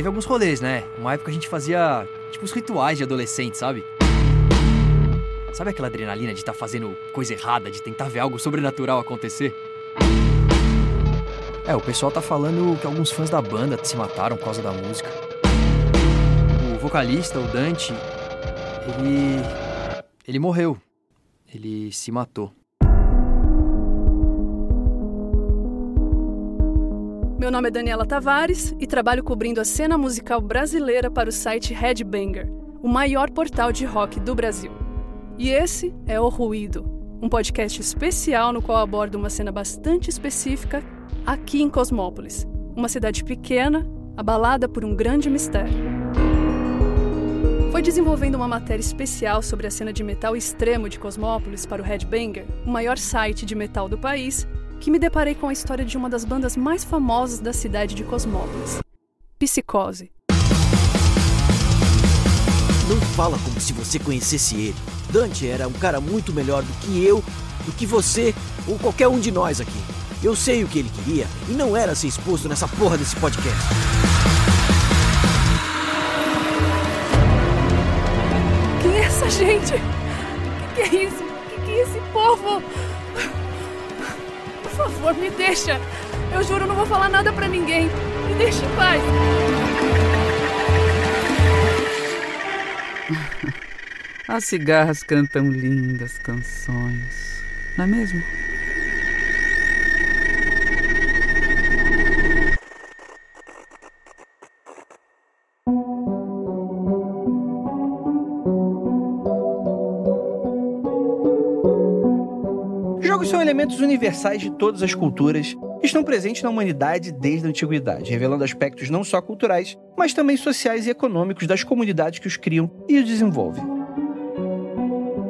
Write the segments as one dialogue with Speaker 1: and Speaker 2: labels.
Speaker 1: teve alguns rolês, né? Uma época a gente fazia, tipo, os rituais de adolescente, sabe? Sabe aquela adrenalina de estar tá fazendo coisa errada, de tentar ver algo sobrenatural acontecer? É, o pessoal tá falando que alguns fãs da banda se mataram por causa da música. O vocalista, o Dante, ele. Ele morreu. Ele se matou.
Speaker 2: Meu nome é Daniela Tavares e trabalho cobrindo a cena musical brasileira para o site Headbanger, o maior portal de rock do Brasil. E esse é O Ruído, um podcast especial no qual abordo uma cena bastante específica aqui em Cosmópolis, uma cidade pequena, abalada por um grande mistério. Foi desenvolvendo uma matéria especial sobre a cena de metal extremo de Cosmópolis para o Headbanger, o maior site de metal do país, que me deparei com a história de uma das bandas mais famosas da cidade de Cosmópolis, Psicose.
Speaker 3: Não fala como se você conhecesse ele. Dante era um cara muito melhor do que eu, do que você ou qualquer um de nós aqui. Eu sei o que ele queria e não era ser exposto nessa porra desse podcast.
Speaker 2: Quem é essa gente? O que, que é isso? O que, que é esse povo? Favor, me deixa. Eu juro, não vou falar nada para ninguém. Me deixa em paz.
Speaker 4: As cigarras cantam lindas canções, não é mesmo?
Speaker 5: Elementos universais de todas as culturas estão presentes na humanidade desde a antiguidade, revelando aspectos não só culturais, mas também sociais e econômicos das comunidades que os criam e os desenvolvem.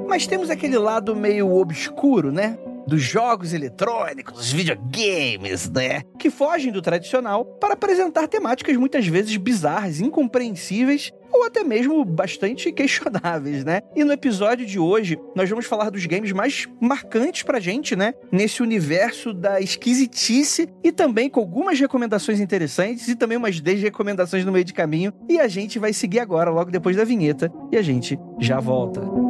Speaker 5: Mas temos aquele lado meio obscuro, né? Dos jogos eletrônicos, dos videogames, né? Que fogem do tradicional para apresentar temáticas muitas vezes bizarras, incompreensíveis ou até mesmo bastante questionáveis, né? E no episódio de hoje, nós vamos falar dos games mais marcantes pra gente, né? Nesse universo da esquisitice e também com algumas recomendações interessantes e também umas 10 recomendações no meio de caminho. E a gente vai seguir agora, logo depois da vinheta, e a gente já volta.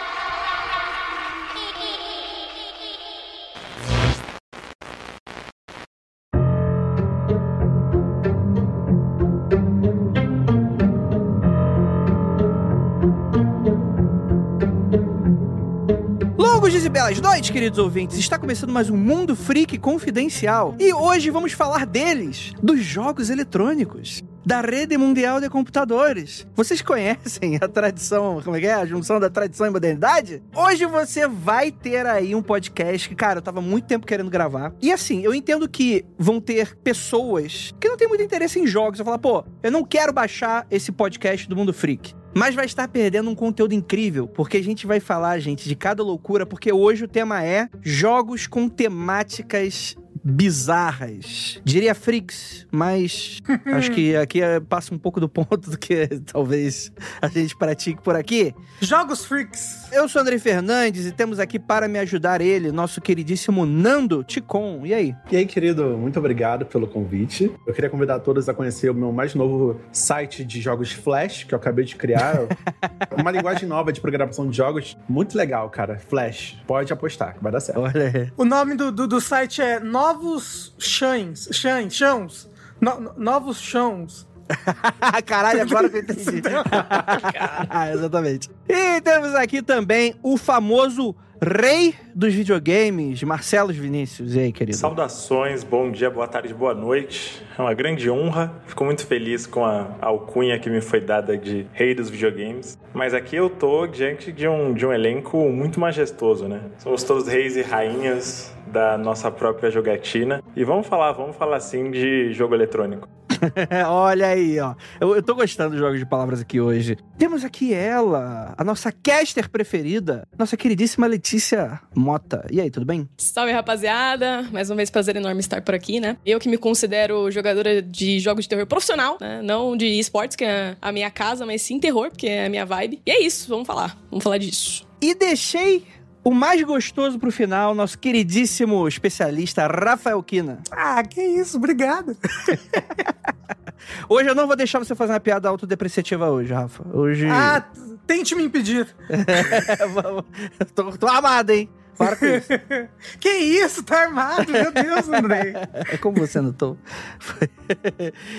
Speaker 5: E noites, queridos ouvintes. Está começando mais um Mundo Freak Confidencial. E hoje vamos falar deles, dos jogos eletrônicos. Da rede mundial de computadores. Vocês conhecem a tradição, como é que é? A junção da tradição e modernidade? Hoje você vai ter aí um podcast que, cara, eu tava muito tempo querendo gravar. E assim, eu entendo que vão ter pessoas que não têm muito interesse em jogos. Eu falar, pô, eu não quero baixar esse podcast do Mundo Freak mas vai estar perdendo um conteúdo incrível, porque a gente vai falar, gente, de cada loucura, porque hoje o tema é jogos com temáticas bizarras. Diria freaks, mas acho que aqui é, passa um pouco do ponto do que talvez a gente pratique por aqui.
Speaker 6: Jogos freaks.
Speaker 5: Eu sou André Fernandes e temos aqui para me ajudar ele, nosso queridíssimo Nando Ticon. E aí?
Speaker 7: E aí, querido, muito obrigado pelo convite. Eu queria convidar todos a conhecer o meu mais novo site de jogos Flash, que eu acabei de criar. Uma linguagem nova de programação de jogos. Muito legal, cara. Flash. Pode apostar, vai dar certo.
Speaker 5: Olha aí.
Speaker 6: O nome do, do, do site é Novos Chães. Chães, chãos. No- novos chãos.
Speaker 5: Caralho, agora que eu entendi. ah, exatamente. E temos aqui também o famoso rei dos videogames, Marcelo Vinícius. E aí, querido?
Speaker 8: Saudações, bom dia, boa tarde, boa noite. É uma grande honra. Fico muito feliz com a alcunha que me foi dada de rei dos videogames. Mas aqui eu tô diante de um, de um elenco muito majestoso, né? Somos todos reis e rainhas da nossa própria jogatina. E vamos falar, vamos falar assim de jogo eletrônico.
Speaker 5: Olha aí, ó. Eu, eu tô gostando dos jogos de palavras aqui hoje. Temos aqui ela, a nossa caster preferida, nossa queridíssima Letícia Mota. E aí, tudo bem?
Speaker 9: Salve, rapaziada. Mais uma vez, prazer enorme estar por aqui, né? Eu que me considero jogadora de jogos de terror profissional, né? Não de esportes, que é a minha casa, mas sim terror, porque é a minha vibe. E é isso, vamos falar. Vamos falar disso.
Speaker 5: E deixei o mais gostoso pro final, nosso queridíssimo especialista Rafael Kina.
Speaker 6: Ah, que isso, obrigado.
Speaker 5: Hoje eu não vou deixar você fazer uma piada autodepreciativa hoje, Rafa. Hoje.
Speaker 6: Ah, tente me impedir.
Speaker 5: tô, tô amado, hein? Para com isso.
Speaker 6: que isso, tá armado, meu Deus, André.
Speaker 5: É como você notou.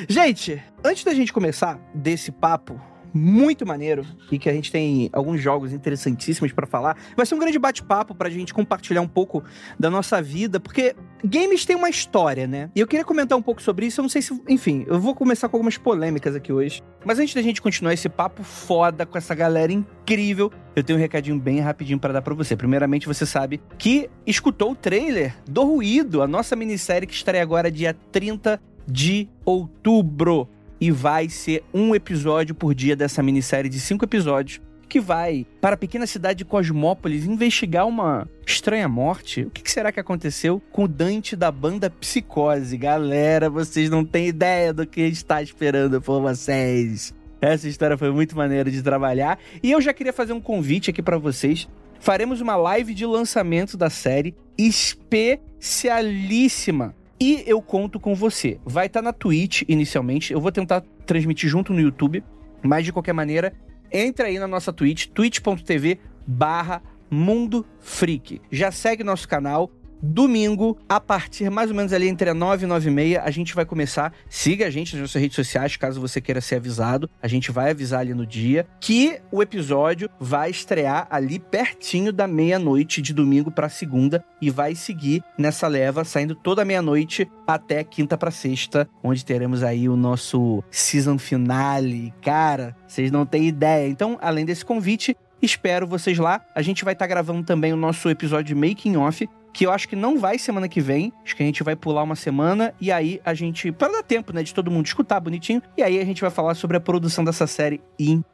Speaker 5: gente, antes da gente começar desse papo muito maneiro e que a gente tem alguns jogos interessantíssimos para falar. Vai ser um grande bate-papo pra gente compartilhar um pouco da nossa vida, porque games têm uma história, né? E eu queria comentar um pouco sobre isso. Eu não sei se, enfim, eu vou começar com algumas polêmicas aqui hoje. Mas antes da gente continuar esse papo foda com essa galera incrível, eu tenho um recadinho bem rapidinho para dar para você. Primeiramente, você sabe que escutou o trailer do Ruído, a nossa minissérie que estreia agora dia 30 de outubro e vai ser um episódio por dia dessa minissérie de cinco episódios que vai para a pequena cidade de Cosmópolis investigar uma estranha morte. O que será que aconteceu com o Dante da banda Psicose? Galera, vocês não têm ideia do que está esperando por vocês. Essa história foi muito maneira de trabalhar e eu já queria fazer um convite aqui para vocês. Faremos uma live de lançamento da série especialíssima e eu conto com você. Vai estar tá na Twitch inicialmente. Eu vou tentar transmitir junto no YouTube. Mas de qualquer maneira, entra aí na nossa Twitch, twitch.tv barra Mundo Freak. Já segue nosso canal, Domingo, a partir mais ou menos ali entre a 9 e 9 e meia, a gente vai começar. Siga a gente nas nossas redes sociais, caso você queira ser avisado. A gente vai avisar ali no dia que o episódio vai estrear ali pertinho da meia-noite de domingo para segunda e vai seguir nessa leva, saindo toda meia-noite até quinta para sexta, onde teremos aí o nosso season finale. Cara, vocês não têm ideia. Então, além desse convite, Espero vocês lá. A gente vai estar tá gravando também o nosso episódio de Making Off, que eu acho que não vai semana que vem. Acho que a gente vai pular uma semana e aí a gente. Para dar tempo, né, de todo mundo escutar bonitinho. E aí a gente vai falar sobre a produção dessa série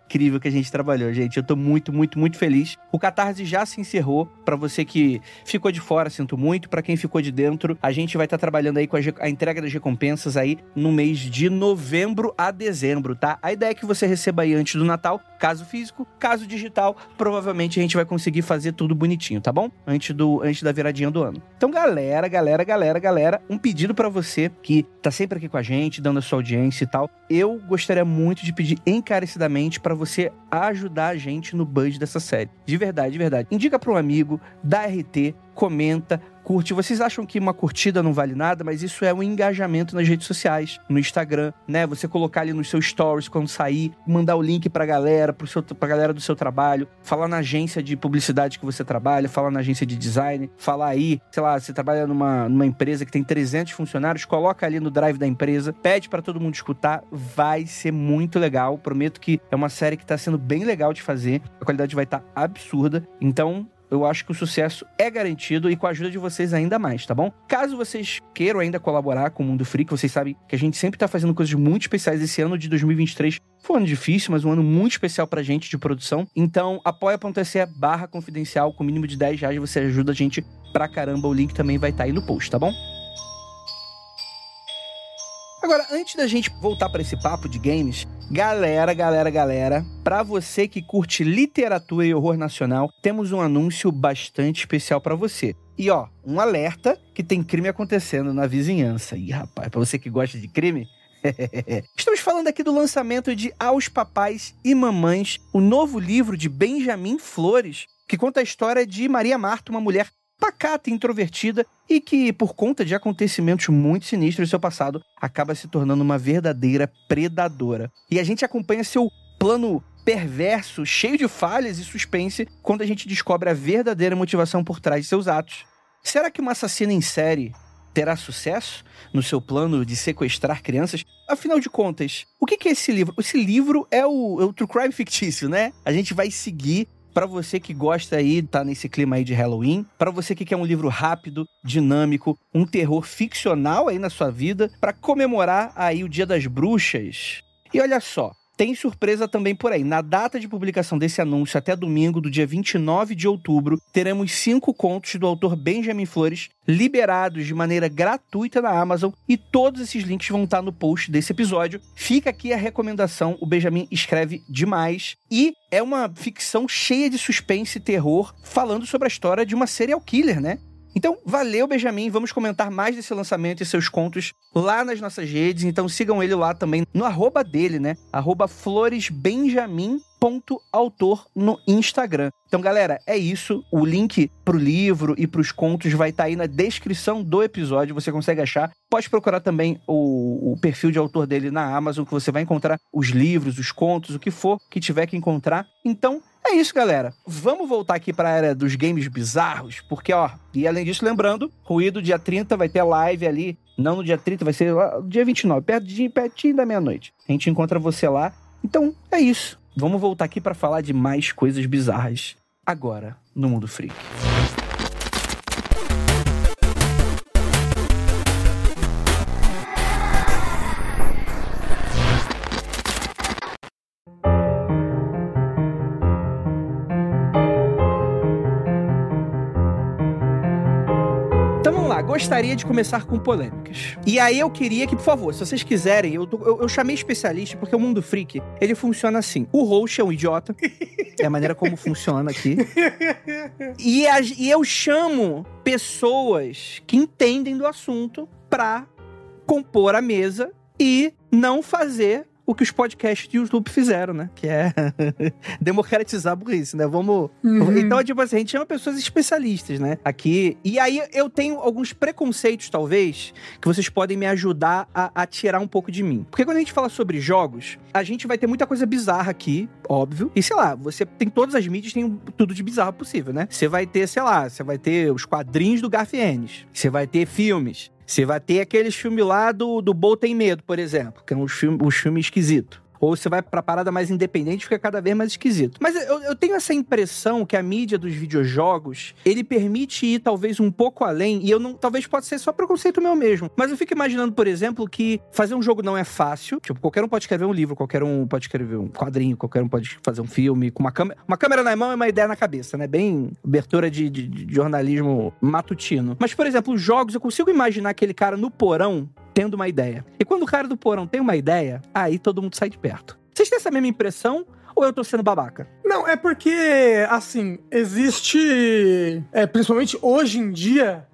Speaker 5: incrível que a gente trabalhou, gente. Eu tô muito, muito, muito feliz. O Catarse já se encerrou. Para você que ficou de fora, sinto muito. Para quem ficou de dentro, a gente vai estar tá trabalhando aí com a, a, entrega das recompensas aí no mês de novembro a dezembro, tá? A ideia é que você receba aí antes do Natal, caso físico, caso digital, provavelmente a gente vai conseguir fazer tudo bonitinho, tá bom? Antes do antes da viradinha do ano. Então, galera, galera, galera, galera, um pedido para você que tá sempre aqui com a gente, dando a sua audiência e tal. Eu gostaria muito de pedir encarecidamente para você ajudar a gente no budget dessa série. De verdade, de verdade. Indica para um amigo, dá RT, comenta, curte. Vocês acham que uma curtida não vale nada, mas isso é um engajamento nas redes sociais, no Instagram, né? Você colocar ali nos seus stories quando sair, mandar o link pra galera, pro seu, pra galera do seu trabalho, falar na agência de publicidade que você trabalha, falar na agência de design, falar aí, sei lá, você trabalha numa, numa empresa que tem 300 funcionários, coloca ali no drive da empresa, pede para todo mundo escutar, vai ser muito legal. Prometo que é uma série que tá sendo bem legal de fazer, a qualidade vai estar tá absurda. Então, eu acho que o sucesso é garantido e com a ajuda de vocês ainda mais, tá bom? Caso vocês queiram ainda colaborar com o Mundo Freak, vocês sabem que a gente sempre tá fazendo coisas muito especiais esse ano de 2023. Foi um ano difícil, mas um ano muito especial pra gente de produção. Então, apoia.se barra confidencial, com mínimo de 10 reais você ajuda a gente pra caramba. O link também vai estar tá aí no post, tá bom? Agora, antes da gente voltar para esse papo de games, galera, galera, galera, para você que curte literatura e horror nacional, temos um anúncio bastante especial para você. E ó, um alerta que tem crime acontecendo na vizinhança. Ih, rapaz, para você que gosta de crime, Estamos falando aqui do lançamento de Aos Papais e Mamães, o novo livro de Benjamin Flores, que conta a história de Maria Marta, uma mulher pacata introvertida e que, por conta de acontecimentos muito sinistros em seu passado, acaba se tornando uma verdadeira predadora. E a gente acompanha seu plano perverso, cheio de falhas e suspense quando a gente descobre a verdadeira motivação por trás de seus atos. Será que uma assassina em série terá sucesso no seu plano de sequestrar crianças? Afinal de contas, o que é esse livro? Esse livro é o, é o True Crime fictício, né? A gente vai seguir para você que gosta aí, tá nesse clima aí de Halloween, para você que quer um livro rápido, dinâmico, um terror ficcional aí na sua vida, para comemorar aí o Dia das Bruxas. E olha só, tem surpresa também por aí. Na data de publicação desse anúncio, até domingo, do dia 29 de outubro, teremos cinco contos do autor Benjamin Flores liberados de maneira gratuita na Amazon e todos esses links vão estar no post desse episódio. Fica aqui a recomendação: o Benjamin escreve demais e é uma ficção cheia de suspense e terror, falando sobre a história de uma serial killer, né? Então, valeu, Benjamin. Vamos comentar mais desse lançamento e seus contos lá nas nossas redes. Então, sigam ele lá também no arroba dele, né? Arroba floresbenjamin.autor no Instagram. Então, galera, é isso. O link pro livro e pros contos vai estar tá aí na descrição do episódio. Você consegue achar. Pode procurar também o, o, perfil de autor dele na Amazon, que você vai encontrar os livros, os contos, o que for que tiver que encontrar. Então, é isso, galera. Vamos voltar aqui para a área dos games bizarros, porque, ó, e além disso, lembrando, Ruído dia 30 vai ter live ali. Não no dia 30, vai ser dia 29, pertinho, pertinho da meia-noite. A gente encontra você lá. Então, é isso. Vamos voltar aqui para falar de mais coisas bizarras agora no Mundo Freak. Gostaria de começar com polêmicas. E aí eu queria que, por favor, se vocês quiserem, eu, eu, eu chamei especialista porque o Mundo Freak, ele funciona assim. O host é um idiota. é a maneira como funciona aqui. E, a, e eu chamo pessoas que entendem do assunto pra compor a mesa e não fazer o que os podcasts de YouTube fizeram, né? Que é democratizar a burrice, né? Vamos. Uhum. Então, tipo assim, a gente chama pessoas especialistas, né? Aqui. E aí eu tenho alguns preconceitos, talvez, que vocês podem me ajudar a, a tirar um pouco de mim. Porque quando a gente fala sobre jogos, a gente vai ter muita coisa bizarra aqui, óbvio. E sei lá, você tem todas as mídias, tem tudo de bizarro possível, né? Você vai ter, sei lá, você vai ter os quadrinhos do Garfienes. Você vai ter filmes. Você vai ter aqueles filmes lá do, do Boa Tem Medo, por exemplo, que é um filme, um filme esquisito ou você vai pra parada mais independente fica cada vez mais esquisito. Mas eu, eu, tenho essa impressão que a mídia dos videojogos, ele permite ir talvez um pouco além, e eu não, talvez pode ser só preconceito meu mesmo, mas eu fico imaginando, por exemplo, que fazer um jogo não é fácil, tipo, qualquer um pode escrever um livro, qualquer um pode escrever um quadrinho, qualquer um pode fazer um filme com uma câmera, uma câmera na mão é uma ideia na cabeça, né? Bem abertura de, de, de jornalismo matutino. Mas, por exemplo, os jogos, eu consigo imaginar aquele cara no porão tendo uma ideia. E quando o cara do porão tem uma ideia, aí todo mundo sai de perto. Vocês têm essa mesma impressão? Ou eu tô sendo babaca?
Speaker 6: Não, é porque, assim, existe. É, principalmente hoje em dia,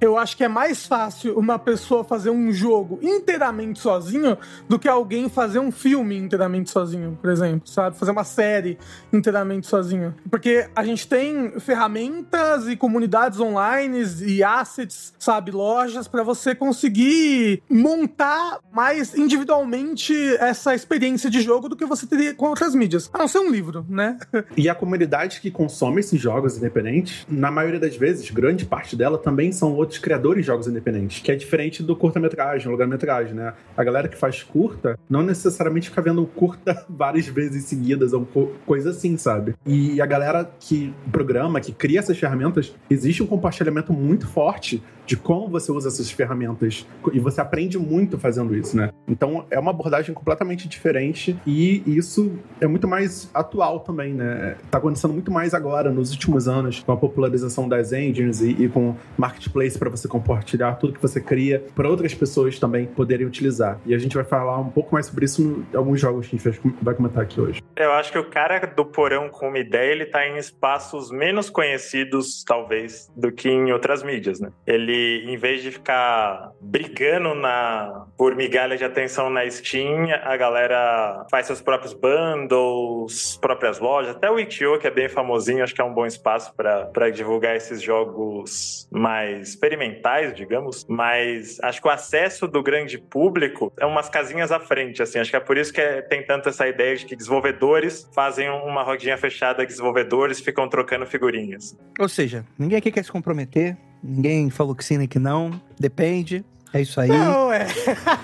Speaker 6: eu acho que é mais fácil uma pessoa fazer um jogo inteiramente sozinho do que alguém fazer um filme inteiramente sozinho, por exemplo, sabe? Fazer uma série inteiramente sozinho. Porque a gente tem ferramentas e comunidades online e assets, sabe? Lojas para você conseguir montar mais individualmente essa experiência de jogo do que você teria com outras mídias. A não ser um livro, né?
Speaker 7: E a comunidade que consome esses jogos independentes, na maioria das vezes, grande parte dela também são outros outros criadores de jogos independentes, que é diferente do curta-metragem, longa-metragem, né? A galera que faz curta não necessariamente fica vendo curta várias vezes seguidas ou coisa assim, sabe? E a galera que programa, que cria essas ferramentas, existe um compartilhamento muito forte de como você usa essas ferramentas e você aprende muito fazendo isso, né? Então é uma abordagem completamente diferente e isso é muito mais atual também, né? Tá acontecendo muito mais agora, nos últimos anos, com a popularização das engines e, e com marketplace para você compartilhar tudo que você cria para outras pessoas também poderem utilizar. E a gente vai falar um pouco mais sobre isso em alguns jogos que a gente vai comentar aqui hoje.
Speaker 8: Eu acho que o cara do porão com uma ideia, ele tá em espaços menos conhecidos, talvez, do que em outras mídias, né? Ele em vez de ficar brigando na por migalha de atenção na Steam, a galera faz seus próprios bundles, próprias lojas, até o Itch.io, que é bem famosinho, acho que é um bom espaço para divulgar esses jogos mais experimentais, digamos, mas acho que o acesso do grande público é umas casinhas à frente, assim. Acho que é por isso que é, tem tanto essa ideia de que desenvolvedores fazem uma rodinha fechada, que desenvolvedores ficam trocando figurinhas.
Speaker 5: Ou seja, ninguém aqui quer se comprometer, ninguém falou que sim nem que não, depende. É isso aí.
Speaker 6: Não, é.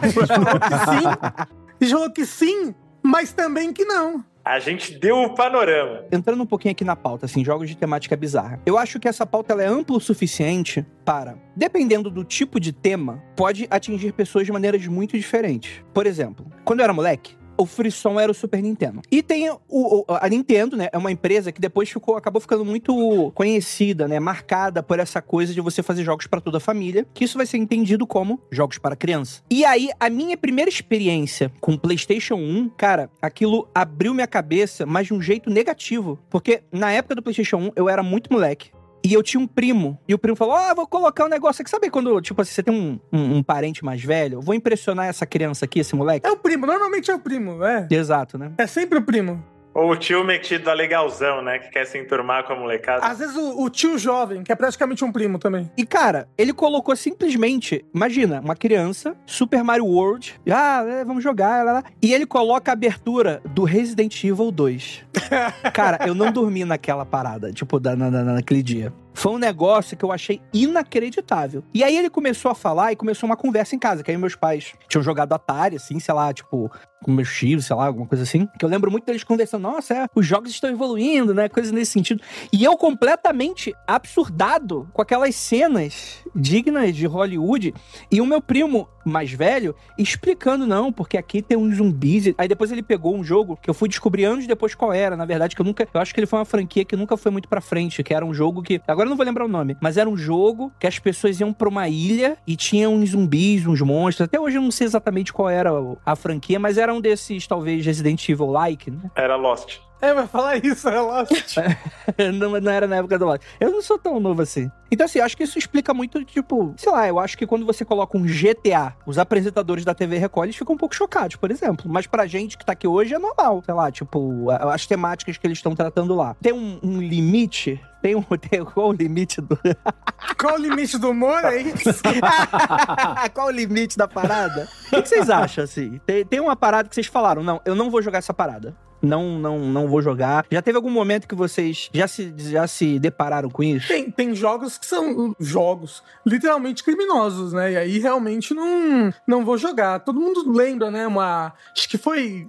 Speaker 6: A gente falou que sim. A gente falou que sim, mas também que não.
Speaker 8: A gente deu o panorama.
Speaker 5: Entrando um pouquinho aqui na pauta, assim, jogos de temática bizarra. Eu acho que essa pauta ela é ampla o suficiente para, dependendo do tipo de tema, pode atingir pessoas de maneiras muito diferentes. Por exemplo, quando eu era moleque, o frisson era o Super Nintendo. E tem o, o, a Nintendo, né? É uma empresa que depois ficou, acabou ficando muito conhecida, né? Marcada por essa coisa de você fazer jogos para toda a família, que isso vai ser entendido como jogos para criança. E aí, a minha primeira experiência com PlayStation 1, cara, aquilo abriu minha cabeça, mas de um jeito negativo. Porque na época do PlayStation 1, eu era muito moleque. E eu tinha um primo. E o primo falou: oh, vou colocar um negócio aqui. Sabe quando, tipo assim, você tem um, um, um, parente mais velho? Vou impressionar essa criança aqui, esse moleque?
Speaker 6: É o primo, normalmente é o primo, é.
Speaker 5: Exato, né?
Speaker 6: É sempre o primo.
Speaker 8: Ou o tio metido a legalzão, né? Que quer se enturmar com a molecada.
Speaker 6: Às vezes o, o, tio jovem, que é praticamente um primo também.
Speaker 5: E, cara, ele colocou simplesmente, imagina, uma criança, Super Mario World, ah, é, vamos jogar, lá, lá, e ele coloca a abertura do Resident Evil 2. cara, eu não dormi naquela parada, tipo, da, na, na, naquele dia. Foi um negócio que eu achei inacreditável. E aí ele começou a falar e começou uma conversa em casa, que aí meus pais tinham jogado Atari, assim, sei lá, tipo, com meus filhos, sei lá, alguma coisa assim. Que eu lembro muito deles conversando, nossa, é, os jogos estão evoluindo, né? Coisas nesse sentido. E eu completamente absurdado com aquelas cenas dignas de Hollywood. E o meu primo mais velho explicando, não, porque aqui tem uns zumbis. Aí depois ele pegou um jogo que eu fui descobrir anos depois qual era. Na verdade, que eu nunca. Eu acho que ele foi uma franquia que nunca foi muito pra frente, que era um jogo que. Agora eu não vou lembrar o nome, mas era um jogo que as pessoas iam pra uma ilha e tinha uns zumbis, uns monstros. Até hoje eu não sei exatamente qual era a franquia, mas era um desses, talvez, Resident Evil-like, né?
Speaker 8: Era Lost.
Speaker 6: É, vai falar isso, é Lost.
Speaker 5: não, não era na época do Lost. Eu não sou tão novo assim. Então, assim, acho que isso explica muito, tipo, sei lá, eu acho que quando você coloca um GTA, os apresentadores da TV Record, eles ficam um pouco chocados, por exemplo. Mas pra gente que tá aqui hoje é normal, sei lá, tipo, as temáticas que eles estão tratando lá. Tem um, um limite tem um. Tem, qual o limite do.
Speaker 6: qual o limite do humor, é isso?
Speaker 5: qual o limite da parada? O que vocês acham, assim? Tem, tem uma parada que vocês falaram, não, eu não vou jogar essa parada não, não, não vou jogar. Já teve algum momento que vocês já se, já se depararam com isso?
Speaker 6: Tem, tem jogos que são jogos literalmente criminosos, né? E aí realmente não, não vou jogar. Todo mundo lembra, né? Uma. Acho que foi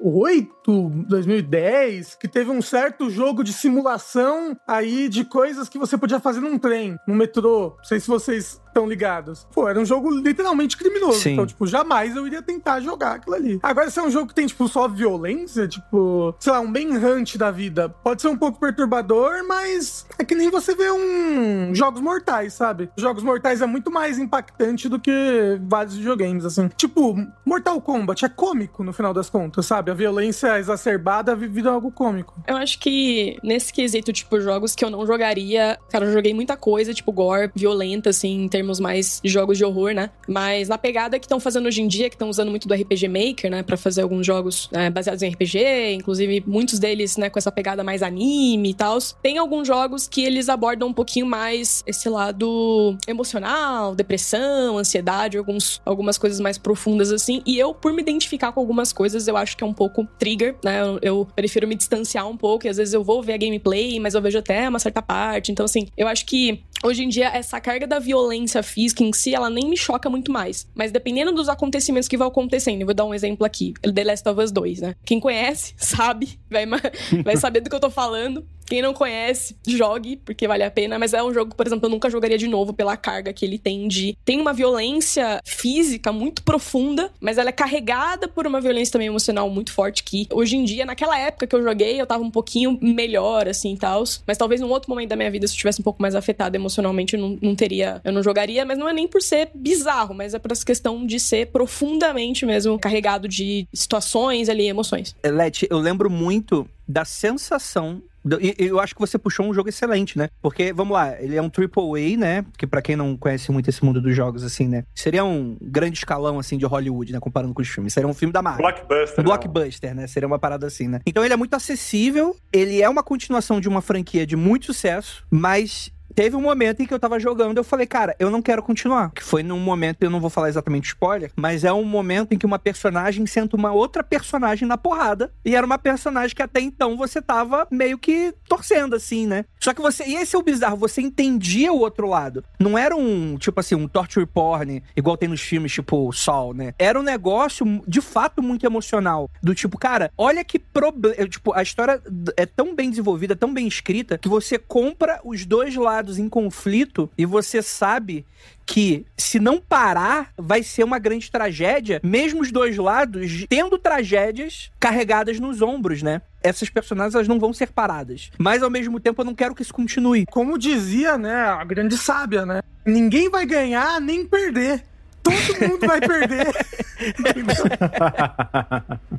Speaker 6: 2008, 2010, que teve um certo jogo de simulação aí de coisas que você podia fazer num trem, no metrô. Não sei se vocês estão ligados. Pô, era um jogo literalmente criminoso. Sim. Então, tipo, jamais eu iria tentar jogar aquilo ali. Agora, se é um jogo que tem, tipo, só violência, tipo, sei lá, um bem hunt da vida, pode ser um pouco perturbador, mas é que nem você vê um Jogos Mortais, sabe? Jogos Mortais é muito mais impactante do que vários videogames, assim. Tipo, Mortal Kombat é cômico no final das contas, sabe? A violência exacerbada vira algo cômico.
Speaker 9: Eu acho que nesse quesito, tipo, jogos que eu não jogaria, cara, eu joguei muita coisa, tipo, gore, violenta, assim, em termos termos mais de jogos de horror, né? Mas na pegada que estão fazendo hoje em dia, que estão usando muito do RPG Maker, né? Pra fazer alguns jogos né, baseados em RPG, inclusive muitos deles, né, com essa pegada mais anime e tal. Tem alguns jogos que eles abordam um pouquinho mais esse lado emocional, depressão, ansiedade, alguns, algumas coisas mais profundas assim. E eu, por me identificar com algumas coisas, eu acho que é um pouco trigger, né? Eu, eu prefiro me distanciar um pouco e às vezes eu vou ver a gameplay, mas eu vejo até uma certa parte. Então, assim, eu acho que hoje em dia essa carga da violência física em si, ela nem me choca muito mais. Mas dependendo dos acontecimentos que vão acontecendo, eu vou dar um exemplo aqui. The Last of Us 2, né? Quem conhece, sabe, vai, vai saber do que eu tô falando. Quem não conhece, jogue, porque vale a pena. Mas é um jogo, por exemplo, eu nunca jogaria de novo pela carga que ele tem de. Tem uma violência física muito profunda, mas ela é carregada por uma violência também emocional muito forte que hoje em dia, naquela época que eu joguei, eu tava um pouquinho melhor, assim, e tal. Mas talvez num outro momento da minha vida, se eu estivesse um pouco mais emocionalmente, eu não, não teria. Eu não jogaria, mas não é nem por ser bizarro, mas é por essa questão de ser profundamente mesmo carregado de situações ali, emoções.
Speaker 5: Leti, eu lembro muito da sensação eu acho que você puxou um jogo excelente, né? Porque, vamos lá, ele é um triple A, né? Que para quem não conhece muito esse mundo dos jogos, assim, né? Seria um grande escalão, assim, de Hollywood, né? Comparando com os filmes. Seria um filme da Marvel.
Speaker 8: Blockbuster.
Speaker 5: Um blockbuster, né? Seria uma parada assim, né? Então ele é muito acessível, ele é uma continuação de uma franquia de muito sucesso, mas teve um momento em que eu tava jogando, eu falei, cara, eu não quero continuar. Que foi num momento, eu não vou falar exatamente spoiler, mas é um momento em que uma personagem senta uma outra personagem na porrada. E era uma personagem que até então você tava meio que torcendo, assim, né? Só que você. E esse é o bizarro, você entendia o outro lado. Não era um, tipo assim, um torture porn, igual tem nos filmes, tipo Sol, né? Era um negócio, de fato, muito emocional. Do tipo, cara, olha que problema. Tipo, a história é tão bem desenvolvida, tão bem escrita, que você compra os dois lados em conflito e você sabe que se não parar, vai ser uma grande tragédia, mesmo os dois lados tendo tragédias carregadas nos ombros, né? Essas personagens elas não vão ser paradas. Mas ao mesmo tempo eu não quero que isso continue.
Speaker 6: Como dizia, né, a grande sábia, né? Ninguém vai ganhar nem perder. Todo mundo vai perder.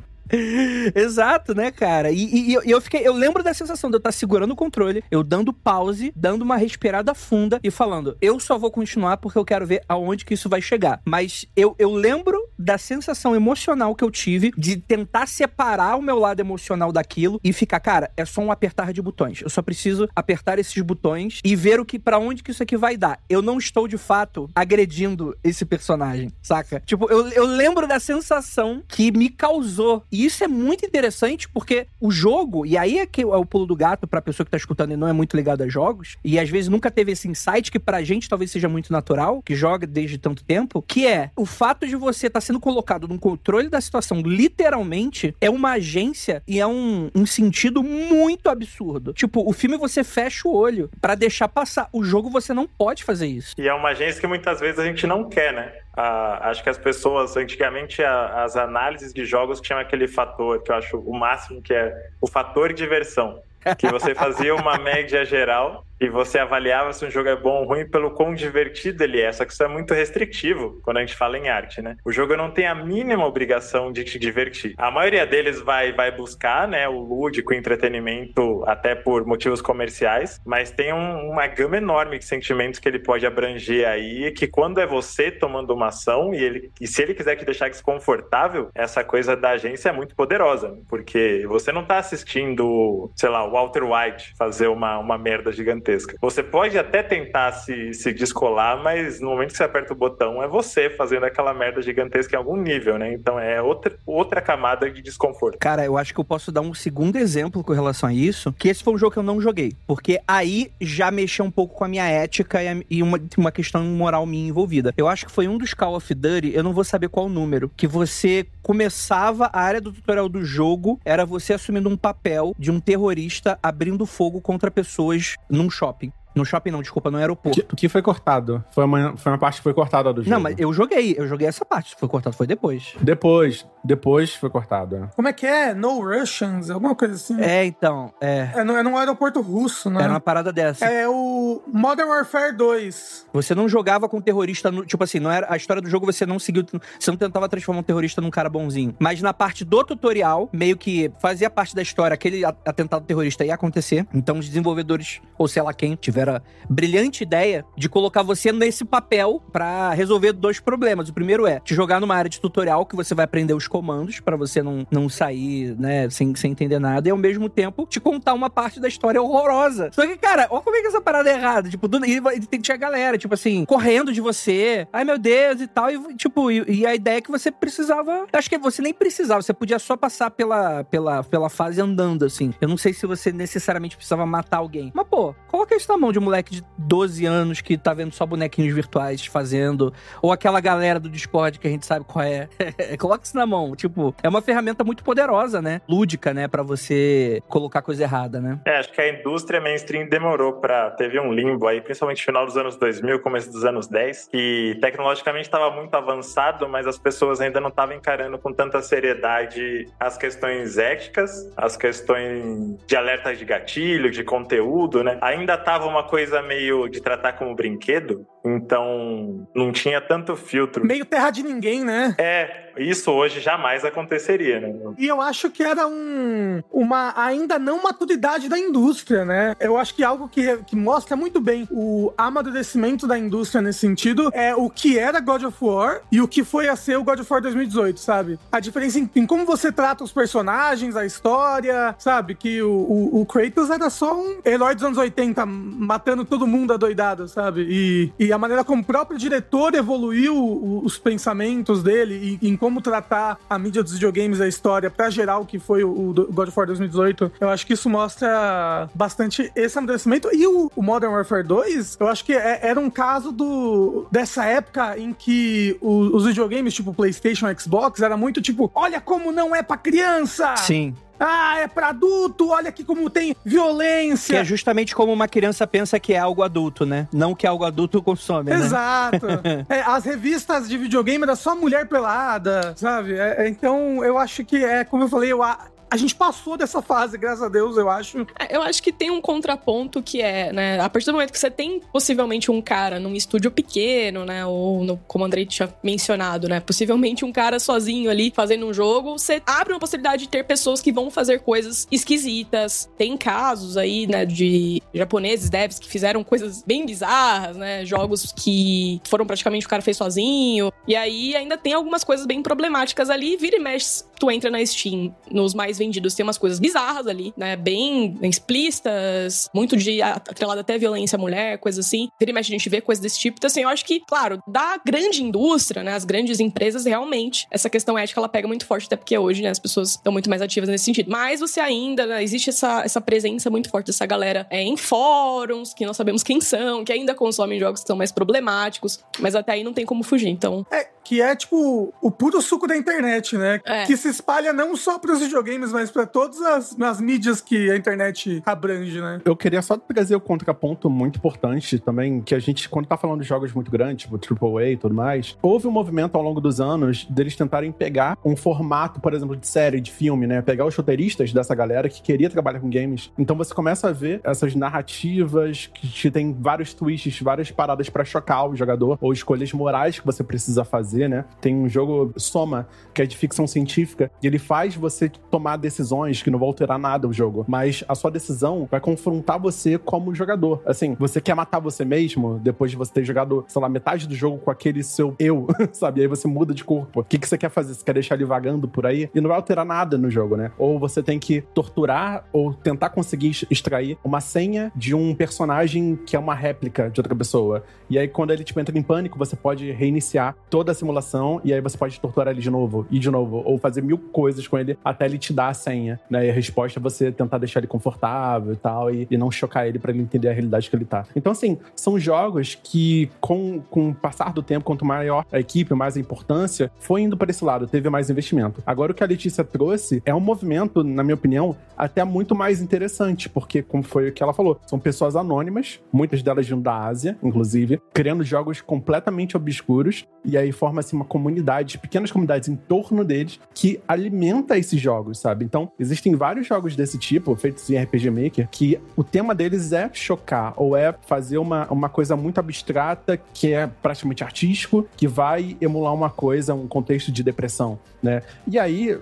Speaker 5: Exato, né, cara? E, e, e, eu fiquei. Eu lembro da sensação de eu estar segurando o controle, eu dando pause, dando uma respirada funda e falando: eu só vou continuar porque eu quero ver aonde que isso vai chegar. Mas eu, eu lembro da sensação emocional que eu tive de tentar separar o meu lado emocional daquilo e ficar, cara, é só um apertar de botões. Eu só preciso apertar esses botões e ver o que para onde que isso aqui vai dar. Eu não estou de fato agredindo esse personagem, saca? Tipo, eu, eu lembro da sensação que me causou. E isso é muito interessante porque o jogo, e aí é que é o pulo do gato pra pessoa que tá escutando e não é muito ligada a jogos, e às vezes nunca teve esse insight que pra gente talvez seja muito natural, que joga desde tanto tempo, que é o fato de você estar tá sendo colocado no controle da situação, literalmente, é uma agência e é um, um sentido muito absurdo. Tipo, o filme você fecha o olho para deixar passar. O jogo você não pode fazer isso.
Speaker 8: E é uma agência que muitas vezes a gente não quer, né? Ah, acho que as pessoas, antigamente, a, as análises de jogos tinham aquele fator que eu acho o máximo, que é o fator diversão. Que você fazia uma média geral e você avaliava se um jogo é bom ou ruim pelo quão divertido ele é. Só que isso é muito restritivo quando a gente fala em arte, né? O jogo não tem a mínima obrigação de te divertir. A maioria deles vai, vai buscar, né, o lúdico, o entretenimento, até por motivos comerciais, mas tem um, uma gama enorme de sentimentos que ele pode abranger aí, que quando é você tomando uma ação e, ele, e se ele quiser te deixar desconfortável, essa coisa da agência é muito poderosa, porque você não tá assistindo, sei lá, o Walter White fazer uma, uma merda gigantesca gigantesca. Você pode até tentar se, se descolar, mas no momento que você aperta o botão, é você fazendo aquela merda gigantesca em algum nível, né? Então é outra, outra camada de desconforto.
Speaker 5: Cara, eu acho que eu posso dar um segundo exemplo com relação a isso, que esse foi um jogo que eu não joguei. Porque aí já mexeu um pouco com a minha ética e, uma, uma questão moral minha envolvida. Eu acho que foi um dos Call of Duty, eu não vou saber qual número, que você começava a área do tutorial do jogo, era você assumindo um papel de um terrorista abrindo fogo contra pessoas num shopping. No shopping não, desculpa, no aeroporto.
Speaker 7: Que, que foi cortado. Foi uma, foi uma parte que foi cortada do jogo.
Speaker 5: Não, mas eu joguei, eu joguei essa parte. Foi cortado, foi depois.
Speaker 7: Depois, depois foi cortado.
Speaker 6: Como é que é? No Russians? Alguma coisa assim?
Speaker 5: É, então, é.
Speaker 6: É, no, é num aeroporto russo, né?
Speaker 5: Era uma parada dessa.
Speaker 6: É o Modern Warfare 2.
Speaker 5: Você não jogava com terrorista, no, tipo assim, não era a história do jogo você não seguiu, você não tentava transformar um terrorista num cara bonzinho. Mas na parte do tutorial, meio que fazia parte da história, aquele atentado terrorista ia acontecer. Então os desenvolvedores, ou sei lá quem, tiveram a brilhante ideia de colocar você nesse papel para resolver dois problemas. O primeiro é te jogar numa área de tutorial que você vai aprender os comandos para você não, não sair, né, sem, sem entender nada. E ao mesmo tempo te contar uma parte da história horrorosa. Só que, cara, olha como é que essa parada é errada. Tipo, do, e, e tinha galera, tipo assim, correndo de você. Ai, meu Deus, e tal. E, tipo, e, e, a ideia é que você precisava. Acho que você nem precisava, você podia só passar pela, pela, pela fase andando, assim. Eu não sei se você necessariamente precisava matar alguém. Mas, pô, coloca isso na mão de um moleque de 12 anos que tá vendo só bonequinhos virtuais fazendo. Ou aquela galera do Discord que a gente sabe qual é. coloca isso na mão. Tipo, é uma ferramenta muito poderosa, né? Lúdica, né? para você colocar coisa errada, né?
Speaker 8: É, acho que a indústria mainstream demorou pra. Teve um limbo aí, principalmente no final dos anos 2000, começo dos anos 10, que tecnologicamente estava muito avançado, mas as pessoas ainda não estavam encarando com tanta seriedade as questões éticas, as questões de alerta de gatilho, de conteúdo, né? Ainda tava uma coisa meio de tratar como brinquedo, então não tinha tanto filtro.
Speaker 6: Meio terra de ninguém, né?
Speaker 8: É, isso hoje jamais aconteceria, né?
Speaker 6: E eu acho que era um, uma ainda não maturidade da indústria, né? Eu acho que algo que, que mostra muito bem o amadurecimento da indústria nesse sentido é o que era God of War e o que foi a ser o God of War 2018, sabe? A diferença em, em como você trata os personagens, a história, sabe? Que o, o, o, Kratos era só um herói dos anos 80 matando todo mundo adoidado, sabe? E, e a maneira como o próprio diretor evoluiu os pensamentos dele e em como tratar a mídia dos videogames, a história, pra gerar o que foi o, God of War 2018, eu acho que isso mostra bastante esse amadurecimento. E o, Modern Warfare 2, eu acho que é, era um caso do dessa época em que o, os videogames, tipo PlayStation, Xbox, era muito tipo, olha como não é pra criança!
Speaker 10: Sim.
Speaker 6: Ah, é pra adulto, olha aqui como tem violência.
Speaker 10: Que é justamente como uma criança pensa que é algo adulto, né? Não que algo adulto consome,
Speaker 6: Exato. né? Exato. é, as revistas de videogame era só mulher pelada, sabe? É, então, eu acho que é, como eu falei, eu, a gente passou dessa fase, graças a Deus, eu acho.
Speaker 9: É, eu acho que tem um contraponto que é, né, a partir do momento que você tem possivelmente um cara num estúdio pequeno, né, ou no, como o Andrei tinha mencionado, né, possivelmente um cara sozinho ali fazendo um jogo, você abre uma possibilidade de ter pessoas que vão fazer coisas esquisitas. Tem casos aí, né, de japoneses, devs que fizeram coisas bem bizarras, né, jogos que foram praticamente o cara fez sozinho. E aí ainda tem algumas coisas bem problemáticas ali, vira e mexe, tu entra na Steam, nos mais vendidos tem umas coisas bizarras ali, né? Bem explícitas, muito de atrelado até violência à mulher, coisa assim. Vira e mexe a gente vê coisas desse tipo. Então, assim, eu acho que, claro, da grande indústria, né? As grandes empresas, realmente, essa questão ética ela pega muito forte, até porque hoje, né, as pessoas estão muito mais ativas nesse sentido. Mas você ainda, né, existe essa, essa presença muito forte dessa galera é, em fóruns, que não sabemos quem são, que ainda consomem jogos que são mais problemáticos, mas até aí não tem como fugir, então.
Speaker 6: É, que é tipo o puro suco da internet, né? É. Que se espalha não só para os videogames, mas para todas as, as, mídias que a internet abrange, né?
Speaker 7: Eu queria só trazer o contraponto muito importante também, que a gente, quando tá falando de jogos muito grandes, tipo AAA e tudo mais, houve um movimento ao longo dos anos deles tentarem pegar um formato, por exemplo, de série, de filme, né? Pegar os roteiristas dessa galera que queria trabalhar com games. Então você começa a ver essas narrativas que tem vários twists, várias paradas para chocar o jogador, ou escolhas morais que você precisa fazer, né? Tem um jogo Soma, que é de ficção científica, e ele faz você tomar decisões que não vão alterar nada o jogo, mas a sua decisão vai confrontar você como jogador. Assim, você quer matar você mesmo depois de você ter jogado, sei lá, metade do jogo com aquele seu eu, sabe? Aí você muda de corpo. O que, que você quer fazer? Você quer deixar ele vagando por aí? E não vai alterar nada no jogo, né? Ou você tem que torturar ou tentar conseguir extrair uma senha de um personagem que é uma réplica de outra pessoa. E aí, quando ele tipo, entra em pânico, você pode reiniciar toda a simulação e aí você pode torturar ele de novo e de novo, ou fazer mil coisas com ele até ele te dar a senha, né? E a resposta é você tentar deixar ele confortável e tal, e, e não chocar ele para ele entender a realidade que ele tá. Então, assim, são jogos que, com, com o passar do tempo, quanto maior a equipe, mais a importância, foi indo para esse lado, teve mais investimento. Agora, o que a Letícia trouxe é um movimento, na minha opinião, até muito mais interessante, porque, como foi o que ela falou, são pessoas anônimas, muitas delas vindo da Ásia, inclusive, criando jogos completamente obscuros, e aí forma-se uma comunidade, pequenas comunidades em torno deles, que alimenta esses jogos, sabe? Então, existem vários jogos desse tipo, feitos em RPG Maker, que o tema deles é chocar, ou é fazer uma, uma coisa muito abstrata, que é praticamente artístico, que vai emular uma coisa, um contexto de depressão, né? E aí,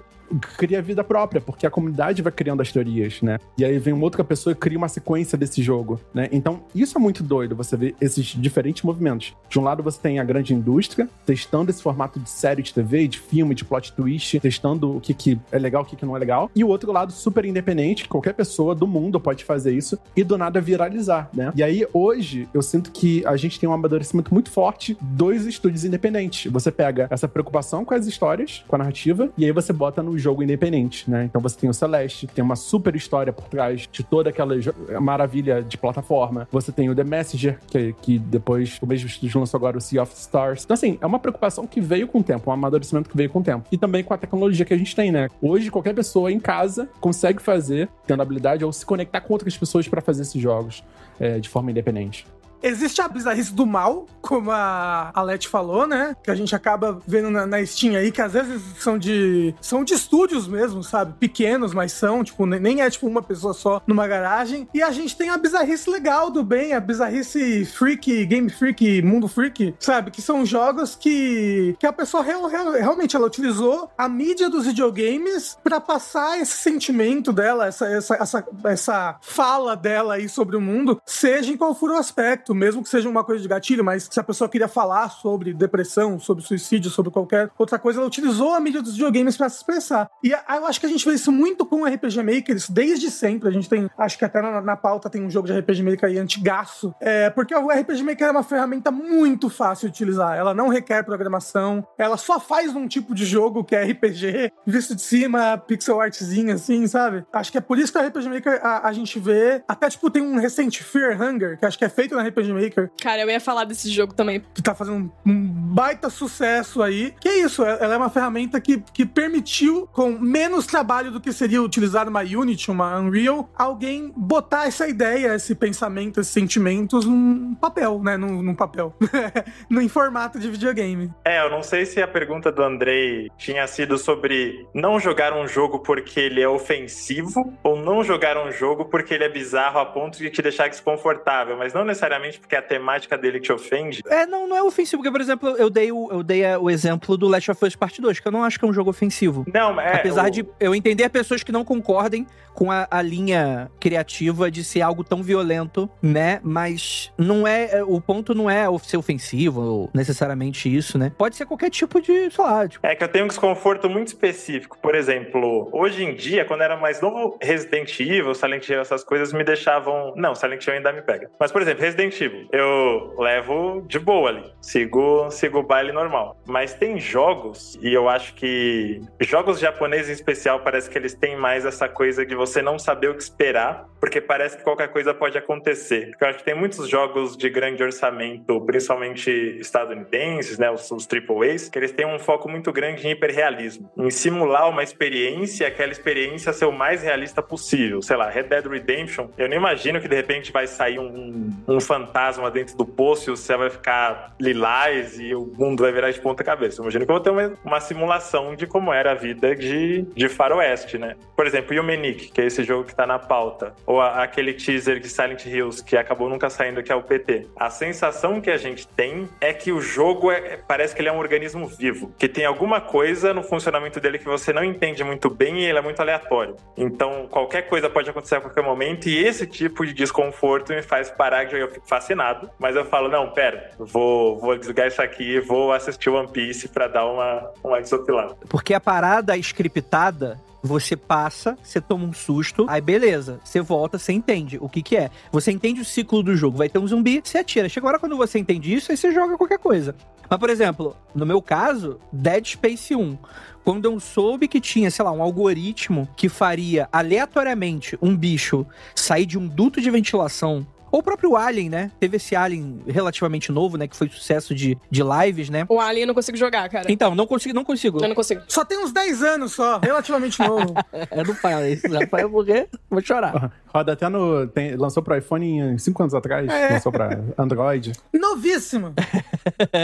Speaker 7: cria vida própria, porque a comunidade vai criando as teorias, né? E aí vem uma outra pessoa e cria uma sequência desse jogo, né? Então, isso é muito doido, você ver esses diferentes movimentos. De um lado, você tem a grande indústria testando esse formato de série de TV, de filme, de plot twist, testando o que, que é legal, o que, que não é legal. E o outro lado, super independente, que qualquer pessoa do mundo pode fazer isso e do nada viralizar, né? E aí, hoje, eu sinto que a gente tem um amadurecimento muito forte dos estúdios independentes. Você pega essa preocupação com as histórias, com a narrativa, e aí você bota no jogo independente, né? Então você tem o Celeste, tem uma super história por trás de toda aquela maravilha de plataforma. Você tem o The Messenger, que, que depois o mesmo estúdio lançou agora o Sea of Stars. Então, assim, é uma preocupação que veio com o tempo, um amadurecimento que veio com o tempo. E também com a tecnologia que a gente tem, né? Hoje, qualquer pessoa em casa consegue fazer, tendo habilidade, ou se conectar com outras pessoas para fazer esses jogos é, de forma independente.
Speaker 6: Existe a bizarrice do mal, como a Alete falou, né? Que a gente acaba vendo na, na Steam aí, que às vezes são de. são de estúdios mesmo, sabe? Pequenos, mas são, tipo, nem é tipo uma pessoa só numa garagem. E a gente tem a bizarrice legal do bem, a bizarrice freak, game freak, mundo freak, sabe? Que são jogos que, que a pessoa real, real, realmente ela utilizou a mídia dos videogames para passar esse sentimento dela, essa, essa, essa, essa fala dela aí sobre o mundo, seja em qual for o aspecto, mesmo que seja uma coisa de gatilho, mas se a pessoa queria falar sobre depressão, sobre suicídio, sobre qualquer outra coisa, ela utilizou a mídia dos videogames para se expressar. E eu acho que a gente vê isso muito com RPG Maker, isso desde sempre. A gente tem, acho que até na, na pauta tem um jogo de RPG Maker aí antigaço, é, porque o RPG Maker é uma ferramenta muito fácil de utilizar. Ela não requer programação, ela só faz um tipo de jogo que é RPG, visto de cima, pixel artzinho assim, sabe? Acho que é por isso que o RPG Maker a, a gente vê, até tipo tem um recente Fear Hunger, que acho que é feito na RPG Maker.
Speaker 9: Cara, eu ia falar desse jogo também.
Speaker 6: Que tá fazendo um, baita sucesso aí. Que é isso, ela é uma ferramenta que, que permitiu, com menos trabalho do que seria utilizar uma Unity, uma Unreal, alguém botar essa ideia, esse pensamento, esses sentimentos num papel, né? Num, num papel. no, em formato de videogame.
Speaker 8: É, eu não sei se a pergunta do Andrei tinha sido sobre não jogar um jogo porque ele é ofensivo ou não jogar um jogo porque ele é bizarro a ponto de te deixar desconfortável, mas não necessariamente porque a temática dele te ofende.
Speaker 5: É, não, não é ofensivo, porque, por exemplo, eu dei o, eu dei o exemplo do Last of Us Part 2, que eu não acho que é um jogo ofensivo.
Speaker 8: Não, é.
Speaker 5: Apesar
Speaker 8: o...
Speaker 5: de eu entender pessoas que não concordem com a, a, linha criativa de ser algo tão violento, né? Mas não é. é o ponto não é ser ofensivo, necessariamente isso, né? Pode ser qualquer tipo de, sei lá. Tipo...
Speaker 8: É que eu tenho um desconforto muito específico. Por exemplo, hoje em dia, quando era mais novo, Resident Evil, Silent Hill, essas coisas me deixavam. Não, Silent Hill ainda me pega. Mas, por exemplo, Resident Evil, eu levo de boa ali. Sigo, sigo o baile normal. Mas tem jogos, e eu acho que jogos japoneses em especial, parece que eles têm mais essa coisa de você não saber o que esperar, porque parece que qualquer coisa pode acontecer. Eu acho que tem muitos jogos de grande orçamento, principalmente estadunidenses, né, os, os AAAs, que eles têm um foco muito grande em hiperrealismo, em simular uma experiência, aquela experiência ser o mais realista possível. Sei lá, Red Dead Redemption, eu não imagino que de repente vai sair um, um fantasma dentro do poço e o céu vai ficar lilás e o mundo vai virar de ponta cabeça. Eu imagino que eu vou ter uma, uma simulação de como era a vida de, de faroeste, né? Por exemplo, Yomenic, que é esse jogo que tá na pauta, ou a, aquele teaser de Silent Hills que acabou nunca saindo, que é o PT. A sensação que a gente tem é que o jogo é, parece que ele é um organismo vivo, que tem alguma coisa no funcionamento dele que você não entende muito bem e ele é muito aleatório. Então, qualquer coisa pode acontecer a qualquer momento e esse tipo de desconforto me faz parar de eu fico fascinado, mas eu falo, não, pera, vou, vou desligar isso aqui vou assistir One Piece para dar uma, uma desopilada.
Speaker 5: Porque a parada scriptada você passa, você toma um susto, aí beleza, você volta, você entende o que que é. Você entende o ciclo do jogo, vai ter um zumbi, você atira. Chega agora quando você entende isso, aí você joga qualquer coisa. Mas, por exemplo, no meu caso, Dead Space 1. Quando eu soube que tinha, sei lá, um algoritmo que faria aleatoriamente um bicho sair de um duto de ventilação ou o próprio Alien, né? Teve esse Alien relativamente novo, né? Que foi sucesso de, de lives, né?
Speaker 9: O Alien eu não consigo jogar, cara.
Speaker 5: Então, não consigo, não consigo.
Speaker 9: Eu não consigo.
Speaker 6: Só tem uns 10 anos só, relativamente novo.
Speaker 5: eu não falo isso, já foi porque vou chorar.
Speaker 7: Roda até no. Tem, lançou pro iPhone 5 anos atrás, é. lançou pra Android.
Speaker 6: Novíssimo!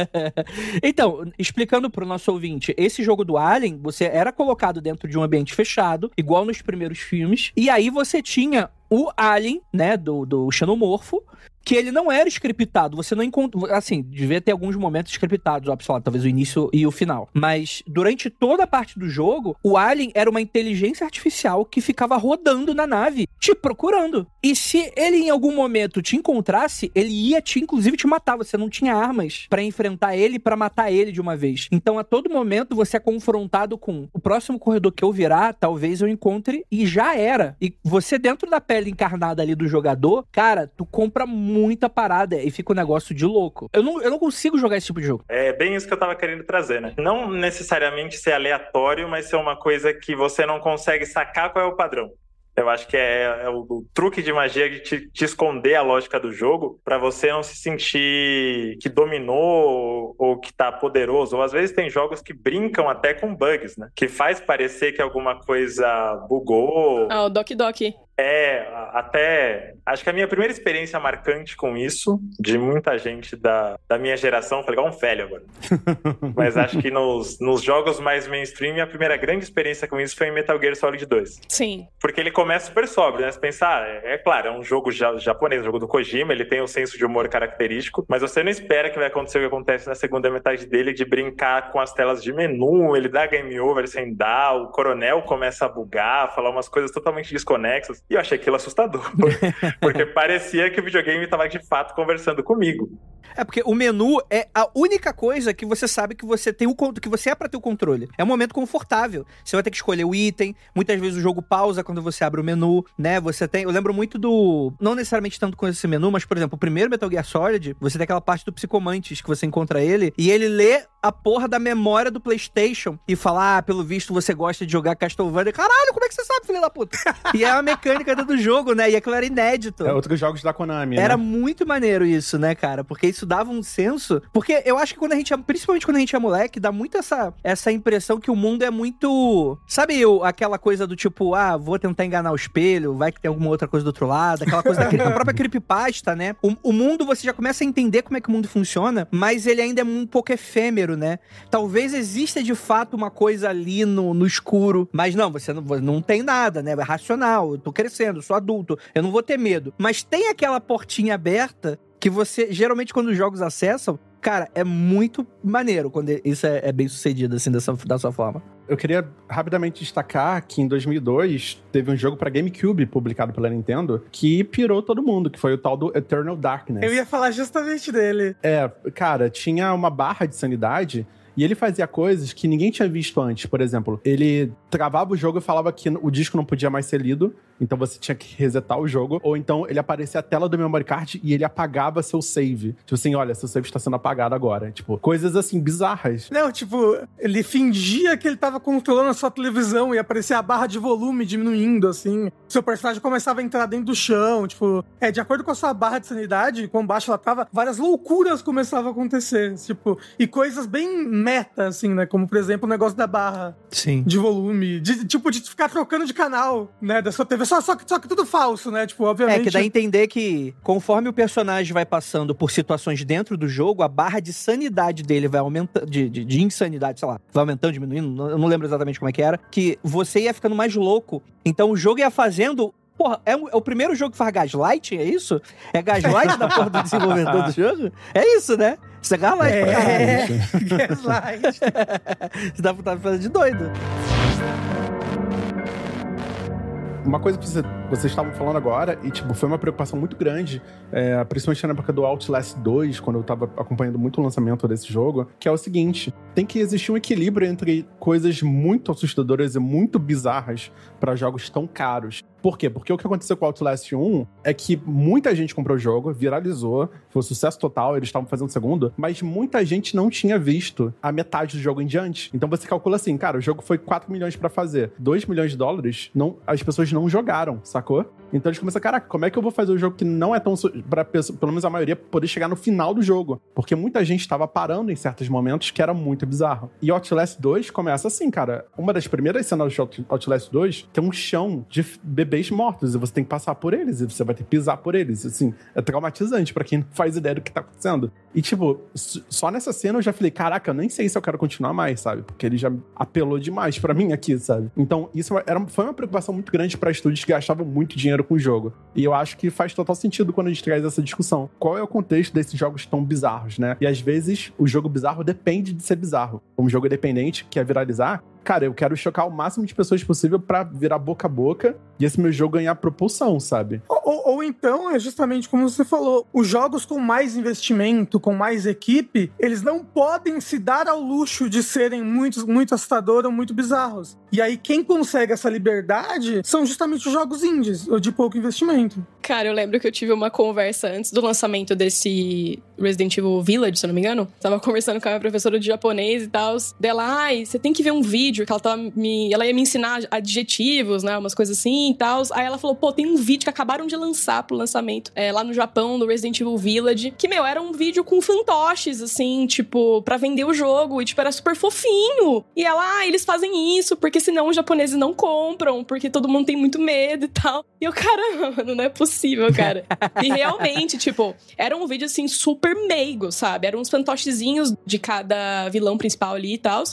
Speaker 5: então, explicando pro nosso ouvinte, esse jogo do Alien, você era colocado dentro de um ambiente fechado, igual nos primeiros filmes, e aí você tinha o Alien, né, do, do Xenomorfo, que ele não era scriptado. Você não encontra. Assim, devia ter alguns momentos scriptados, ó, lá, talvez o início e o final. Mas durante toda a parte do jogo, o Alien era uma inteligência artificial que ficava rodando na nave, te procurando. E se ele em algum momento te encontrasse, ele ia te, inclusive, te matar. Você não tinha armas para enfrentar ele, para matar ele de uma vez. Então, a todo momento, você é confrontado com o próximo corredor que eu virar, talvez eu encontre, e já era. E você, dentro da pele encarnada ali do jogador, cara, tu compra muito muita parada e fica um negócio de louco. Eu não, eu não consigo jogar esse tipo de jogo.
Speaker 8: É bem isso que eu tava querendo trazer, né? Não necessariamente ser aleatório, mas ser uma coisa que você não consegue sacar qual é o padrão. Eu acho que é, é o, o, truque de magia de te, te esconder a lógica do jogo para você não se sentir que dominou ou que tá poderoso. Ou às vezes tem jogos que brincam até com bugs, né? Que faz parecer que alguma coisa bugou.
Speaker 9: Ah, o Doc Doc.
Speaker 8: É, até. Acho que a minha primeira experiência marcante com isso, de muita gente da, da minha geração, falei igual um velho agora. Mas acho que nos, nos jogos mais mainstream, a primeira grande experiência com isso foi em Metal Gear Solid 2.
Speaker 9: Sim.
Speaker 8: Porque ele começa super sóbrio, né? Você pensar, é, é claro, é um jogo ja- japonês, um jogo do Kojima, ele tem o senso de humor característico, mas você não espera que vai acontecer o que acontece na segunda metade dele, de brincar com as telas de menu, ele dá game over sem dar, o coronel começa a bugar, falar umas coisas totalmente desconexas, e eu achei aquilo assustador, porque parecia que o videogame estava de fato conversando comigo.
Speaker 5: É porque o menu é a única coisa que você sabe que você tem o que você é pra ter o controle. É um momento confortável. Você vai ter que escolher o item. Muitas vezes o jogo pausa quando você abre o menu, né? Você tem, eu lembro muito do, não necessariamente tanto com esse menu, mas por exemplo, o primeiro Metal Gear Solid, você tem aquela parte do Psicomantis que você encontra ele e ele lê a porra da memória do PlayStation e fala: "Ah, pelo visto você gosta de jogar Castlevania". Caralho, como é que você sabe, filho da puta? e é a mecânica do jogo, né? E aquilo era inédito.
Speaker 7: É outros jogos da Konami,
Speaker 5: Era
Speaker 7: né?
Speaker 5: muito maneiro isso, né, cara? Porque isso dava um senso. Porque eu acho que quando a gente é, principalmente quando a gente é moleque, dá muito essa, essa impressão que o mundo é muito. Sabe o- aquela coisa do tipo, ah, vou tentar enganar o espelho, vai que tem alguma outra coisa do outro lado, aquela coisa da, própria creepypasta, né? O, o mundo você já começa a entender como é que o mundo funciona, mas ele ainda é um pouco efêmero, né? Talvez exista de fato uma coisa ali no, no escuro, mas não, você não, não tem nada, né? É racional, eu tô crescendo, eu sou adulto, eu não vou ter medo. Mas tem aquela portinha aberta que você, geralmente, quando os jogos acessam, cara, é muito maneiro quando isso é, é bem sucedido, assim, dessa, da sua forma.
Speaker 7: Eu queria rapidamente destacar que em 2002 teve um jogo pra GameCube publicado pela Nintendo que pirou todo mundo, que foi o tal do Eternal Darkness.
Speaker 6: Eu ia falar justamente dele.
Speaker 7: É, cara, tinha uma barra de sanidade e ele fazia coisas que ninguém tinha visto antes. Por exemplo, ele travava o jogo e falava que o disco não podia mais ser lido, então você tinha que resetar o jogo. Ou então ele aparecia a tela do memory card e ele apagava seu save. Tipo assim, olha, seu save está sendo apagado agora. Tipo, coisas assim bizarras.
Speaker 6: Não, tipo, ele fingia que ele tava controlando a sua televisão e aparecia a barra de volume diminuindo, assim. Seu personagem começava a entrar dentro do chão, tipo... É, de acordo com a sua barra de sanidade, quão baixa ela tava, várias loucuras começavam a acontecer, tipo... E coisas bem meta, assim, né? Como, por exemplo, o negócio da barra
Speaker 5: Sim.
Speaker 6: de volume. De, tipo, de ficar trocando de canal, né? Da sua TV. Só, só, que- só que tudo falso, né? Tipo, obviamente...
Speaker 5: É, que dá a entender que conforme o personagem vai passando por situações dentro do jogo, a barra de sanidade dele vai aumentando, de, de, de insanidade, sei lá, vai aumentando, diminuindo, eu não lembro exatamente como é que era, que você ia ficando mais louco. Então o jogo ia fazendo. Porra, é, o- é o primeiro jogo que faz gaslight? É isso? É gaslight da porra do desenvolvedor do jogo? É isso, né? Isso é gaslight pra caralho.
Speaker 6: É, gaslight.
Speaker 5: Você dá tá fazendo de doido.
Speaker 7: Uma coisa que você- vocês estavam falando agora, e tipo, foi uma preocupação muito grande, é, principalmente na época do Outlast 2, quando eu tava acompanhando muito o lançamento desse jogo, que é o seguinte: tem que existir um equilíbrio entre coisas muito assustadoras e muito bizarras para jogos tão caros. Por quê? Porque o que aconteceu com o Outlast 1 é que muita gente comprou o jogo, viralizou, foi um sucesso total, eles estavam fazendo o segundo, mas muita gente não tinha visto a metade do jogo em diante. Então você calcula assim, cara, o jogo foi 4 milhões pra fazer, 2 milhões de dólares, não, as pessoas não jogaram, sacou? Então eles começam, caraca, como é que eu vou fazer um jogo que não é tão. pessoa, pelo menos a maioria, poder chegar no final do jogo? Porque muita gente estava parando em certos momentos que era muito bizarro. E Outlast 2 começa assim, cara. Uma das primeiras cenas de Out- Outlast 2 tem um chão de bebês mortos e você tem que passar por eles e você vai ter que pisar por eles. Assim, é traumatizante pra quem não faz ideia do que tá acontecendo. E, tipo, só nessa cena eu já falei, caraca, eu nem sei se eu quero continuar mais, sabe? Porque ele já apelou demais pra mim aqui, sabe? Então, isso era, foi uma preocupação muito grande pra estúdios que gastavam muito dinheiro com o jogo. E eu acho que faz total sentido quando a gente traz essa discussão. Qual é o contexto desses jogos tão bizarros, né? E às vezes o jogo bizarro depende de ser bizarro. Um jogo independente que é viralizar, cara, eu quero chocar o máximo de pessoas possível pra virar boca a boca e esse meu jogo ganhar propulsão, sabe?
Speaker 6: Ou, ou- ou então, é justamente como você falou, os jogos com mais investimento, com mais equipe, eles não podem se dar ao luxo de serem muito, muito assustadores ou muito bizarros. E aí, quem consegue essa liberdade são justamente os jogos indies, ou de pouco investimento.
Speaker 9: Cara, eu lembro que eu tive uma conversa antes do lançamento desse Resident Evil Village, se eu não me engano. Tava conversando com a minha professora de japonês e tal. Dela, ai, você tem que ver um vídeo que ela tava me. Ela ia me ensinar adjetivos, né? Umas coisas assim e tal. Aí ela falou, pô, tem um vídeo que acabaram de lançar pro lançamento é, lá no Japão, do Resident Evil Village. Que, meu, era um vídeo com fantoches, assim, tipo, para vender o jogo. E, tipo, era super fofinho. E ela, ah, eles fazem isso porque senão os japoneses não compram, porque todo mundo tem muito medo e tal. E eu, caramba, não é possível, cara. e realmente, tipo, era um vídeo assim super meigo, sabe? Eram uns fantochezinhos de cada vilão principal ali e tal.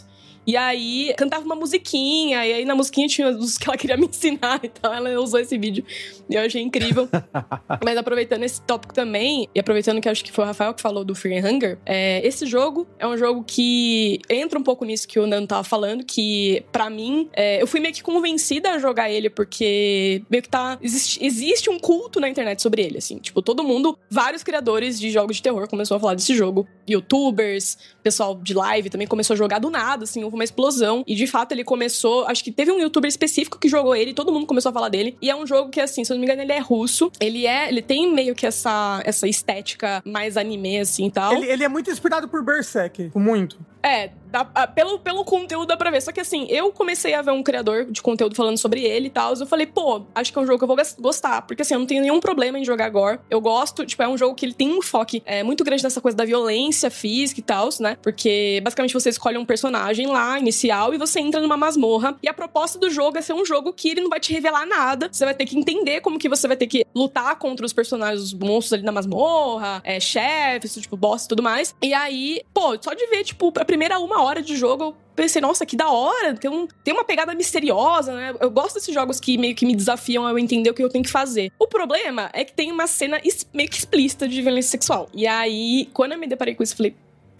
Speaker 9: E aí cantava uma musiquinha, e aí na musiquinha tinha os que ela queria me ensinar e tal. Ela usou esse vídeo e eu achei incrível. Mas aproveitando esse tópico também, e aproveitando que acho que foi o Rafael que falou do Free Hunger, é, esse jogo é um jogo que entra um pouco nisso que o Nando tava falando, que para mim, é, eu fui meio que convencida a jogar ele, porque meio que tá. Existe, existe um culto na internet sobre ele, assim. Tipo, todo mundo, vários criadores de jogos de terror começou a falar desse jogo. Youtubers, pessoal de live também começou a jogar do nada, assim, uma explosão. E de fato ele começou. Acho que teve um youtuber específico que jogou ele, todo mundo começou a falar dele. E é um jogo que, assim, se eu não me engano, ele é russo. Ele é. Ele tem meio que essa, essa estética mais anime, assim e tal.
Speaker 6: Ele, ele é muito inspirado por Berserk, muito.
Speaker 9: É, dá, pelo, pelo conteúdo dá pra ver. Só que assim, eu comecei a ver um criador de conteúdo falando sobre ele e tal. Eu falei, pô, acho que é um jogo que eu vou gostar. Porque assim, eu não tenho nenhum problema em jogar agora. Eu gosto, tipo, é um jogo que ele tem um enfoque é, muito grande nessa coisa da violência física e tal, né? Porque basicamente você escolhe um personagem lá, inicial, e você entra numa masmorra. E a proposta do jogo é ser um jogo que ele não vai te revelar nada. Você vai ter que entender como que você vai ter que lutar contra os personagens, os monstros ali na masmorra, é, chefes, tipo, boss e tudo mais. E aí, pô, só de ver, tipo, a primeira uma hora de jogo, eu pensei, nossa, que da hora, tem, um, tem uma pegada misteriosa, né? Eu gosto desses jogos que meio que me desafiam a eu entender o que eu tenho que fazer. O problema é que tem uma cena meio que explícita de violência sexual. E aí, quando eu me deparei com isso, eu falei,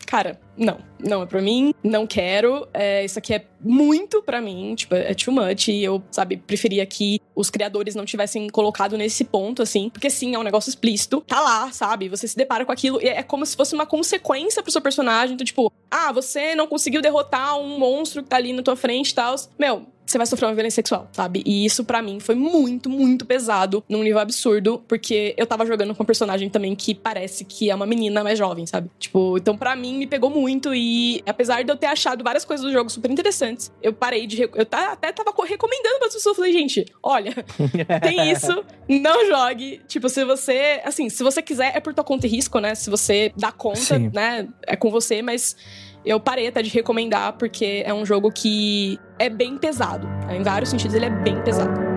Speaker 9: cara, não, não é pra mim, não quero. É, isso aqui é muito pra mim, tipo, é too much. E eu, sabe, preferia que os criadores não tivessem colocado nesse ponto, assim. Porque sim, é um negócio explícito. Tá lá, sabe? Você se depara com aquilo e é como se fosse uma consequência pro seu personagem. Então, tipo, ah, você não conseguiu derrotar um monstro que tá ali na tua frente e tal. Meu, você vai sofrer uma violência sexual, sabe? E isso para mim foi muito, muito pesado, num nível absurdo, porque eu tava jogando com um personagem também que parece que é uma menina mais jovem, sabe? Tipo, então para mim me pegou muito e apesar de eu ter achado várias coisas do jogo super interessantes, eu parei de eu até tava recomendando para as pessoas, falei, gente, olha, tem isso, não jogue. Tipo, se você, assim, se você quiser é por tua conta e risco, né? Se você dá conta, Sim. né? É com você, mas eu parei até de recomendar porque é um jogo que é bem pesado. Em vários sentidos, ele é bem pesado.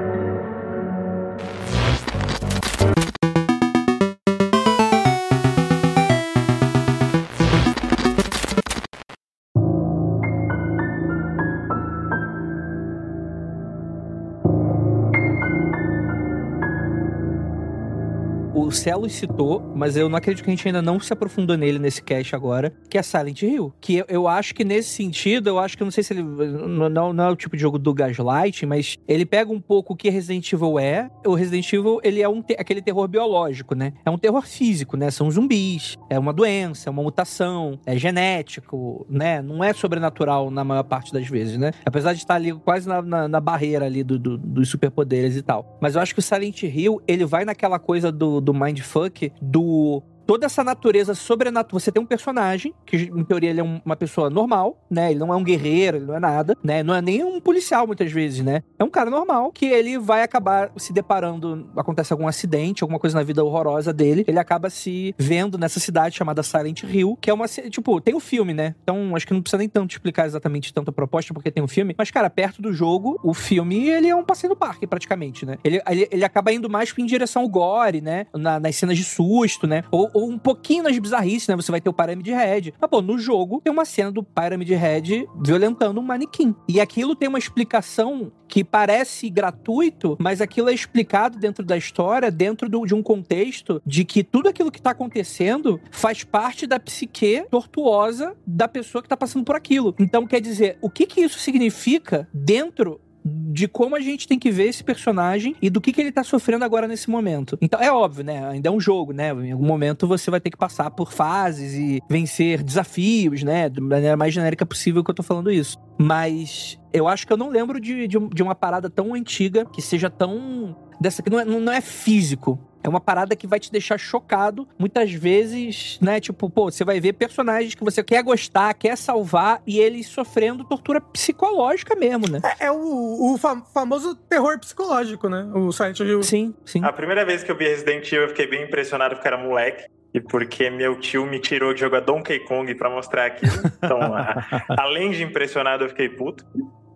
Speaker 5: Celo citou, mas eu não acredito que a gente ainda não se aprofundou nele nesse cast agora, que é Silent Hill. Que eu, eu acho que nesse sentido, eu acho que eu não sei se ele. Não, não é o tipo de jogo do Gaslight, mas ele pega um pouco o que Resident Evil é. O Resident Evil, ele é um te aquele terror biológico, né? É um terror físico, né? São zumbis, é uma doença, é uma mutação, é genético, né? Não é sobrenatural na maior parte das vezes, né? Apesar de estar ali quase na, na, na barreira ali do, do, dos superpoderes e tal. Mas eu acho que o Silent Hill, ele vai naquela coisa do, do mindfuck do toda essa natureza sobrenatural. Você tem um personagem, que em teoria ele é uma pessoa normal, né? Ele não é um guerreiro, ele não é nada, né? Não é nem um policial muitas vezes, né? É um cara normal que ele vai acabar se deparando, acontece algum acidente, alguma coisa na vida horrorosa dele, ele acaba se vendo nessa cidade chamada Silent Hill, que é uma, tipo, tem o um filme, né? Então acho que não precisa nem tanto explicar exatamente tanto a proposta, porque tem um filme, mas cara, perto do jogo, o filme, ele é um passeio no parque praticamente, né? Ele, ele, ele acaba indo mais em direção ao gore, né? Na, nas cenas de susto, né? Ou, ou um pouquinho nas bizarrices, né? Você vai ter o Pyramid Head. Mas, pô, no jogo tem uma cena do Pyramid Head violentando um manequim. E aquilo tem uma explicação que parece gratuito, mas aquilo é explicado dentro da história, dentro do, de um contexto de que tudo aquilo que tá acontecendo faz parte da psique tortuosa da pessoa que tá passando por aquilo. Então, quer dizer, o que que isso significa dentro de como a gente tem que ver esse personagem e do que, que ele tá sofrendo agora nesse momento. Então, é óbvio, né? Ainda é um jogo, né? Em algum momento você vai ter que passar por fases e vencer desafios, né? Da maneira mais genérica possível que eu tô falando isso. Mas eu acho que eu não lembro de, de, de uma parada tão antiga que seja tão. dessa que não é, não é físico É uma parada que vai te deixar chocado. Muitas vezes, né? Tipo, pô, você vai ver personagens que você quer gostar, quer salvar, e eles sofrendo tortura psicológica mesmo, né?
Speaker 6: É, é o, o fa- famoso terror psicológico, né? O Silent Hill.
Speaker 5: Sim, sim.
Speaker 8: A primeira vez que eu vi Resident Evil, eu fiquei bem impressionado porque era moleque. E porque meu tio me tirou de jogar Donkey Kong pra mostrar aquilo. Então, a- além de impressionado, eu fiquei puto.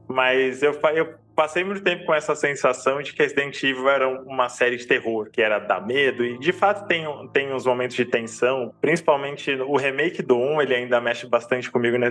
Speaker 8: Mas eu, eu passei muito tempo com essa sensação de que Resident Evil era um- uma série de terror, que era dar medo. E de fato tem, tem uns momentos de tensão. Principalmente o remake do 1, ele ainda mexe bastante comigo né,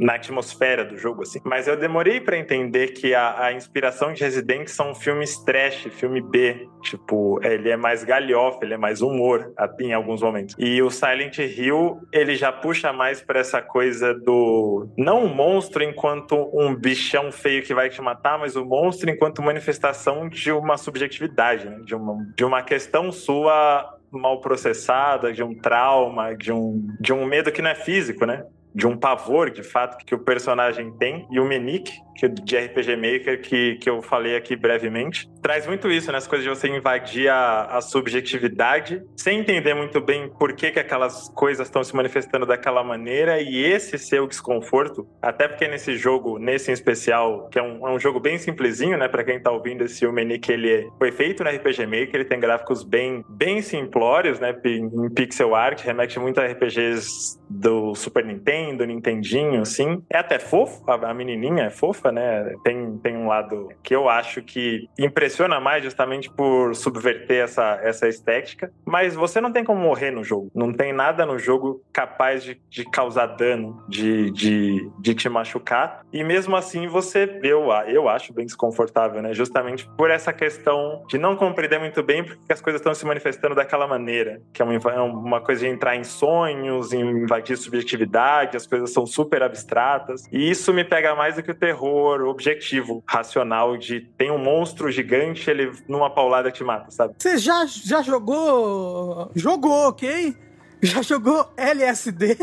Speaker 8: na atmosfera do jogo, assim. Mas eu demorei pra entender que a, a inspiração de Resident são filmes trash, filme B. Tipo, ele é mais galhofa, ele é mais humor em alguns momentos. E o Silent Hill, ele já puxa mais pra essa coisa do. Não um monstro enquanto um bichão feio que vai te matar, mas o monstro enquanto manifestação de uma subjetividade, né? de, uma, de uma questão sua mal processada, de um trauma, de um, de um medo que não é físico, né? De um pavor, de fato, que o personagem tem. E o Menique, que, de RPG Maker, que, que eu falei aqui brevemente, traz muito isso, né? As coisas de você invadir a, a subjetividade, sem entender muito bem por que, que aquelas coisas estão se manifestando daquela maneira, e esse seu desconforto, até porque nesse jogo, nesse em especial, que é um, é um jogo bem simplesinho, né? Pra quem tá ouvindo esse Menique, ele foi feito no RPG Maker, ele tem gráficos bem, bem simplórios, né? Em pixel art, remete muito a RPGs do Super Nintendo, Nintendinho, assim. É até fofo, a, menininha é fofa, né? Tem, tem um lado que eu acho que impressiona mais justamente por subverter essa, essa estética. Mas você não tem como morrer no jogo. Não tem nada no jogo capaz de, de causar dano, de, de, de te machucar. E mesmo assim você, eu, eu acho bem desconfortável, né? Justamente por essa questão de não compreender muito bem porque as coisas estão se manifestando daquela maneira. Que é uma, é uma coisa de entrar em sonhos, invadir subjetividade, as coisas são super abstratas. E isso me pega mais do que o terror objetivo, racional, de tem um monstro gigante, ele numa paulada te mata, sabe?
Speaker 6: Você já, já jogou. Jogou, ok? Já jogou LSD?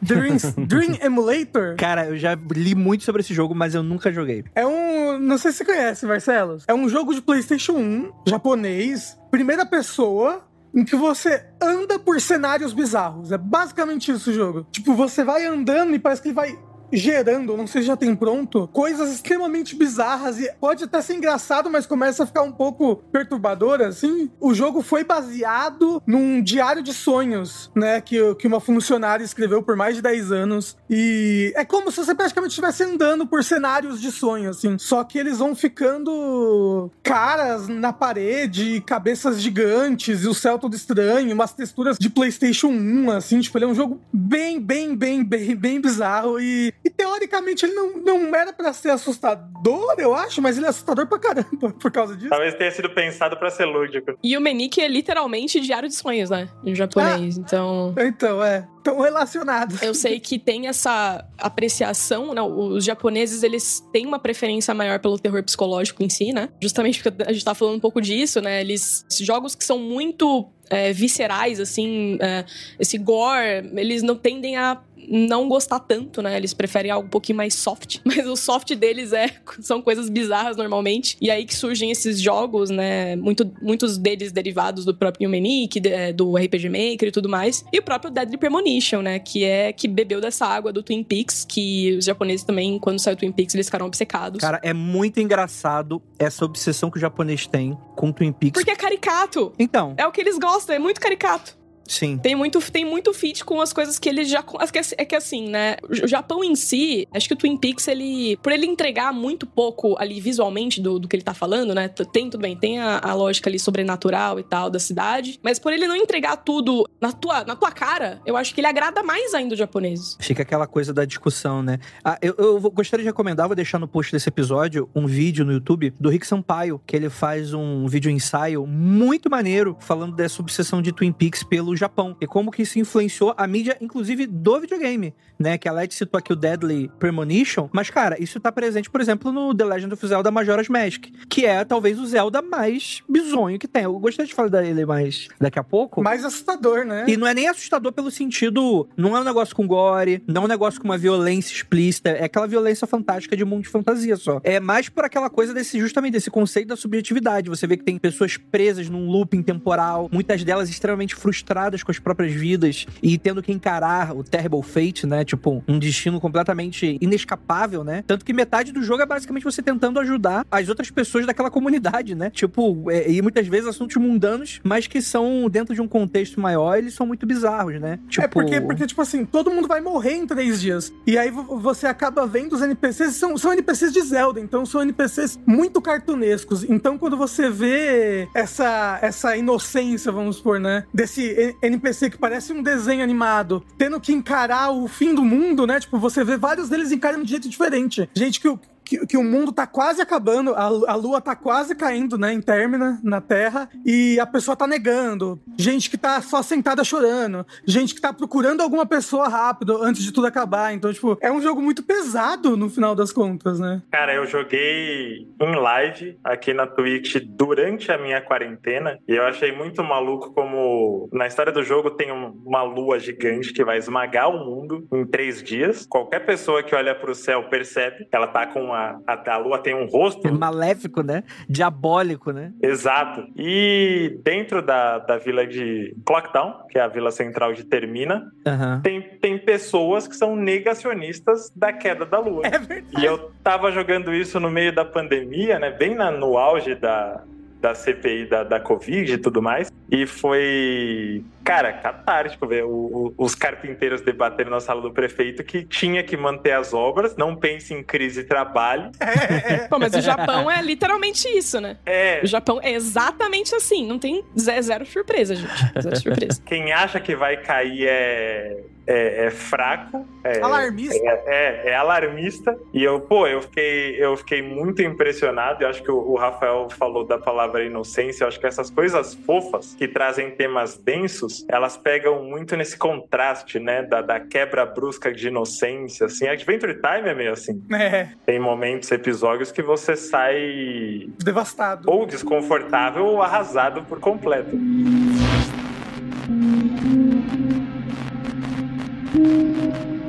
Speaker 6: Dream, Dream Emulator?
Speaker 5: Cara, eu já li muito sobre esse jogo, mas eu nunca joguei.
Speaker 6: É um. Não sei se você conhece, Marcelo. É um jogo de PlayStation 1, japonês, primeira pessoa. Em que você anda por cenários bizarros. É basicamente isso o jogo. Tipo, você vai andando e parece que ele vai gerando, não sei se já tem pronto, coisas extremamente bizarras e pode até ser engraçado, mas começa a ficar um pouco perturbador, assim. O jogo foi baseado num diário de sonhos, né, que, que uma funcionária escreveu por mais de 10 anos. E é como se você praticamente estivesse andando por cenários de sonho, assim, só que eles vão ficando caras na parede, cabeças gigantes e o céu todo estranho, umas texturas de PlayStation 1, assim, tipo, ele é um jogo bem, bem, bem, bem, bem bizarro e e teoricamente ele não, não era pra ser assustador, eu acho, mas ele é assustador pra caramba por causa disso.
Speaker 8: Talvez tenha sido pensado pra ser lúdico.
Speaker 9: E o Menique é literalmente diário de sonhos, né? Em japonês. Então.
Speaker 6: Então, é. Tão relacionados.
Speaker 9: Eu sei que tem essa apreciação, né? Os japoneses, eles têm uma preferência maior pelo terror psicológico em si, né? Justamente porque a gente tá falando um pouco disso, né? Eles. Jogos que são muito é, viscerais, assim, é, esse gore, eles não tendem a não gostar tanto, né? Eles preferem algo um pouquinho mais soft. Mas o soft deles é são coisas bizarras normalmente. E aí que surgem esses jogos, né? Muito, muitos deles derivados do próprio Menique, do RPG Maker e tudo mais. E o próprio Deadly Premonition, né? Que é que bebeu dessa água do Twin Peaks, que os japoneses também, quando saiu o Twin Peaks, eles ficaram obcecados.
Speaker 5: Cara, é muito engraçado essa obsessão que o japonês tem com Twin Peaks.
Speaker 9: Porque é caricato.
Speaker 5: Então.
Speaker 9: É o que eles gostam, é muito caricato.
Speaker 5: Sim.
Speaker 9: Tem muito, tem muito fit com as coisas que ele já. É que assim, né? O Japão em si, acho que o Twin Peaks, ele. Por ele entregar muito pouco ali visualmente do, do que ele tá falando, né? Tem, tudo bem, tem a, a lógica ali sobrenatural e tal da cidade. Mas por ele não entregar tudo na tua, na tua cara, eu acho que ele agrada mais ainda os japoneses.
Speaker 5: Fica aquela coisa da discussão, né? Ah, eu, eu vou- gostaria de recomendar, vou deixar no post desse episódio, um vídeo no YouTube do Rick Sampaio, que ele faz um vídeo ensaio muito maneiro falando dessa obsessão de Twin Peaks pelo Japão. E como que isso influenciou a mídia, inclusive, do videogame, né? Que a Let citou aqui o Deadly Premonition, mas, cara, isso tá presente, por exemplo, no The Legend of Zelda Majora's Mask, que é talvez o Zelda mais bizonho que tem. Eu gostaria de falar dele mais daqui a pouco.
Speaker 6: Mais assustador, né?
Speaker 5: E não é nem assustador pelo sentido. Não é um negócio com gore, não é um negócio com uma violência explícita. É aquela violência fantástica de mundo de fantasia só. É mais por aquela coisa desse, justamente, desse conceito da subjetividade. Você vê que tem pessoas presas num looping temporal, muitas delas extremamente frustradas com as próprias vidas e tendo que encarar o Terrible Fate, né? Tipo, um destino completamente inescapável, né? Tanto que metade do jogo é basicamente você tentando ajudar as outras pessoas daquela comunidade, né? Tipo, é, e muitas vezes assuntos mundanos, mas que são dentro de um contexto maior, eles são muito bizarros, né? Tipo...
Speaker 6: É porque, porque, tipo assim, todo mundo vai morrer em três dias. E aí você acaba vendo os NPCs, são, são NPCs de Zelda, então são NPCs muito cartunescos. Então quando você vê essa, essa inocência, vamos supor, né? Desse NPC que parece um desenho animado, tendo que encarar o fim do mundo, né? Tipo, você vê vários deles encarando de jeito diferente. Gente que, que, que, o mundo tá quase acabando, a, a lua tá quase caindo, né, em término na Terra, e a pessoa tá negando. Gente que tá só sentada chorando. Gente que tá procurando alguma pessoa rápido antes de tudo acabar. Então, tipo, é um jogo muito pesado no final das contas, né?
Speaker 8: Cara, eu joguei em live aqui na Twitch durante a minha quarentena, e eu achei muito maluco como na história do jogo tem uma lua gigante que vai esmagar o mundo em três dias. Qualquer pessoa que olha pro céu percebe que ela tá com uma a, a, lua tem um rosto.
Speaker 5: É maléfico, né? Diabólico, né?
Speaker 8: Exato. E dentro da, da vila de Clocktown, que é a vila central de Termina,
Speaker 5: uhum.
Speaker 8: tem, tem pessoas que são negacionistas da queda da lua.
Speaker 6: É verdade.
Speaker 8: E eu tava jogando isso no meio da pandemia, né? Bem na, no auge da, da CPI da, da Covid e tudo mais. E foi, cara, catártico ver o, o, os carpinteiros debatendo na sala do prefeito que tinha que manter as obras, não pense em crise de trabalho.
Speaker 9: Pô, mas o Japão é literalmente isso, né?
Speaker 8: É.
Speaker 9: O Japão é exatamente assim, não tem zero surpresa, gente. Zero surpresa.
Speaker 8: Quem acha que vai cair é é, é, fraco. É,
Speaker 6: alarmista.
Speaker 8: É, é, é, alarmista. E eu, pô, eu fiquei, eu fiquei muito impressionado. Eu acho que o, o, Rafael falou da palavra inocência. Eu acho que essas coisas fofas que trazem temas densos, elas pegam muito nesse contraste, né? Da, da quebra brusca de inocência, assim. Adventure Time é meio assim.
Speaker 6: É.
Speaker 8: Tem momentos, episódios que você sai...
Speaker 6: Devastado.
Speaker 8: Ou desconfortável ou arrasado por completo.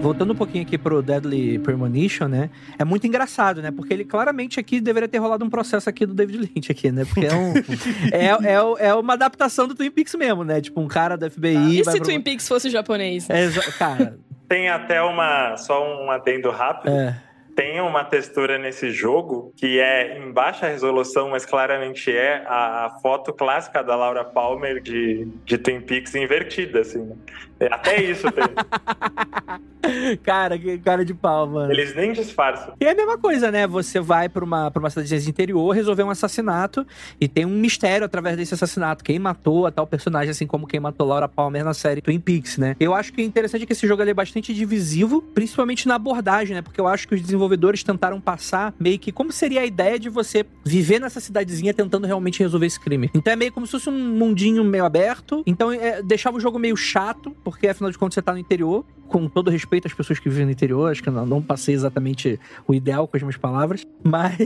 Speaker 5: Voltando um pouquinho aqui pro Deadly Premonition, né? É muito engraçado, né? Porque ele claramente aqui deveria ter rolado um processo aqui do David Lynch aqui, né? Porque é, um, é, é, é, uma adaptação do Twin Peaks mesmo, né? Tipo, um cara da FBI... Ah,
Speaker 9: e se pro... Twin Peaks fosse japonês?
Speaker 5: É, cara...
Speaker 8: Tem até uma... Só um adendo rápido.
Speaker 5: É
Speaker 8: tem uma textura nesse jogo que é em baixa resolução, mas claramente é a, a foto clássica da Laura Palmer de, de Twin Peaks invertida, assim. Né? Até isso tem.
Speaker 5: cara, que cara de pau, mano.
Speaker 8: Eles nem disfarçam.
Speaker 5: E é a mesma coisa, né? Você vai pra uma, pra uma cidade de interior resolver um assassinato e tem um mistério através desse assassinato. Quem matou a tal personagem, assim como quem matou Laura Palmer na série Twin Peaks, né? Eu acho que é interessante que esse jogo é bastante divisivo, principalmente na abordagem, né? Porque eu acho que os desenvolvedores tentaram passar meio que como seria a ideia de você viver nessa cidadezinha tentando realmente resolver esse crime. Então é meio como se fosse um mundinho meio aberto. Então é, deixava o jogo meio chato, porque afinal de contas você tá no interior, com todo respeito às pessoas que vivem no interior, acho que eu não, passei exatamente o ideal com as minhas palavras, mas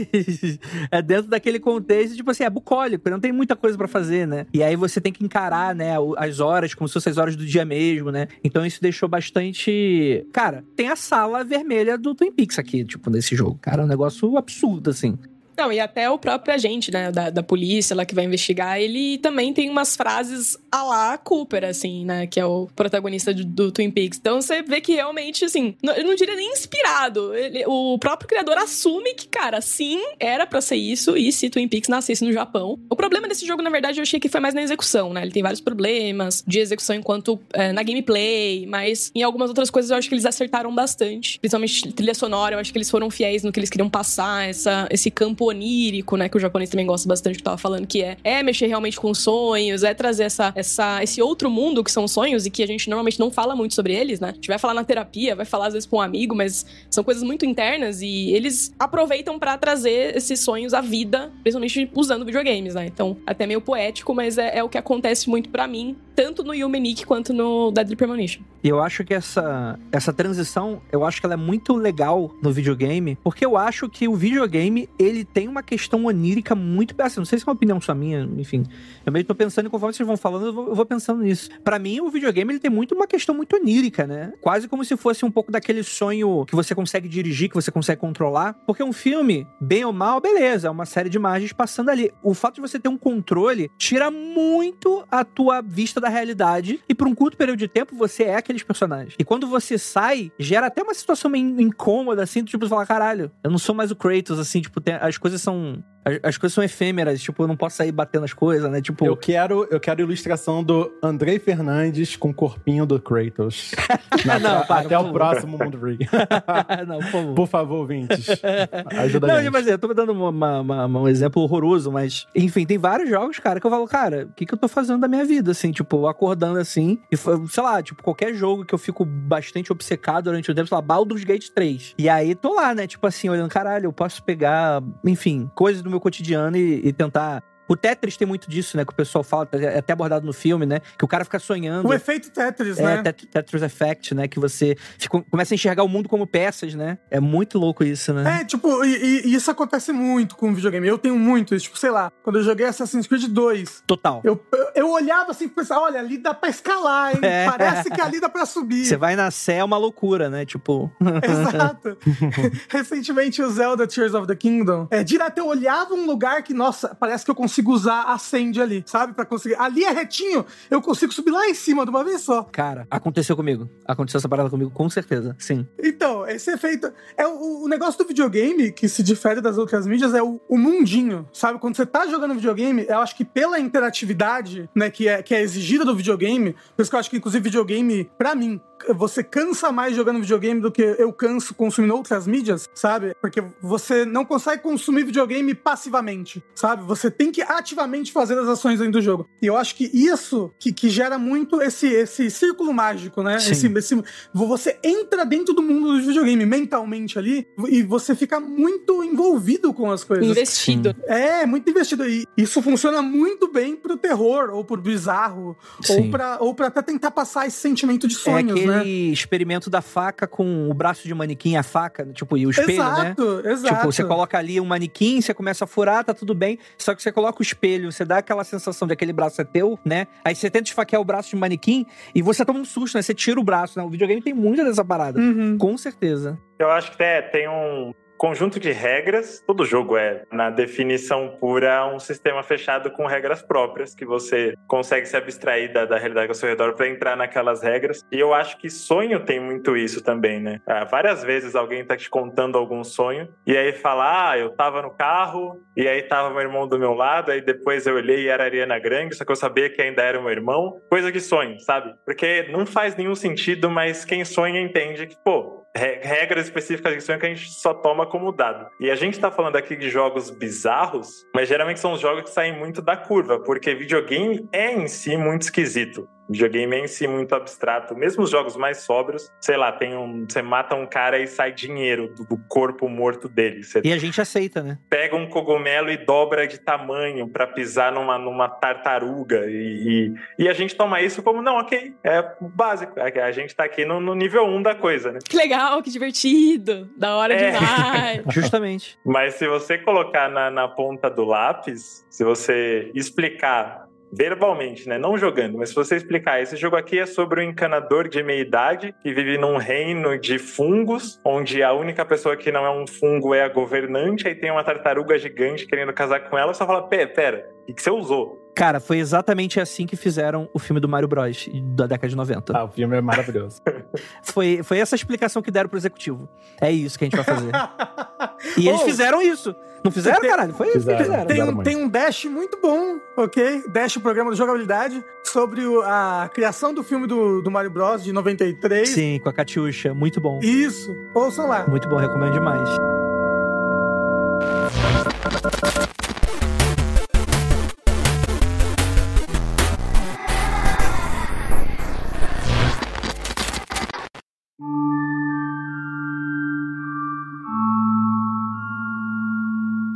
Speaker 5: é dentro daquele contexto, tipo assim, é bucólico, não tem muita coisa para fazer, né? E aí você tem que encarar, né, as horas como se fossem as horas do dia mesmo, né? Então isso deixou bastante. Cara, tem a sala vermelha do Twin Peaks aqui, tipo, nesse jogo. Cara, é um negócio absurdo, assim.
Speaker 9: Não, e até o próprio agente, né, da, da polícia lá que vai investigar, ele também tem umas frases a lá Cooper, assim, né, que é o protagonista do, do Twin Peaks. Então você vê que realmente, assim, eu não diria nem inspirado. Ele, o próprio criador assume que, cara, sim, era para ser isso, e se Twin Peaks nascesse no Japão. O problema desse jogo, na verdade, eu achei que foi mais na execução, né? Ele tem vários problemas de execução enquanto é, na gameplay, mas em algumas outras coisas eu acho que eles acertaram bastante. Principalmente trilha sonora, eu acho que eles foram fiéis no que eles queriam passar, essa, esse campo onírico, né? Que o japonês também gosta bastante, que eu tava falando, que é, é mexer realmente com sonhos, é trazer essa, essa, esse outro mundo que são sonhos e que a gente normalmente não fala muito sobre eles, né? A gente vai falar na terapia, vai falar às vezes pra um amigo, mas são coisas muito internas e eles aproveitam para trazer esses sonhos à vida, principalmente usando videogames, né? Então, até meio poético, mas é, é o que acontece muito para mim tanto no Yumenique quanto no Deadly Premonition.
Speaker 5: E eu acho que essa, essa transição, eu acho que ela é muito legal no videogame, porque eu acho que o videogame, ele tem uma questão onírica muito... Assim, não sei se é uma opinião só minha, enfim. Eu meio tô pensando, e conforme vocês vão falando, eu vou, eu vou pensando nisso. Para mim, o videogame, ele tem muito uma questão muito onírica, né? Quase como se fosse um pouco daquele sonho que você consegue dirigir, que você consegue controlar. Porque um filme, bem ou mal, beleza, é uma série de imagens passando ali. O fato de você ter um controle tira muito a tua vista da realidade e por um curto período de tempo você é aqueles personagens. E quando você sai, gera até uma situação meio incômoda, assim, tipo, você fala, caralho, eu não sou mais o Kratos, assim, tipo, as coisas são as, as, coisas são efêmeras, tipo, eu não posso sair batendo as coisas, né? Tipo.
Speaker 7: Eu quero, eu quero ilustração do Andrei Fernandes com o corpinho do Kratos. Na, não, para, até o próximo Mundo Free. não, por favor. Por favor, ouvintes. Ajuda não, a gente.
Speaker 5: Mas eu tô dando uma, uma, uma, um exemplo horroroso, mas. Enfim, tem vários jogos, cara, que eu falo, cara, o que, que eu tô fazendo da minha vida, assim? Tipo, acordando assim. E, sei lá, tipo, qualquer jogo que eu fico bastante obcecado durante o tempo, sei lá, Baldur's Gate 3. E aí tô lá, né? Tipo assim, olhando, caralho, eu posso pegar, enfim, coisas do meu cotidiano e, e tentar o Tetris tem muito disso, né? Que o pessoal fala, é até abordado no filme, né? Que o cara fica sonhando.
Speaker 6: O efeito Tetris,
Speaker 5: é,
Speaker 6: né?
Speaker 5: Tet Tetris Effect, né? Que você fica, começa a enxergar o mundo como peças, né? É muito louco isso, né?
Speaker 6: É, tipo, e, e isso acontece muito com videogame. Eu tenho muito isso. Tipo, sei lá, quando eu joguei Assassin's Creed 2.
Speaker 5: Total.
Speaker 6: Eu, eu, eu olhava assim e pensava, olha, ali dá pra escalar, hein? É. Parece que ali dá pra subir.
Speaker 5: Você vai na Sé, é uma loucura, né? Tipo.
Speaker 6: Exato. Recentemente, o Zelda Tears of the Kingdom. É, direto eu olhava um lugar que, nossa, parece que eu consigo usar a Ascend ali, sabe? para conseguir. Ali é retinho, eu consigo subir lá em cima de uma vez só.
Speaker 5: Cara, aconteceu comigo. Aconteceu essa parada comigo, com certeza. Sim.
Speaker 6: Então, esse efeito. É o, o negócio do videogame que se difere das outras mídias é o, o, mundinho, sabe? Quando você tá jogando videogame, eu acho que pela interatividade, né, que é, que é exigida do videogame, por isso que eu acho que, inclusive, videogame, para mim, você cansa mais jogando videogame do que eu canso consumindo outras mídias, sabe? Porque você não consegue consumir videogame passivamente, sabe? Você tem que ativamente fazer as ações dentro do jogo. E eu acho que isso que, que gera muito esse, esse círculo mágico, né? Esse, esse, você entra dentro do mundo do videogame mentalmente ali e você fica muito envolvido com as coisas.
Speaker 9: Investido.
Speaker 6: É, muito investido. E isso funciona muito bem pro terror, ou pro bizarro, Sim. ou pra, ou pra até tentar passar esse sentimento de sonhos, é
Speaker 5: aquele
Speaker 6: né?
Speaker 5: Experimento da faca com o braço de manequim e a faca, tipo, e o espelho,
Speaker 6: exato,
Speaker 5: né?
Speaker 6: Exato, exato.
Speaker 5: Tipo, você coloca ali um manequim, você começa a furar, tá tudo bem, só que você coloca o espelho, você dá aquela sensação de aquele braço é teu, né? Aí você tenta esfaquear o braço de manequim e você toma um susto, né? Você tira o braço, né? O videogame tem muita dessa parada.
Speaker 6: Uhum.
Speaker 5: Com certeza.
Speaker 8: Eu acho que é, tem um, conjunto de regras. Todo jogo é, na definição pura, um sistema fechado com regras próprias, que você consegue se abstrair da, da realidade ao seu redor para entrar naquelas regras. E eu acho que sonho tem muito isso também, né? Ah, várias vezes alguém tá te contando algum sonho, e aí fala: Ah, eu tava no carro, e aí tava meu irmão do meu lado, aí depois eu olhei e era Ariana Grande, só que eu sabia que ainda era meu irmão. Coisa de sonho, sabe? Porque não faz nenhum sentido, mas quem sonha entende que, pô, regras específicas sonho que a gente só toma como dado. E a gente tá falando aqui de jogos bizarros, mas geralmente são os jogos que saem muito da curva, porque videogame é em si muito esquisito. Videogame é em si muito abstrato. Mesmo os jogos mais sóbrios, sei lá, tem um. Você mata um cara e sai dinheiro do, do corpo morto dele. Você
Speaker 5: e a gente aceita, né?
Speaker 8: Pega um cogumelo e dobra de tamanho para pisar numa, numa tartaruga. E, e, e, a gente toma isso como, não, ok, é básico. A gente tá aqui no, no nível 1 um da coisa, né?
Speaker 9: Que legal, que divertido. Da hora é. demais.
Speaker 5: Justamente.
Speaker 8: Mas se você colocar na, na ponta do lápis, se você explicar verbalmente, né? Não jogando, mas se você explicar, esse jogo aqui é sobre um encanador de meia-idade que vive num reino de fungos, onde a única pessoa que não é um fungo é a governante, aí tem uma tartaruga gigante querendo casar com ela, só fala, pera, pera, o que você usou?
Speaker 5: Cara, foi exatamente assim que fizeram o filme do Mario Bros. da década de 90.
Speaker 7: Ah, o filme é maravilhoso.
Speaker 5: foi, foi essa explicação que deram pro executivo. É isso que a gente vai fazer. e eles oh, fizeram isso. Não fizeram, tem, caralho? Foi isso que fizeram.
Speaker 6: Tem um, tem um Dash muito bom, ok? Dash, o programa de jogabilidade, sobre o, a criação do filme do, do Mario Bros. de 93.
Speaker 5: Sim, com a Katiusha. Muito bom.
Speaker 6: Isso. Ouçam lá.
Speaker 5: Muito bom, recomendo demais.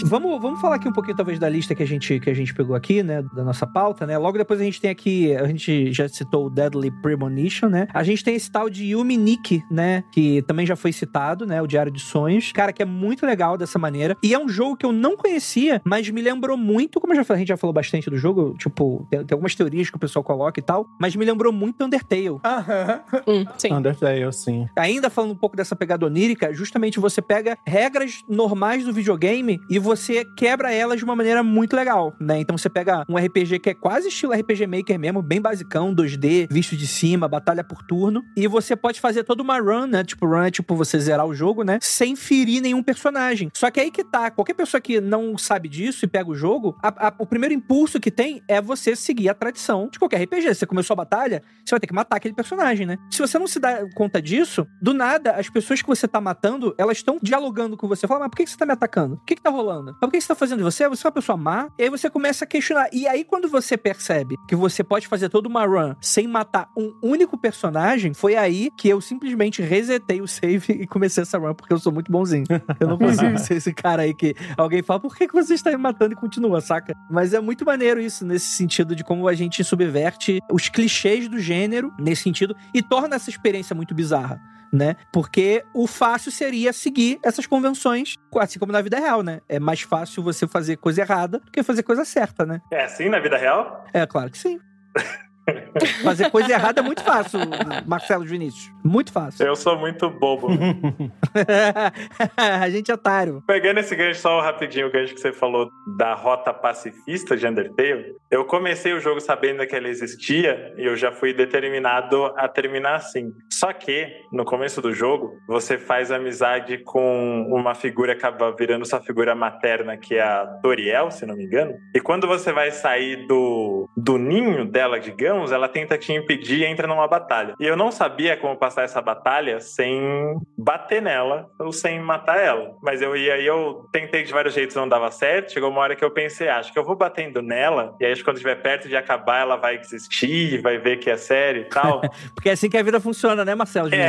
Speaker 5: Vamos, vamos falar aqui um pouquinho, talvez, da lista que a gente, que a gente pegou aqui, né? Da nossa pauta, né? Logo depois a gente tem aqui, a gente já citou o Deadly Premonition, né? A gente tem esse tal de Yumi Nikki, né? Que também já foi citado, né? O Diário de Sonhos. Cara, que é muito legal dessa maneira. E é um jogo que eu não conhecia, mas me lembrou muito, como eu já falei, a gente já falou bastante do jogo, tipo, tem, tem algumas teorias que o pessoal coloca e tal, mas me lembrou muito Undertale.
Speaker 6: Aham.
Speaker 9: Hum, sim.
Speaker 7: Undertale, sim.
Speaker 5: Ainda falando um pouco dessa pegada onírica, justamente você pega regras normais do videogame e você quebra elas de uma maneira muito legal, né? Então você pega um RPG que é quase estilo RPG Maker mesmo, bem basicão, 2D, visto de cima, batalha por turno, e você pode fazer toda uma run, né? Tipo, run é tipo você zerar o jogo, né? Sem ferir nenhum personagem. Só que aí que tá, qualquer pessoa que não sabe disso e pega o jogo, a- a- o primeiro impulso que tem é você seguir a tradição de qualquer RPG. Você começou a batalha, você vai ter que matar aquele personagem, né? Se você não se dá conta disso, do nada, as pessoas que você tá matando, elas estão dialogando com você. Fala, mas por que que você tá me atacando? O que que tá rolando? Mas por que que você tá fazendo você? Você é uma pessoa má? E aí você começa a questionar. E aí, quando você percebe que você pode fazer toda uma run sem matar um único personagem, foi aí que eu simplesmente resetei o save e comecei essa run, porque eu sou muito bonzinho. Eu não consigo ser esse cara aí que alguém fala, por que, que você está me matando e continua, saca? Mas é muito maneiro isso, nesse sentido de como a gente subverte os clichês do gênero, nesse sentido, e torna essa experiência muito bizarra. Né? Porque o fácil seria seguir essas convenções, assim como na vida real, né? É mais fácil você fazer coisa errada do que fazer coisa certa, né?
Speaker 8: É assim na vida real?
Speaker 5: É claro que sim. Fazer coisa errada é muito fácil, Marcelo Vinícius. Muito fácil.
Speaker 8: Eu sou muito bobo.
Speaker 5: a gente é otário.
Speaker 8: Pegando esse gancho só rapidinho, o gancho que você falou da rota pacifista de Undertale, eu comecei o jogo sabendo que ela existia e eu já fui determinado a terminar assim. Só que, no começo do jogo, você faz amizade com uma figura que acaba virando sua figura materna, que é a Toriel, se não me engano. E quando você vai sair do, do ninho dela, digamos, ela tenta te impedir e entra numa batalha. E eu não sabia como passar essa batalha sem bater nela ou sem matar ela. Mas eu e aí eu tentei de vários jeitos, não dava certo. Chegou uma hora que eu pensei, ah, acho que eu vou batendo nela, e aí acho que quando estiver perto de acabar, ela vai desistir, vai ver que é sério e tal.
Speaker 5: Porque é assim que a vida funciona, né, Marcelo?
Speaker 8: é, é.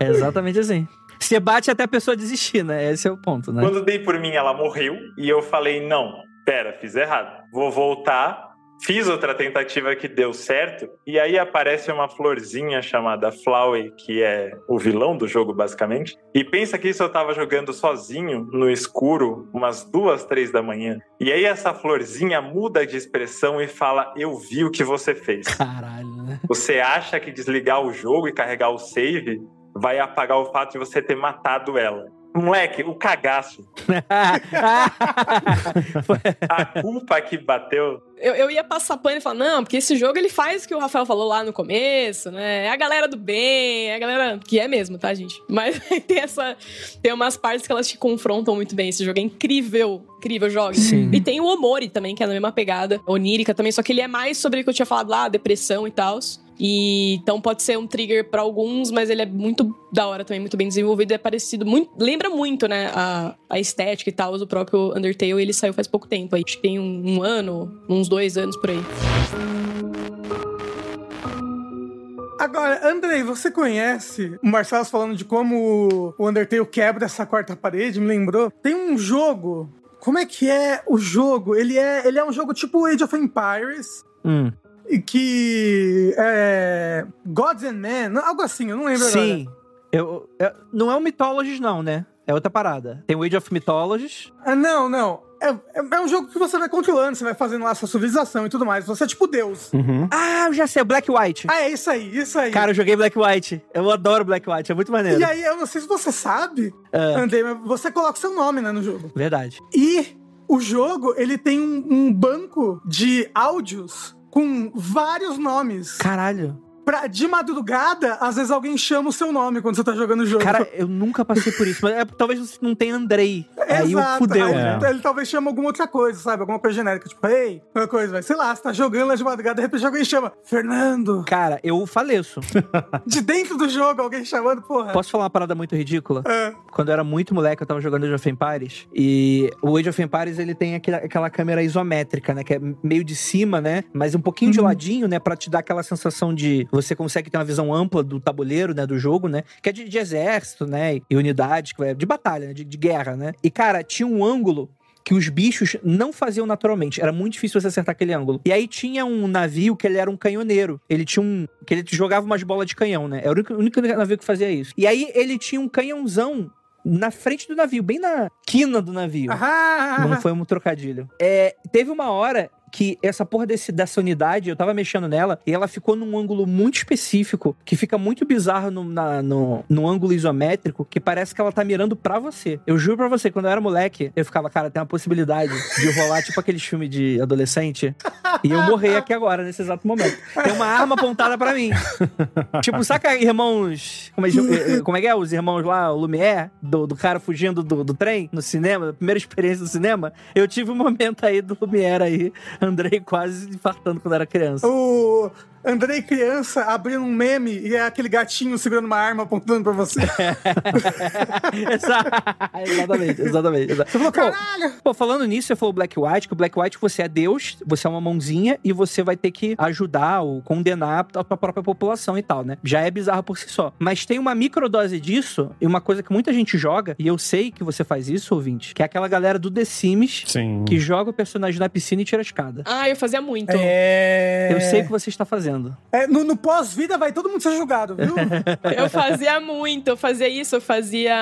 Speaker 5: É exatamente assim. Você bate até a pessoa desistir, né? Esse é o ponto, né?
Speaker 8: Quando dei por mim, ela morreu. E eu falei: não, pera, fiz errado. Vou voltar. Fiz outra tentativa que deu certo. E aí aparece uma florzinha chamada Flowey, que é o vilão do jogo, basicamente. E pensa que isso eu tava jogando sozinho, no escuro, umas duas, três da manhã. E aí essa florzinha muda de expressão e fala: Eu vi o que você fez.
Speaker 5: Caralho, né?
Speaker 8: Você acha que desligar o jogo e carregar o save vai apagar o fato de você ter matado ela. Moleque, o cagaço. A culpa que bateu.
Speaker 9: Eu, eu ia passar pano e falar, não, porque esse jogo ele faz o que o Rafael falou lá no começo, né? É a galera do bem, é a galera. Que é mesmo, tá, gente? Mas tem essa. Tem umas partes que elas te confrontam muito bem. Esse jogo é incrível. Incrível jogo.
Speaker 5: Sim.
Speaker 9: E tem o Omori também, que é na mesma pegada. Onírica também, só que ele é mais sobre o que eu tinha falado lá, depressão e tal. E então pode ser um trigger pra alguns, mas ele é muito da hora também, muito bem desenvolvido. É parecido, muito, lembra muito, né, a, a estética e tal do próprio Undertale. Ele saiu faz pouco tempo aí, acho que tem um, um ano, uns dois anos por aí.
Speaker 6: Agora, Andrei, você conhece o Marcelo falando de como o Undertale quebra essa quarta parede? Me lembrou? Tem um jogo. Como é que é o jogo? Ele é, ele é um jogo tipo Age of Empires.
Speaker 5: Hum.
Speaker 6: E que. É. Gods and Men, algo assim, eu não lembro agora.
Speaker 5: Sim. Eu, eu- não é o Mythologies, não, né? É outra parada. Tem o Age of Mythologies.
Speaker 6: Ah, não, não. É, é- é um jogo que você vai controlando, você vai fazendo lá sua civilização e tudo mais. Você é tipo Deus.
Speaker 5: Ah, eu já sei, o Black White.
Speaker 6: Ah, é isso aí, isso aí.
Speaker 5: Cara, eu joguei Black White. Eu adoro Black White, é muito maneiro.
Speaker 6: e aí, eu não sei se você sabe,
Speaker 5: Ah.
Speaker 6: Andrei, mas você coloca o seu nome né, no jogo.
Speaker 5: Verdade.
Speaker 6: E o jogo, ele tem um, um banco de áudios com vários nomes.
Speaker 5: Caralho.
Speaker 6: Pra, de madrugada, às vezes alguém chama o seu nome quando você tá jogando o jogo.
Speaker 5: Cara, eu nunca passei por isso. Mas é, talvez você não tenha Andrei. Aí o fudeu,
Speaker 6: Aí
Speaker 5: né?
Speaker 6: Ele talvez chama alguma outra coisa, sabe? Alguma coisa genérica, tipo, ei, uma coisa, vai. sei lá, você tá jogando lá de madrugada, de repente alguém chama Fernando.
Speaker 5: Cara, eu faleço.
Speaker 6: De dentro do jogo, alguém chamando, porra.
Speaker 5: Posso falar uma parada muito ridícula?
Speaker 6: É.
Speaker 5: Quando eu era muito moleque, eu tava jogando Age of Empires. E o Age of Empires, ele tem aquela, aquela câmera isométrica, né? Que é meio de cima, né? Mas um pouquinho de ladinho, né? Pra te dar aquela sensação de... Você consegue ter uma visão ampla do tabuleiro, né? Do jogo, né? Que é de, de exército, né? E unidade, que é de batalha, né? De, de guerra, né? E, cara, tinha um ângulo que os bichos não faziam naturalmente. Era muito difícil você acertar aquele ângulo. E aí tinha um navio que ele era um canhoneiro. Ele tinha um. que ele jogava umas bolas de canhão, né? Era o único, o único navio que fazia isso. E aí ele tinha um canhãozão na frente do navio, bem na quina do navio.
Speaker 6: Ah,
Speaker 5: Não foi um trocadilho. É, teve uma hora que essa porra desse, dessa unidade, eu tava mexendo nela, e ela ficou num ângulo muito específico, que fica muito bizarro no, na- no, no ângulo isométrico, que parece que ela tá mirando pra você. Eu juro pra você, quando eu era moleque, eu ficava, cara, tem uma possibilidade de rolar tipo aqueles filmes de adolescente, e eu morrer aqui agora, nesse exato momento. Tem uma arma apontada pra mim. tipo, saca irmãos. Como é, que- como é que é? Os irmãos lá, o Lumière, do, do cara fugindo do, do trem no cinema, primeira experiência do cinema. Eu tive um momento aí do Lumière aí, Andrei quase infartando quando era criança.
Speaker 6: o Andrei criança abrindo um meme e é aquele gatinho segurando uma arma apontando pra você.
Speaker 5: Exa- exatamente, exatamente. exa-
Speaker 6: Você falou,
Speaker 5: Pô,
Speaker 6: caralho!
Speaker 5: Pô, falando nisso, você falou Black White, que o Black White você é Deus, você é uma mãozinha e você vai ter que ajudar ou condenar a tua própria população e tal, né? Já é bizarro por si só. Mas tem uma microdose disso e uma coisa que muita gente joga, e eu sei que você faz isso, ouvinte, que é aquela galera do The Sims
Speaker 7: Sim.
Speaker 5: que joga o personagem na piscina e tira a escada.
Speaker 9: Ah, eu fazia muito.
Speaker 6: É.
Speaker 5: Eu sei o que você está fazendo.
Speaker 6: É, no no pós-vida vai todo mundo ser julgado, viu?
Speaker 9: Eu fazia muito, eu fazia isso, eu fazia.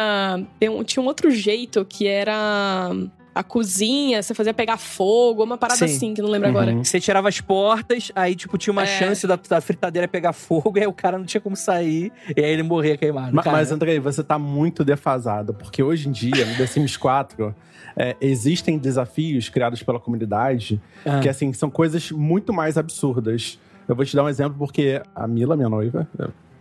Speaker 9: Tinha um outro jeito que era a cozinha, você fazia pegar fogo, uma parada
Speaker 5: Sim.
Speaker 9: assim, que eu não lembro agora.
Speaker 5: Você tirava as portas, aí, tipo, tinha uma
Speaker 9: É.
Speaker 5: chance da, da fritadeira pegar fogo, e aí o cara não tinha como sair, e aí ele morria queimado.
Speaker 7: Ma-
Speaker 5: Cara,
Speaker 7: Mas, Andrei, você tá muito defasado, porque hoje em dia, no The Sims 4, é, existem desafios criados pela comunidade
Speaker 5: Ah.
Speaker 7: que, assim, são coisas muito mais absurdas. Eu vou te dar um exemplo, porque a Mila, minha noiva,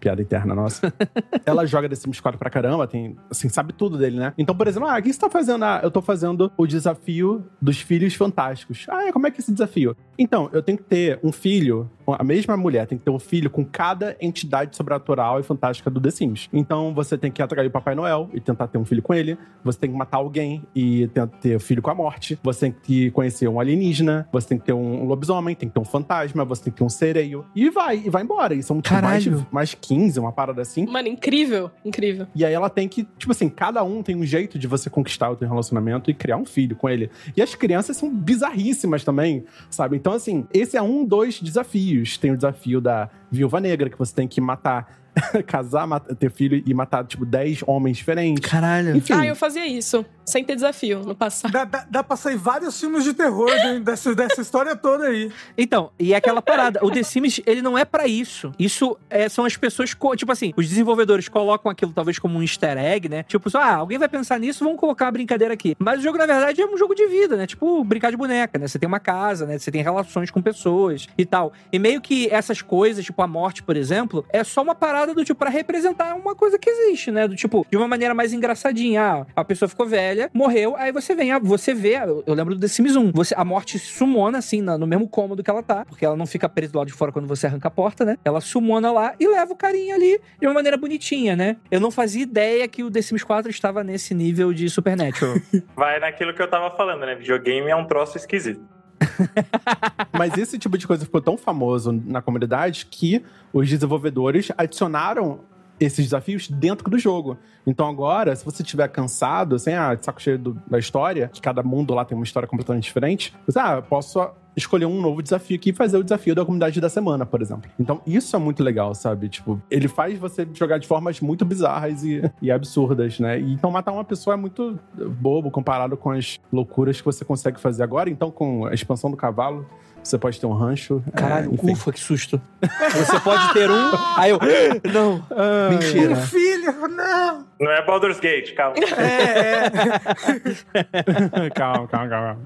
Speaker 7: piada interna nossa, ela joga The Sims 4 pra caramba, tem, assim, sabe tudo dele, né? Então, por exemplo, ah, o que você tá fazendo? Ah, eu tô fazendo o desafio dos filhos fantásticos. Ah, como é que é esse desafio? Então, eu tenho que ter um filho, a mesma mulher tem que ter um filho com cada entidade sobrenatural e fantástica do The Sims. Então, você tem que atrair o Papai Noel e tentar ter um filho com ele. Você tem que matar alguém e tentar ter filho com a morte. Você tem que conhecer um alienígena. Você tem que ter um lobisomem, tem que ter um fantasma. Você tem que ter um sereio. E vai, e vai embora. E são tipo, mais, de-
Speaker 5: Caralho.
Speaker 7: mais 15, uma parada assim.
Speaker 9: Mano, incrível, incrível.
Speaker 7: E aí ela tem que, tipo assim, cada um tem um jeito de você conquistar o teu relacionamento e criar um filho com ele. E as crianças são bizarríssimas também, sabe? Então, assim, esse é um dos desafios. Tem o desafio da viúva negra, que você tem que matar, casar, mat- ter filho e matar, tipo, 10 homens diferentes.
Speaker 5: Caralho.
Speaker 7: Enfim.
Speaker 9: Ah, eu fazia isso, sem ter desafio no passado.
Speaker 6: Dá, dá, dá pra sair vários filmes de terror de- dessa, dessa história toda aí.
Speaker 5: Então, e é aquela parada, o The Sims, ele não é pra isso. Isso é, são as pessoas, tipo assim, os desenvolvedores colocam aquilo talvez como um easter egg, né? Tipo, só, ah, alguém vai pensar nisso, vamos colocar uma brincadeira aqui. Mas o jogo, na verdade, é um jogo de vida, né? Tipo, brincar de boneca, né? Você tem uma casa, né? Você tem relações com pessoas e tal. E meio que essas coisas, tipo a morte, por exemplo, é só uma parada do tipo, pra representar uma coisa que existe, né? Do tipo, de uma maneira mais engraçadinha. Ah, a pessoa ficou velha, morreu, aí você vem, ah, você vê, eu eu lembro do The Sims 1, você, a morte sumona, assim, no mesmo cômodo que ela tá, porque ela não fica presa do lado de fora quando você arranca a porta, né? Ela sumona lá e leva o carinha ali de uma maneira bonitinha, né? Eu não fazia ideia que o The Sims 4 estava nesse nível de Supernatural.
Speaker 8: Vai naquilo que eu tava falando, né? Videogame é um troço esquisito.
Speaker 7: Mas esse tipo de coisa ficou tão famoso na comunidade que os desenvolvedores adicionaram esses desafios dentro do jogo. Então agora, se você estiver cansado, assim, ah, de saco cheio do- da história, que cada mundo lá tem uma história completamente diferente, você, ah, posso escolher um novo desafio aqui e fazer o desafio da comunidade da semana, por exemplo. Então isso é muito legal, sabe? Tipo, ele faz você jogar de formas muito bizarras e, e absurdas, né? E, então matar uma pessoa é muito bobo comparado com as loucuras que você consegue fazer agora. Então com a expansão do cavalo, você pode ter um rancho. é,
Speaker 5: Caralho,
Speaker 7: enfim.
Speaker 5: ufa, que susto. Você pode ter um, aí eu, não, mentira.
Speaker 6: Um filho, não!
Speaker 8: Não é Baldur's Gate, calma.
Speaker 6: É, é.
Speaker 7: calma, calma, calma.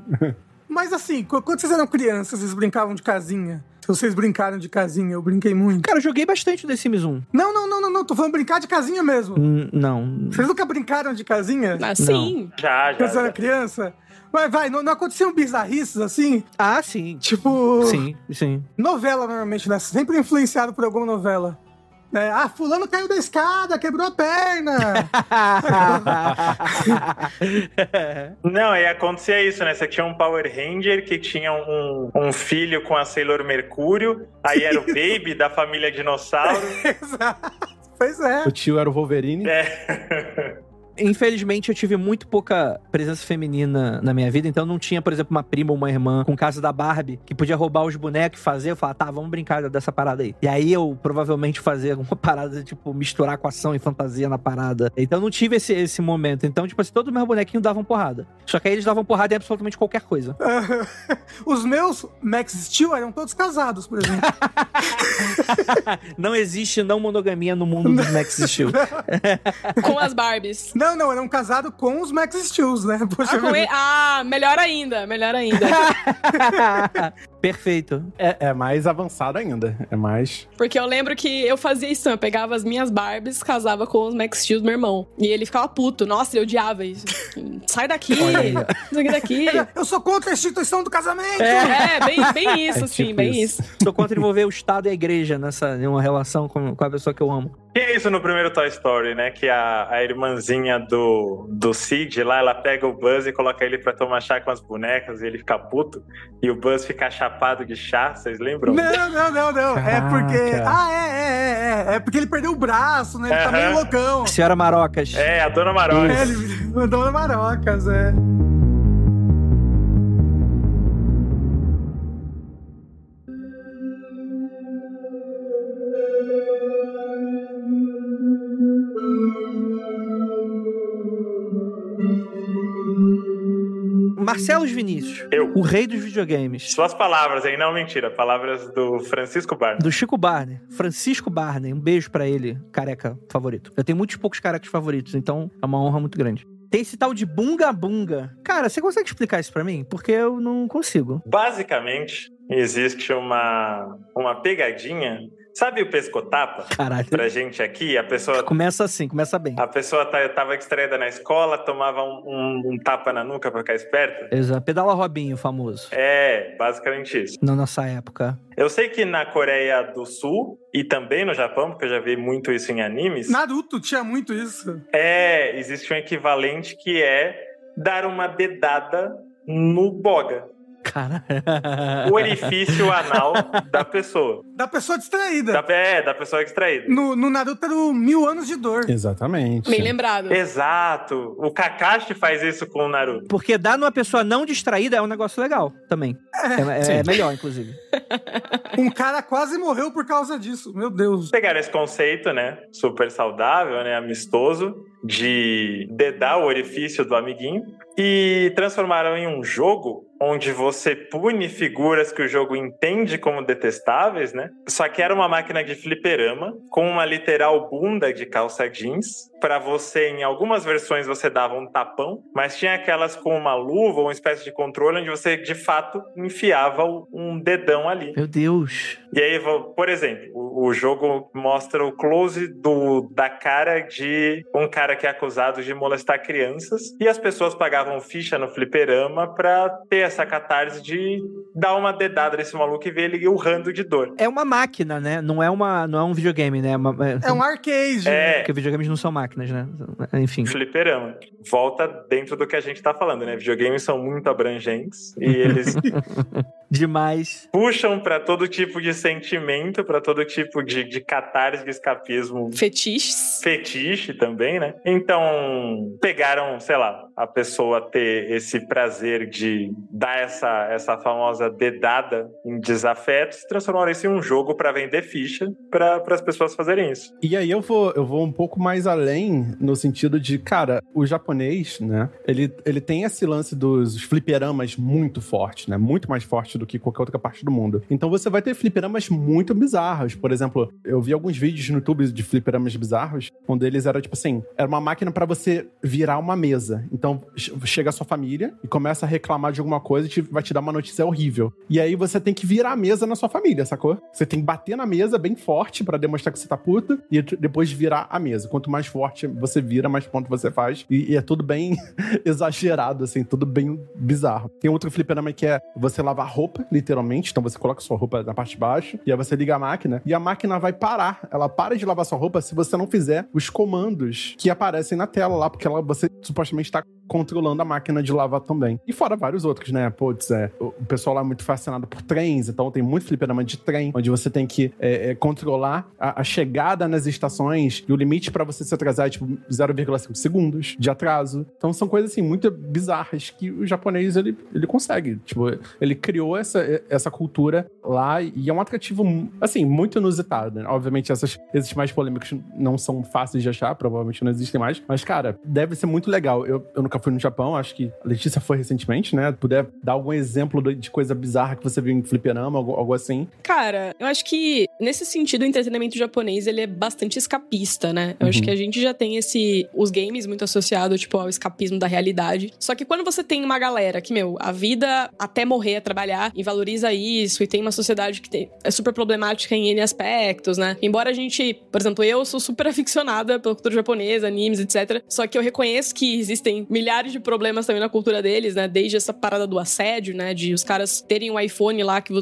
Speaker 6: Mas assim, qu- quando vocês eram crianças, vocês brincavam de casinha? Se vocês brincaram de casinha, eu brinquei muito.
Speaker 5: Cara, eu joguei bastante o The Sims 1.
Speaker 6: Não, não, não, não, não. Tô falando brincar de casinha mesmo.
Speaker 5: Hum, Não.
Speaker 6: Vocês nunca brincaram de casinha?
Speaker 9: Ah, sim.
Speaker 8: Já, já.
Speaker 6: Quando você era
Speaker 8: já.
Speaker 6: criança? Mas vai, não, não aconteciam bizarrices assim?
Speaker 5: Ah, sim.
Speaker 6: Tipo.
Speaker 5: Sim, sim.
Speaker 6: Novela, normalmente, né? Sempre influenciado por alguma novela. É, ah, fulano caiu da escada, quebrou a perna.
Speaker 8: Não, e acontecia isso, né? Você tinha um Power Ranger que tinha um, um filho com a Sailor Mercúrio, aí era o Baby da família Dinossauro.
Speaker 6: Exato. Pois é.
Speaker 7: O tio era o Wolverine.
Speaker 8: É.
Speaker 5: Infelizmente, eu tive muito pouca presença feminina na minha vida, então não tinha, por exemplo, uma prima ou uma irmã com casa da Barbie que podia roubar os bonecos e fazer. Eu falava, tá, vamos brincar dessa parada aí. E aí eu provavelmente fazia alguma parada, tipo, misturar com ação e fantasia na parada. Então não tive esse, esse momento. Então, tipo assim, todos os meus bonequinhos davam porrada. Só que aí eles davam porrada em absolutamente qualquer coisa.
Speaker 6: Os meus Max Steel eram todos casados, por exemplo.
Speaker 5: não existe não monogamia no mundo dos Max Steel.
Speaker 9: com as Barbies.
Speaker 6: Não, não, eram casados com os Max Steels, né? Poxa,
Speaker 9: Ah, com ele- ah, melhor ainda, melhor ainda.
Speaker 5: Perfeito.
Speaker 7: É, é mais avançado ainda. É mais.
Speaker 9: Porque eu lembro que eu fazia isso, eu pegava as minhas Barbies, casava com os Max Steel do meu irmão. E ele ficava puto. Nossa, ele odiava isso. Sai daqui, sai daqui.
Speaker 6: Eu sou contra a instituição do casamento!
Speaker 9: É, bem, bem isso,
Speaker 7: É
Speaker 9: assim,
Speaker 7: tipo
Speaker 9: bem
Speaker 7: isso.
Speaker 9: isso.
Speaker 5: Sou contra envolver o Estado e a igreja nessa em uma relação com, com a pessoa que eu amo.
Speaker 8: Que é isso no primeiro Toy Story, né? Que a, a irmãzinha do, do Sid lá, ela pega o Buzz e coloca ele pra tomar chá com as bonecas e ele fica puto. E o Buzz fica chapado de chá, vocês lembram?
Speaker 6: Não, não, não, não. É porque.
Speaker 7: Caraca.
Speaker 6: Ah, é, é, é, é. É porque ele perdeu o braço, né? Ele tá meio loucão.
Speaker 5: Senhora Marocas.
Speaker 8: É, a Dona Marola.
Speaker 6: É, ele mandou na Marocas, é.
Speaker 5: Marcelos Vinícius,
Speaker 8: Eu.
Speaker 5: o rei dos videogames.
Speaker 8: Suas palavras, hein? Não, mentira. Palavras do Francisco Barnes.
Speaker 5: Do Chico Barney, Francisco Barney, um beijo pra ele, careca favorito. Eu tenho muitos poucos carecas favoritos, então é uma honra muito grande. Tem esse tal de Bunga Bunga. Cara, você consegue explicar isso pra mim? Porque eu não consigo.
Speaker 8: Basicamente, existe uma, uma pegadinha. Sabe o pescotapa?
Speaker 5: Caralho.
Speaker 8: Pra gente aqui, a pessoa
Speaker 5: Começa assim, começa bem.
Speaker 8: A pessoa tá, tava distraída na escola, tomava um, um- um tapa na nuca pra ficar esperta.
Speaker 5: Exato. Pedala Robinho, famoso.
Speaker 8: É, basicamente isso.
Speaker 5: Na nossa época.
Speaker 8: Eu sei que na Coreia do Sul e também no Japão, porque eu já vi muito isso em animes,
Speaker 6: Naruto tinha muito isso.
Speaker 8: é, existe um equivalente que é dar uma dedada no boga,
Speaker 5: Caralho.
Speaker 8: o orifício anal da pessoa.
Speaker 6: Da pessoa distraída.
Speaker 8: Da, é, da pessoa distraída.
Speaker 6: No, no Naruto era o mil anos de dor.
Speaker 7: Exatamente.
Speaker 9: Bem lembrado.
Speaker 8: Exato. O Kakashi faz isso com o Naruto.
Speaker 5: Porque dar numa pessoa não distraída é um negócio legal também. É, é- é melhor, inclusive.
Speaker 6: Um cara quase morreu por causa disso. Meu Deus.
Speaker 8: pegaram esse conceito, né, super saudável, né, amistoso, de dedar o orifício do amiguinho e transformaram em um jogo onde você pune figuras que o jogo entende como detestáveis, né? Só que era uma máquina de fliperama com uma literal bunda de calça jeans. Para você, em algumas versões, você dava um tapão, mas tinha aquelas com uma luva ou uma espécie de controle onde você de fato enfiava um dedão ali.
Speaker 5: Meu Deus.
Speaker 8: E aí, por exemplo, o, jogo mostra o close do, da cara de um cara que é acusado de molestar crianças e as pessoas pagavam ficha no fliperama pra ter essa catarse de dar uma dedada nesse maluco e ver ele urrando de dor.
Speaker 5: É uma máquina, né? Não é, uma, não é um videogame, né? É uma-
Speaker 6: É um arcade.
Speaker 8: É,
Speaker 5: Porque videogames não são máquinas, né? Enfim.
Speaker 8: fliperama. Volta dentro do que a gente tá falando, né? Videogames são muito abrangentes e eles
Speaker 5: Demais.
Speaker 8: puxam pra todo tipo de sentimento, pra todo tipo de, de catarse, de escapismo
Speaker 9: Fetiches.
Speaker 8: fetiche também, né? Então, pegaram, sei lá, a pessoa ter esse prazer de dar essa, essa famosa dedada em desafetos, transformaram isso em um jogo pra vender ficha para as pessoas fazerem isso.
Speaker 7: E aí eu vou, eu vou um pouco mais além no sentido de, cara, o japonês, né? Ele, ele tem esse lance dos fliperamas muito forte, né? Muito mais forte do que qualquer outra parte do mundo. Então você vai ter fliperamas muito bizarros. Por exemplo, eu vi alguns vídeos no YouTube de fliperamas bizarros, um deles era tipo assim, era uma máquina pra você virar uma mesa. Então che- chega a sua família e começa a reclamar de alguma coisa e te- vai te dar uma notícia horrível. E aí você tem que virar a mesa na sua família, sacou? Você tem que bater na mesa bem forte pra demonstrar que você tá puto e depois virar a mesa. Quanto mais forte você vira, mais ponto você faz. E, e é tudo bem exagerado, assim, tudo bem bizarro. Tem outro fliperama que é você lavar roupa roupa, literalmente. Então você coloca sua roupa na parte de baixo e aí você liga a máquina e a máquina vai parar. Ela para de lavar sua roupa se você não fizer os comandos que aparecem na tela lá, porque ela, você supostamente está controlando a máquina de lavar também. E fora vários outros, né? Putz, é, o pessoal lá é muito fascinado por trens, então tem muito fliperama de trem, onde você tem que é, é, controlar a, a, chegada nas estações e o limite para você se atrasar é tipo 0,5 segundos de atraso. Então são coisas assim muito bizarras que o japonês ele, ele consegue. Tipo, ele criou essa, essa cultura lá e é um atrativo, assim, muito inusitado. Né? Obviamente essas, esses mais polêmicos não são fáceis de achar, provavelmente não existem mais, mas cara, deve ser muito legal. Eu, eu nunca fui no Japão, acho que a Letícia foi recentemente, né? Puder dar algum exemplo de coisa bizarra que você viu em fliperama, algo, algo assim.
Speaker 9: Cara, eu acho que nesse sentido o entretenimento japonês ele é bastante escapista, né? Eu uhum. acho que a gente já tem esse os games muito associado tipo ao escapismo da realidade. Só que quando você tem uma galera que, meu, a vida até morrer é trabalhar e valoriza isso e tem uma sociedade que tem, é super problemática em N aspectos, né? Embora a gente, por exemplo, eu sou super aficionada pela cultura japonesa, animes, etc. Só que eu reconheço que existem milhares de problemas também na cultura deles, né? Desde essa parada do assédio, né? De os caras terem um iPhone lá que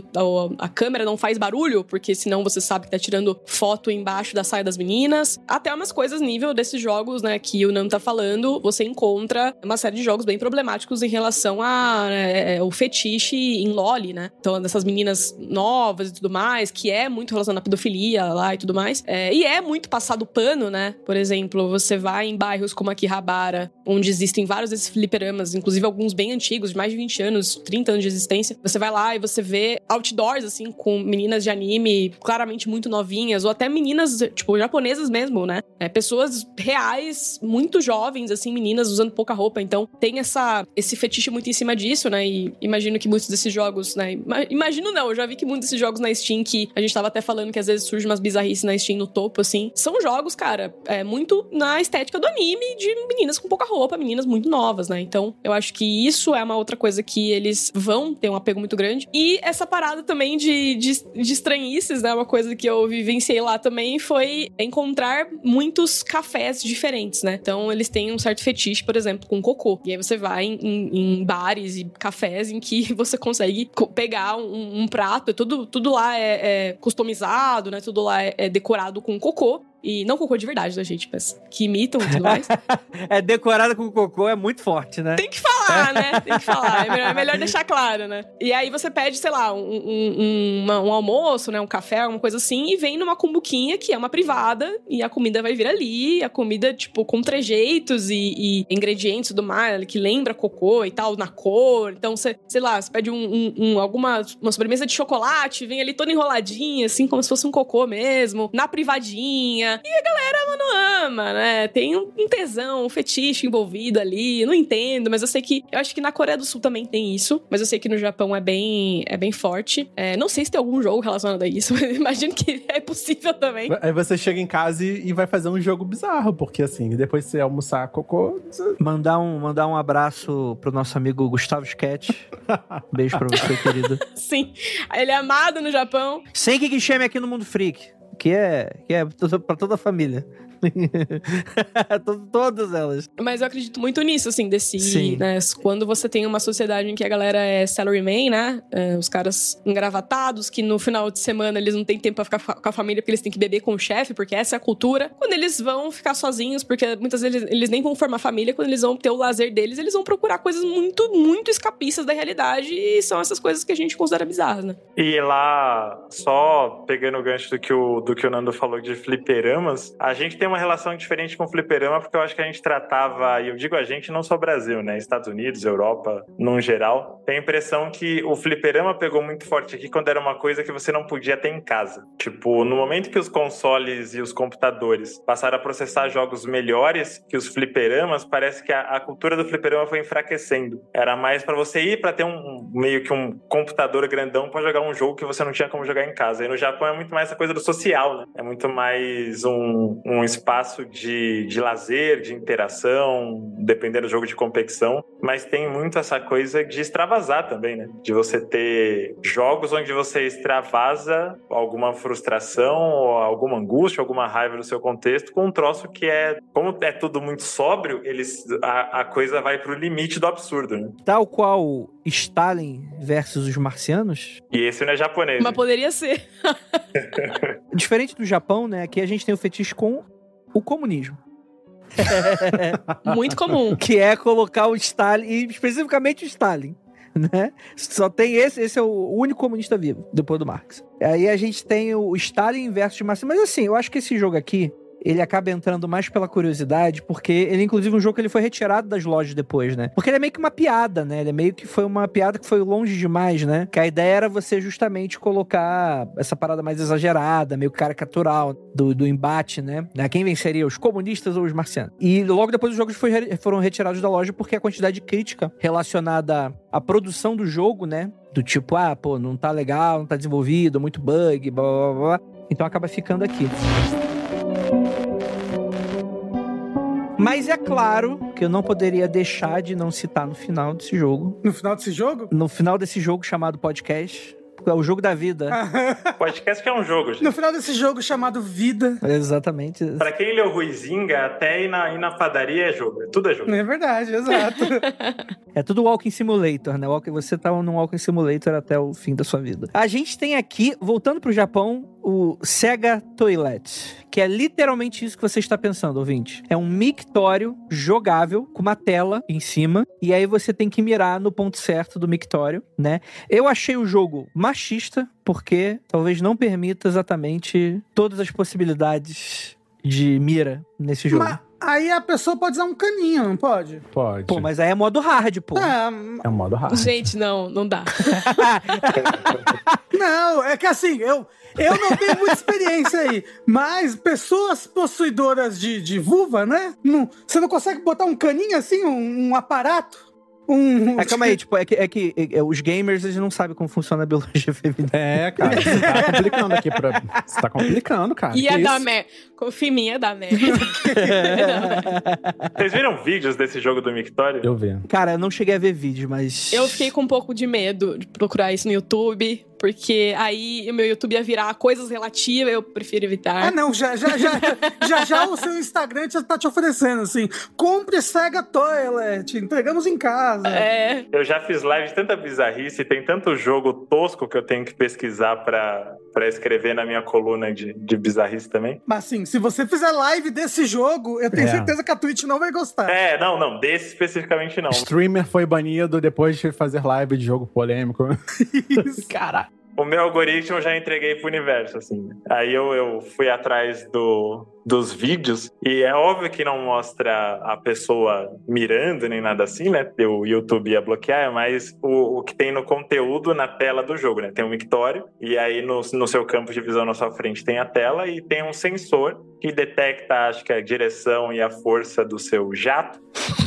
Speaker 9: a, câmera não faz barulho, porque senão você sabe que tá tirando foto embaixo da saia das meninas. Até umas coisas nível desses jogos, né? Que o Nan tá falando, você encontra uma série de jogos bem problemáticos em relação a é, é o fetiche em Né? Então, dessas meninas novas e tudo mais, que é muito relacionado à pedofilia lá e tudo mais. É, e é muito passado pano, né? Por exemplo, você vai em bairros como Akihabara, onde existem vários desses fliperamas, inclusive alguns bem antigos, de mais de 20 anos, 30 anos de existência. Você vai lá e você vê outdoors, assim, com meninas de anime claramente muito novinhas, ou até meninas, tipo, japonesas mesmo, né? É, pessoas reais, muito jovens, assim, meninas usando pouca roupa. Então, tem essa, esse fetiche muito em cima disso, né? E imagino que muitos desses jogos, né? Imagino não, eu já vi que muitos desses jogos na Steam, que a gente tava até falando que às vezes surge umas bizarrices na Steam no topo, assim, são jogos, cara, é, muito na estética do anime, de meninas com pouca roupa, meninas muito novas, né? Então, eu acho que isso é uma outra coisa que eles vão ter um apego muito grande. E essa parada também de, de, de estranhices, né? Uma coisa que eu vivenciei lá também foi encontrar muitos cafés diferentes, né? Então, eles têm um certo fetiche, por exemplo, com cocô. E aí você vai em, em, em bares e cafés em que você consegue pegar um, um prato, tudo, tudo lá é, é, customizado, né? Tudo lá é, é decorado com cocô. E não cocô de verdade, né, gente? Mas que imitam e tudo mais.
Speaker 5: é decorada com cocô, é muito forte, né?
Speaker 9: Tem que falar, né? Tem que falar. É melhor, é melhor, deixar claro, né? E aí você pede, sei lá, um, um, uma, um, almoço, né? Um café, alguma coisa assim, e vem numa cumbuquinha que é uma privada, e a comida vai vir ali, a comida, tipo, com trejeitos e, e ingredientes do mar, que lembra cocô e tal, na cor. Então, você, sei lá, você pede um, um, alguma uma sobremesa de chocolate, vem ali toda enroladinha, assim, como se fosse um cocô mesmo, na privadinha. E a galera, mano, ama, né? Tem um tesão, um fetiche envolvido ali. Não entendo, mas eu sei que. Eu acho que na Coreia do Sul também tem isso. Mas eu sei que no Japão é bem, é bem forte. É, não sei se tem algum jogo relacionado a isso, mas imagino que é possível também.
Speaker 7: Aí você chega em casa e, vai fazer um jogo bizarro, porque assim, depois você almoçar cocô. Você...
Speaker 5: Mandar um, mandar um abraço pro nosso amigo Gustavo Sketch. Beijo pra você, querido.
Speaker 9: Sim. Ele é amado no Japão.
Speaker 5: Sem que chame aqui no Mundo Freak que é, que é para toda a família. Todas elas.
Speaker 9: Mas eu acredito muito nisso, assim, desse. Sim. Né, quando você tem uma sociedade em que a galera é salaryman, né? É, os caras engravatados, que no final de semana eles não têm tempo pra ficar com a família porque eles têm que beber com o chefe, porque essa é a cultura. Quando eles vão ficar sozinhos, porque muitas vezes eles, eles nem vão formar família, quando eles vão ter o lazer deles, eles vão procurar coisas muito, muito escapistas da realidade e são essas coisas que a gente considera bizarras, né?
Speaker 8: E lá, só pegando o gancho do que o, do que o Nando falou de fliperamas, a gente tem uma uma relação diferente com o fliperama, porque eu acho que a gente tratava, e eu digo a gente, não só Brasil, né? Estados Unidos, Europa, num geral. Tem a impressão que o fliperama pegou muito forte aqui quando era uma coisa que você não podia ter em casa. Tipo, no momento que os consoles e os computadores passaram a processar jogos melhores que os fliperamas, parece que a, a cultura do fliperama foi enfraquecendo. Era mais para você ir para ter um, meio que um computador grandão para jogar um jogo que você não tinha como jogar em casa. E no Japão é muito mais essa coisa do social, né? É muito mais um, um espaço de, de lazer, de interação, dependendo do jogo de competição, mas tem muito essa coisa de extravasar também, né? De você ter jogos onde você extravasa alguma frustração, ou alguma angústia, alguma raiva no seu contexto com um troço que é, como é tudo muito sóbrio, eles, a, a coisa vai pro limite do absurdo, né?
Speaker 5: Tal qual Stalin versus os marcianos.
Speaker 8: E esse não é japonês.
Speaker 9: Mas
Speaker 8: né?
Speaker 9: poderia ser.
Speaker 5: Diferente do Japão, né? Aqui a gente tem o fetiche com o comunismo.
Speaker 9: Muito comum.
Speaker 5: que é colocar o Stalin, e especificamente o Stalin. Né? Só tem esse, esse é o único comunista vivo, depois do Marx. Aí a gente tem o Stalin versus Marx. Mas assim, eu acho que esse jogo aqui, ele acaba entrando mais pela curiosidade, porque ele, inclusive, um jogo que ele foi retirado das lojas depois, né? Porque ele é meio que uma piada, né? Ele é meio que foi uma piada que foi longe demais, né? Que a ideia era você justamente colocar essa parada mais exagerada, meio caricatural do, do embate, né? Quem venceria, os comunistas ou os marcianos? E logo depois os jogos foram retirados da loja porque a quantidade de crítica relacionada à produção do jogo, né? Do tipo, ah, pô, não tá legal, não tá desenvolvido, muito bug, blá blá. blá. Então acaba ficando aqui. Mas é claro que eu não poderia deixar de não citar no final desse jogo.
Speaker 6: No final desse jogo?
Speaker 5: No final desse jogo chamado podcast. É o jogo da vida.
Speaker 8: Podcast que é um jogo, gente.
Speaker 6: No final desse jogo chamado Vida.
Speaker 5: Exatamente.
Speaker 8: Pra quem leu Ruizinga, até ir na, ir na padaria é jogo. Tudo é jogo.
Speaker 6: É verdade, exato.
Speaker 5: É tudo Walking Simulator, né? Você tá num Walking Simulator até o fim da sua vida. A gente tem aqui, voltando pro Japão, o Sega Toilet, que é literalmente isso que você está pensando, ouvinte. É um mictório jogável com uma tela em cima, e aí você tem que mirar no ponto certo do mictório, né? Eu achei o jogo machista, porque talvez não permita exatamente todas as possibilidades de mira nesse jogo.
Speaker 6: Mas aí a pessoa pode usar um caninho, não pode?
Speaker 7: Pode.
Speaker 5: Pô, mas aí é modo hard, pô.
Speaker 6: É,
Speaker 7: É um modo hard.
Speaker 9: Gente, não, não dá.
Speaker 6: não, é que assim, eu, eu não tenho muita experiência aí, mas pessoas possuidoras de, de vulva, né? Não, você não consegue botar um caninho assim, um, um aparato? Um,
Speaker 5: É, calma aí, tipo, é que, é que é, os gamers eles não sabem como funciona a biologia feminina.
Speaker 7: É, cara, você tá complicando aqui pra. Você tá complicando, cara.
Speaker 9: Ia dar merda. Confia em mim, ia dar merda.
Speaker 8: Vocês viram vídeos desse jogo do Mictório?
Speaker 7: Eu vi.
Speaker 5: Cara, eu não cheguei a ver vídeo, mas.
Speaker 9: Eu fiquei com um pouco de medo de procurar isso no YouTube, porque aí o meu YouTube ia virar coisas relativas, eu prefiro evitar.
Speaker 6: Ah, não, já já, já, já já o seu Instagram já tá te oferecendo assim: compre Sega Toilet, entregamos em casa.
Speaker 9: É.
Speaker 8: Eu já fiz live de tanta bizarrice, tem tanto jogo tosco que eu tenho que pesquisar pra, pra escrever na minha coluna de, de bizarrice também.
Speaker 6: Mas assim, se você fizer live desse jogo, eu tenho
Speaker 7: É.
Speaker 6: certeza que a Twitch não vai gostar.
Speaker 8: É, não, não, desse especificamente não.
Speaker 7: Streamer foi banido depois de fazer live de jogo polêmico. Caralho.
Speaker 8: O meu algoritmo eu já entreguei pro universo, assim. Aí eu, eu fui atrás do, dos vídeos e é óbvio que não mostra a pessoa mirando nem nada assim, né? O YouTube ia bloquear, mas o, o que tem no conteúdo na tela do jogo, né? Tem um mictório e aí no, no seu campo de visão na sua frente tem a tela e tem um sensor que detecta, acho que a direção e a força do seu jato.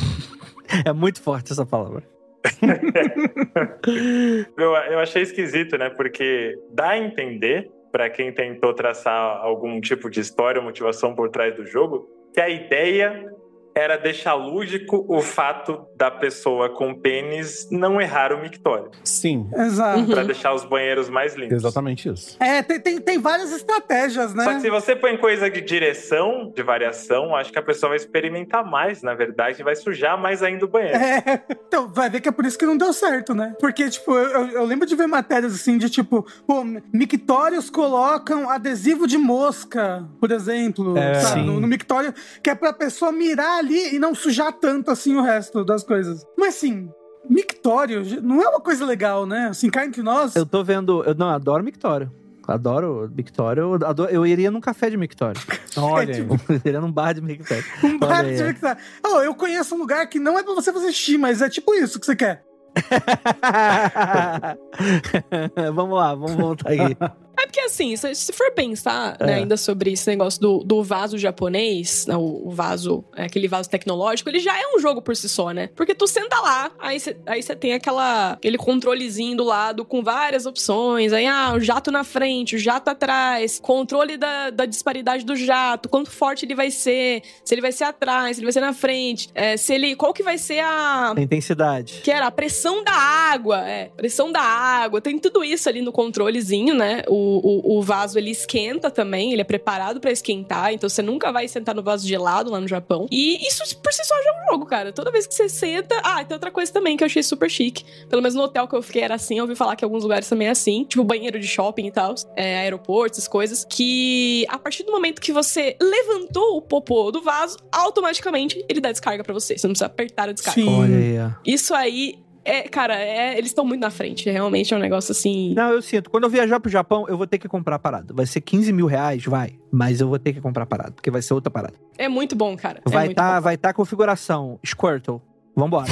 Speaker 5: É muito forte essa palavra.
Speaker 8: Eu, eu achei esquisito, né? Porque dá a entender, pra quem tentou traçar algum tipo de história ou motivação por trás do jogo, que a ideia era deixar lúdico o fato da pessoa com pênis não errar o mictório.
Speaker 7: Sim,
Speaker 6: Exato.
Speaker 8: Pra deixar os banheiros mais limpos.
Speaker 7: exatamente isso.
Speaker 6: É, tem, tem, tem várias estratégias, né?
Speaker 8: Só que se você põe coisa de direção, de variação, acho que a pessoa vai experimentar mais, na verdade, e vai sujar mais ainda o banheiro.
Speaker 6: É, então, vai ver que é por isso que não deu certo, né? Porque, tipo, eu, eu- eu lembro de ver matérias assim, de tipo, pô, mictórios colocam adesivo de mosca, por exemplo,
Speaker 7: É.
Speaker 6: sabe?
Speaker 5: Sim.
Speaker 6: No, no mictório, que é pra pessoa mirar ali e não sujar tanto assim o resto das coisas. Mas assim. Mictório não é uma coisa legal, né? Assim, cá entre nós.
Speaker 5: Eu tô vendo. Eu não, adoro Mictório. Adoro Mictório. Eu, adoro- eu iria num café de Mictório.
Speaker 7: Olha
Speaker 5: eu iria num bar de Mictório.
Speaker 6: Um bar
Speaker 5: Olha
Speaker 6: de mictório. Oh, eu conheço um lugar que não é pra você fazer xixi, mas é tipo isso que você quer.
Speaker 5: vamos lá, vamos voltar aqui.
Speaker 9: É porque assim, se, for pensar né,
Speaker 5: É.
Speaker 9: ainda sobre esse negócio do, do vaso japonês, né, o, o vaso, é, aquele vaso tecnológico, ele já é um jogo por si só, né? Porque tu senta lá, aí você aí tem aquela, aquele controlezinho do lado com várias opções. Aí, ah, o jato na frente, o jato atrás, controle da, da disparidade do jato, quanto forte ele vai ser, se ele vai ser atrás, se ele vai ser na frente, é, se ele. Qual que vai ser a.
Speaker 5: A intensidade.
Speaker 9: Que era a pressão da água, é. Pressão da água. Tem tudo isso ali no controlezinho, né? O, o, o vaso ele esquenta também, ele é preparado pra esquentar, então você nunca vai sentar no vaso gelado lá no Japão. E isso por si só já é um jogo, cara. Toda vez que você senta. Ah, tem outra coisa também que eu achei super chique. Pelo menos no hotel que eu fiquei era assim. Eu ouvi falar que alguns lugares também é assim. Tipo banheiro de shopping e tal. É, aeroportos, essas coisas. Que a partir do momento que você levantou o popô do vaso, automaticamente ele dá descarga pra você. Você não precisa apertar a descarga.
Speaker 10: Sim.
Speaker 5: Olha aí.
Speaker 9: Isso aí. É, cara, é, eles estão muito na frente. Realmente é um negócio assim.
Speaker 5: Não, eu sinto. Quando eu viajar pro Japão, eu vou ter que comprar a parada. Vai ser 15 mil reais, vai. Mas eu vou ter que comprar a parada, porque vai ser outra parada.
Speaker 9: É muito bom, cara. é
Speaker 5: Vai
Speaker 9: muito
Speaker 5: tá,
Speaker 9: bom.
Speaker 5: vai tá configuração Squirtle. Vambora.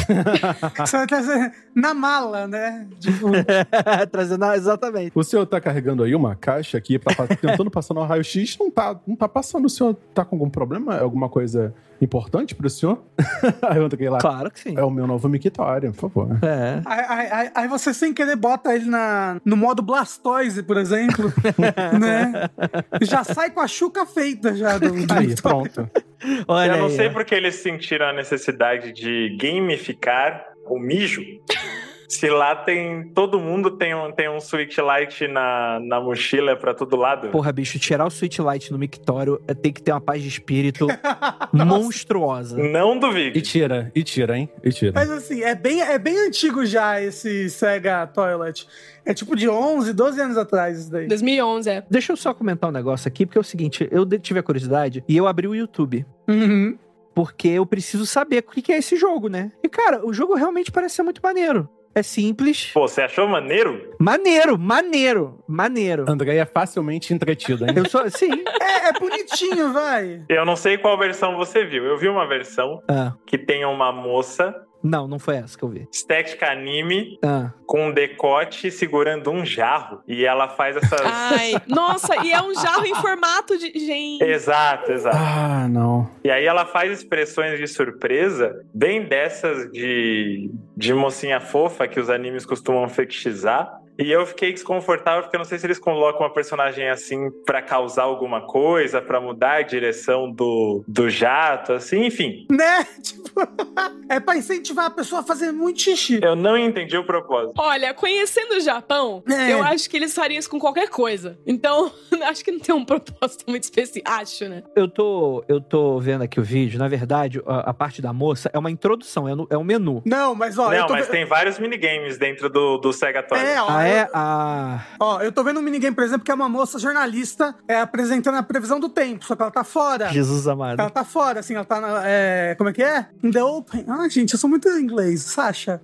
Speaker 6: Você vai trazer na mala, né? Tipo,
Speaker 5: Trazendo, ah, exatamente.
Speaker 7: O senhor tá carregando aí uma caixa aqui, pra, tentando passar no raio-x, não tá, não tá passando. O senhor tá com algum problema? Alguma coisa importante pro senhor? aí eu entreguei lá.
Speaker 5: Claro que sim.
Speaker 7: É o meu novo mictório, por favor.
Speaker 5: É.
Speaker 6: aí, aí- aí- aí você sem querer bota ele na, no modo Blastoise, por exemplo, né? Já sai com a chuca feita já do, do
Speaker 7: Aí, pronto.
Speaker 5: Olha
Speaker 8: eu não
Speaker 5: aí,
Speaker 8: sei
Speaker 5: ó.
Speaker 8: porque eles sentiram a necessidade de gamificar o mijo. Se lá tem. Todo mundo tem um, tem um Switch Lite na, na mochila pra todo lado.
Speaker 5: Porra, bicho, tirar o Switch Lite no mictório é ter que ter uma paz de espírito monstruosa.
Speaker 8: Não
Speaker 7: E
Speaker 8: duvide.
Speaker 7: tira, e tira, hein? E tira.
Speaker 6: Mas assim, é bem, é bem antigo já esse Sega Toilet. É tipo de 11, 12 anos atrás isso daí.
Speaker 9: 2011, é.
Speaker 5: Deixa eu só comentar um negócio aqui, porque é o seguinte, eu tive a curiosidade e eu abri o YouTube.
Speaker 6: Uhum.
Speaker 5: Porque eu preciso saber o que que é esse jogo, né? E, cara, o jogo realmente parece ser muito maneiro. É simples.
Speaker 8: Pô, você achou maneiro?
Speaker 5: Maneiro, maneiro, maneiro.
Speaker 7: André é facilmente entretido, hein?
Speaker 5: Eu sou. Sim.
Speaker 6: É, é bonitinho, vai.
Speaker 8: Eu não sei qual versão você viu. Eu vi uma versão
Speaker 5: Ah,
Speaker 8: que tem uma moça,
Speaker 5: não, não foi essa que eu vi.
Speaker 8: estética anime,
Speaker 5: Ah.
Speaker 8: com um decote segurando um jarro. E ela faz essas.
Speaker 9: Ai, nossa, e é um jarro em formato de. Gente.
Speaker 8: Exato, exato.
Speaker 7: Ah, não.
Speaker 8: E aí ela faz expressões de surpresa, bem dessas de, de mocinha fofa que os animes costumam fetichizar. E eu fiquei desconfortável porque eu não sei se eles colocam uma personagem assim pra causar alguma coisa, pra mudar a direção do, do jato, assim, enfim.
Speaker 6: Né? Tipo, é pra incentivar a pessoa a fazer muito xixi.
Speaker 8: Eu não entendi o propósito.
Speaker 9: Olha, conhecendo o Japão,
Speaker 6: É.
Speaker 9: eu acho que eles fariam isso com qualquer coisa. Então, acho que não tem um propósito muito específico. Acho, né?
Speaker 5: Eu tô, eu tô vendo aqui o vídeo. Na verdade, a, a parte da moça é uma introdução, é, no- é um menu.
Speaker 6: Não, mas ó, eu
Speaker 8: não,
Speaker 6: tô
Speaker 8: mas tem vários minigames dentro do, do Sega Toy.
Speaker 6: É, ó,
Speaker 5: Ah,
Speaker 6: eu-
Speaker 5: é? Ah.
Speaker 6: Ó, eu tô vendo um minigame, por exemplo, que é uma moça jornalista é, apresentando a previsão do tempo, só que ela tá fora.
Speaker 5: Jesus amado.
Speaker 6: Ela tá fora, assim, ela tá na. é, como é que é? In the open. Ah, gente, eu sou muito inglês, Sasha.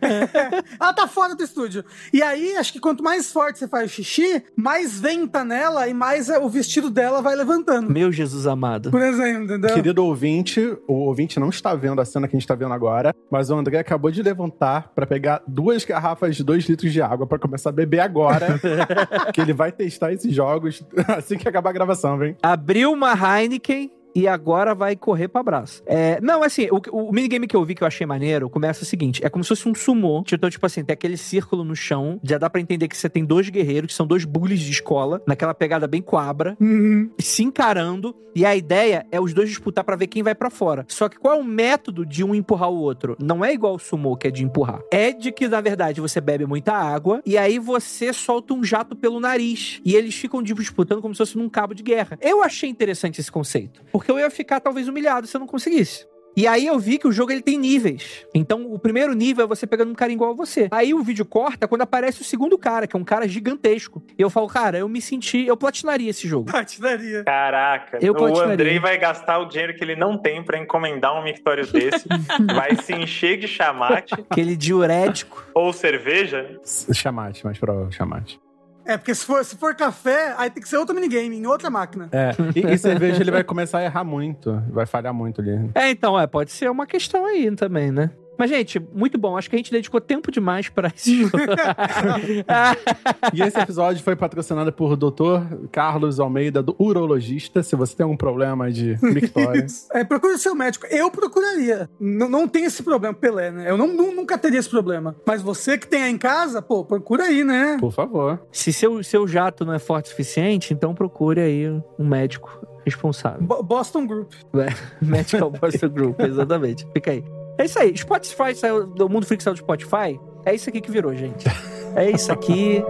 Speaker 6: ela tá fora do estúdio. E aí, acho que quanto mais forte você faz o xixi, mais venta nela e mais é, o vestido dela vai levantando.
Speaker 5: Meu Jesus amado.
Speaker 6: Por exemplo, entendeu?
Speaker 7: Querido ouvinte, o ouvinte não está vendo a cena que a gente está vendo agora, mas o André acabou de levantar para pegar duas garrafas de dois litros de água para começar a beber agora, que ele vai testar esses jogos assim que acabar a gravação, vem.
Speaker 5: Abriu uma Heineken e agora vai correr pra abraço. É, não, assim, o, o minigame que eu vi que eu achei maneiro começa o seguinte: é como se fosse um sumô. Então, tipo assim, tem aquele círculo no chão. Já dá pra entender que você tem dois guerreiros, que são dois bullies de escola, naquela pegada bem coabra,
Speaker 6: Uhum.
Speaker 5: se encarando. E a ideia é os dois disputar pra ver quem vai pra fora. Só que qual é o método de um empurrar o outro? Não é igual o sumô, que é de empurrar. É de que, na verdade, você bebe muita água e aí você solta um jato pelo nariz. E eles ficam tipo, disputando como se fosse num cabo de guerra. Eu achei interessante esse conceito. Porque eu ia ficar talvez humilhado se eu não conseguisse. E aí eu vi que o jogo ele tem níveis. Então o primeiro nível é você pegando um cara igual a você. Aí o vídeo corta quando aparece o segundo cara, que é um cara gigantesco. E eu falo, cara, eu me senti, eu platinaria esse jogo.
Speaker 6: Patinaria.
Speaker 8: Caraca,
Speaker 5: Eu
Speaker 8: o
Speaker 5: platinaria.
Speaker 8: Andrei vai gastar o dinheiro que ele não tem pra encomendar um mictório desse, vai se encher de chamate
Speaker 5: Aquele diurético.
Speaker 8: ou cerveja, né?
Speaker 7: Chamate, mais provável, chamate.
Speaker 6: É, porque se for, se for café, aí tem que ser outro minigame, em outra máquina.
Speaker 7: É, e, e cerveja ele vai começar a errar muito, vai falhar muito ali.
Speaker 5: É, então, é, pode ser uma questão aí também, né? Mas, gente, muito bom. Acho que a gente dedicou tempo demais pra esse jogo.
Speaker 7: E esse episódio foi patrocinado por Dr. Carlos Almeida, do urologista. Se você tem algum problema de mictório,
Speaker 6: É, procure o seu médico. Eu procuraria. N não tem esse problema, Pelé, né? Eu não, nu- nunca teria esse problema. Mas você que tem aí em casa, pô, procura aí, né?
Speaker 7: por favor.
Speaker 5: Se seu, seu jato não é forte o suficiente, então procure aí um médico responsável.
Speaker 6: Bo- Boston Group.
Speaker 5: Medical Boston Group, exatamente. Fica aí. É isso aí. Spotify saiu do Mundo Freak saiu do Spotify. É isso aqui que virou, gente. É isso aqui.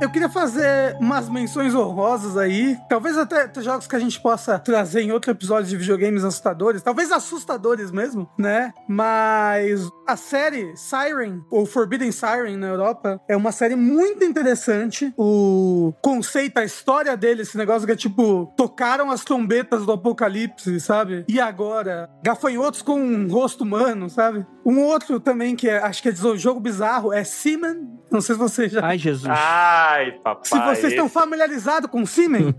Speaker 6: Eu queria fazer umas menções honrosas aí. Talvez até jogos que a gente possa trazer em outro episódio de videogames assustadores. Talvez assustadores mesmo, né? Mas a série Siren, ou Forbidden Siren na Europa, é uma série muito interessante. O conceito, a história dele, esse negócio que é tipo, tocaram as trombetas do apocalipse, sabe? E agora, gafanhotos com um rosto humano, sabe? Um outro também que é, acho que é de jogo bizarro é Seaman. Não sei se você já.
Speaker 5: Ai, Jesus.
Speaker 8: Ai, papai.
Speaker 6: Se vocês estão familiarizados com Seaman.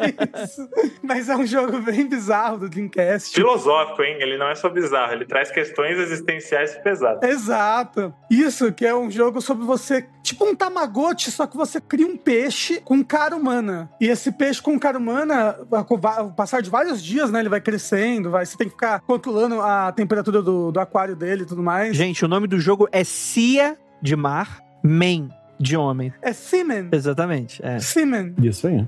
Speaker 6: É isso. Mas é um jogo bem bizarro do Dreamcast.
Speaker 8: Filosófico, hein? Ele não é só bizarro, ele traz questões existenciais pesadas.
Speaker 6: Exato. Isso, que é um jogo sobre você, tipo um Tamagotchi, só que você cria um peixe com cara humana. E esse peixe com cara humana, ao passar de vários dias, né, ele vai crescendo, vai, você tem que ficar controlando a temperatura do, do aquário dele e tudo mais.
Speaker 5: Gente, o nome do jogo é Cia de mar, Man de homem.
Speaker 6: É Seaman.
Speaker 5: Exatamente. É.
Speaker 6: Seaman.
Speaker 7: Isso aí.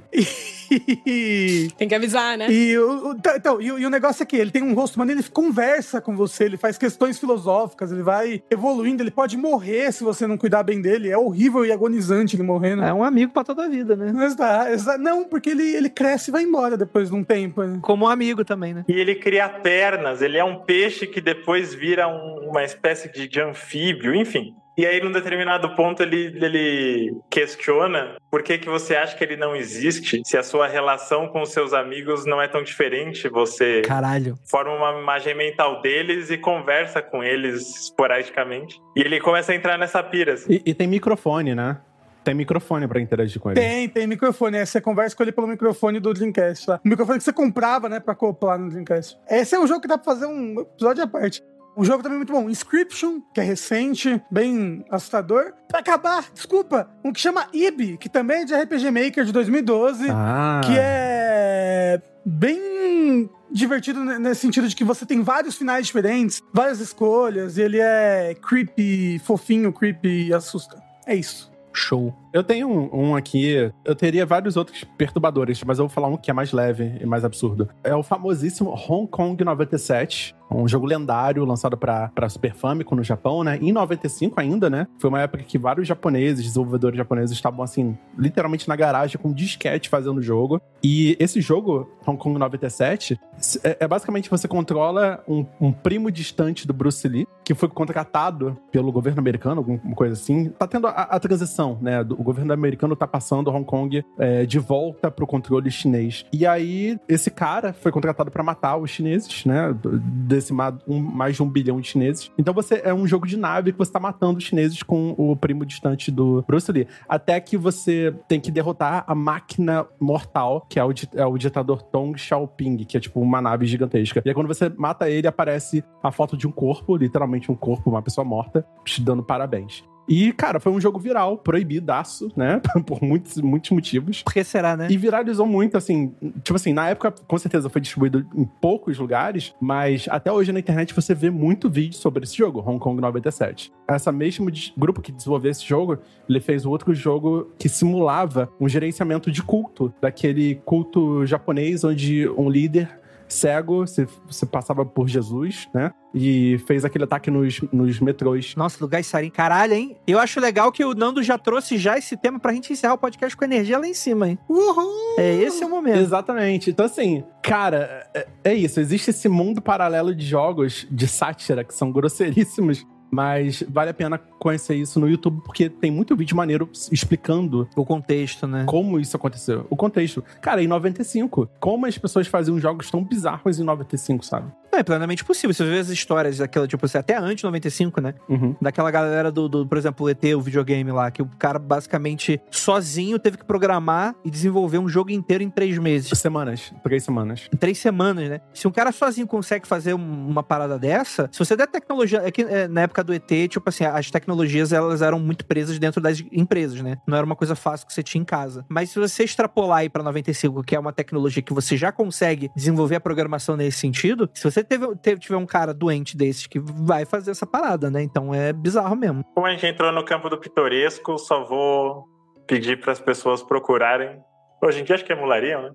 Speaker 6: E,
Speaker 9: Tem que avisar, né?
Speaker 6: e, o, o- tá- então, e, o- e o negócio é que ele tem um rosto humano, ele conversa com você, ele faz questões filosóficas, ele vai evoluindo, ele pode morrer se você não cuidar bem dele. É horrível e agonizante ele morrendo.
Speaker 5: É um amigo pra toda a vida, né?
Speaker 6: Mas tá, exa- não, porque ele, ele cresce e vai embora depois de um tempo. né?
Speaker 5: Como um amigo também, né?
Speaker 8: E ele cria pernas, ele é um peixe que depois vira um- uma espécie de, de anfíbio, enfim. E aí, num determinado ponto, ele, ele questiona por que, que você acha que ele não existe, se a sua relação com os seus amigos não é tão diferente, você
Speaker 5: Caralho.
Speaker 8: forma uma imagem mental deles e conversa com eles esporadicamente. E ele começa a entrar nessa pira. assim.
Speaker 7: E, e tem microfone, né? Tem microfone pra interagir com ele.
Speaker 6: Tem, tem microfone. Aí você conversa com ele pelo microfone do Dreamcast lá. O microfone que você comprava, né, pra acoplar no Dreamcast. Esse é um jogo que dá pra fazer um episódio à parte. Um jogo também muito bom, Inscription, que é recente, bem assustador. Pra acabar, desculpa, um que chama IB, que também é de RPG Maker de 2012,
Speaker 7: Ah.
Speaker 6: que é bem divertido ne- nesse sentido de que você tem vários finais diferentes, várias escolhas, e ele é creepy, fofinho, creepy e assusta. É isso.
Speaker 5: Show.
Speaker 7: Eu tenho um, um aqui, eu teria vários outros perturbadores, mas eu vou falar um que é mais leve e mais absurdo. É o famosíssimo Hong Kong 97, um jogo lendário lançado pra Super Famicom no Japão, né? Em 95 ainda, né? Foi uma época que vários japoneses, desenvolvedores japoneses, estavam assim, literalmente na garagem com disquete fazendo o jogo. E esse jogo, Hong Kong 97, é, é basicamente você controla um, um primo distante do Bruce Lee, que foi contratado pelo governo americano, alguma coisa assim. Tá tendo a, a transição, né? do- O governo americano tá passando Hong Kong é, de volta pro controle chinês. E aí, esse cara foi contratado pra matar os chineses, né? Decimar um, mais de um bilhão de chineses. Então você é um jogo de nave que você tá matando os chineses com o primo distante do Bruce Lee. Até que você tem que derrotar a máquina mortal, que é o, é o ditador Tong Xiaoping, que é tipo uma nave gigantesca. E aí quando você mata ele, aparece a foto de um corpo, literalmente um corpo, uma pessoa morta, te dando parabéns. E, cara, foi um jogo viral, proibidaço, né? Por muitos, muitos motivos.
Speaker 5: Por que será, né?
Speaker 7: E viralizou muito, assim. Tipo assim, na época, com certeza foi distribuído em poucos lugares, mas até hoje na internet você vê muito vídeo sobre esse jogo, Hong Kong 97. Essa mesmo grupo que desenvolveu esse jogo, ele fez outro jogo que simulava um gerenciamento de culto, daquele culto japonês onde um líder cego se, se passava por Jesus, né? E fez aquele ataque nos, nos metrôs.
Speaker 5: Nossa, lugar Sarin, caralho, hein? Eu acho legal que o Nando já trouxe já esse tema pra gente encerrar o podcast com energia lá em cima, hein?
Speaker 6: Uhul!
Speaker 5: É, esse é o momento.
Speaker 7: Exatamente. Então, assim, cara, é, é isso. Existe esse mundo paralelo de jogos de sátira que são grosseiríssimos. Mas vale a pena conhecer isso no YouTube, porque tem muito vídeo maneiro explicando
Speaker 5: O contexto, né?
Speaker 7: como isso aconteceu. O contexto. Cara, em 95, como as pessoas faziam jogos tão bizarros em 95, sabe?
Speaker 5: Não, é plenamente possível. Você vê as histórias daquela, tipo assim, até antes de 95, né?
Speaker 7: Uhum.
Speaker 5: Daquela galera do, do, por exemplo, o ET, o videogame lá, que o cara basicamente sozinho teve que programar e desenvolver um jogo inteiro em três meses.
Speaker 7: Semanas. Três semanas.
Speaker 5: Em três semanas, né? Se um cara sozinho consegue fazer um- uma parada dessa, se você der tecnologia. É que é, na época do ET, tipo assim, as tecnologias elas eram muito presas dentro das empresas, né? Não era uma coisa fácil que você tinha em casa. Mas se você extrapolar aí pra 95, que é uma tecnologia que você já consegue desenvolver a programação nesse sentido, se você teve, teve- tiver um cara doente desses que vai fazer essa parada, né? Então é bizarro mesmo.
Speaker 8: Como a gente entrou no campo do pitoresco, só vou pedir para as pessoas procurarem. Hoje em dia acho que emulariam, né?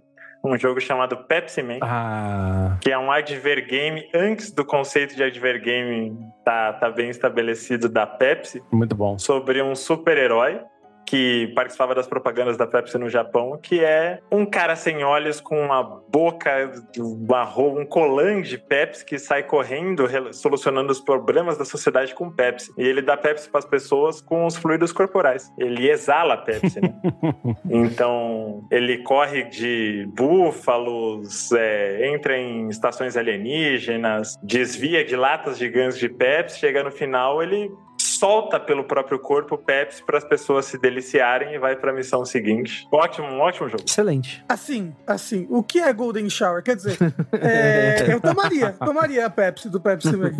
Speaker 8: Um jogo chamado Pepsi Man,
Speaker 7: Ah.
Speaker 8: que é um adver game antes do conceito de adver game tá, tá bem estabelecido da Pepsi,
Speaker 7: Muito bom.
Speaker 8: sobre um super-herói que participava das propagandas da Pepsi no Japão, que é um cara sem olhos com uma boca, um colan de Pepsi que sai correndo, solucionando os problemas da sociedade com Pepsi. E ele dá Pepsi para as pessoas com os fluidos corporais. Ele exala Pepsi, né? então, ele corre de búfalos, é, entra em estações alienígenas, desvia de latas gigantes de Pepsi, chega no final, ele solta pelo próprio corpo Pepsi para as pessoas se deliciarem e vai para a missão seguinte. Ótimo, um ótimo jogo.
Speaker 5: Excelente.
Speaker 6: Assim, assim, o que é Golden Shower? Quer dizer, é, eu tomaria, tomaria a Pepsi do Pepsi Man.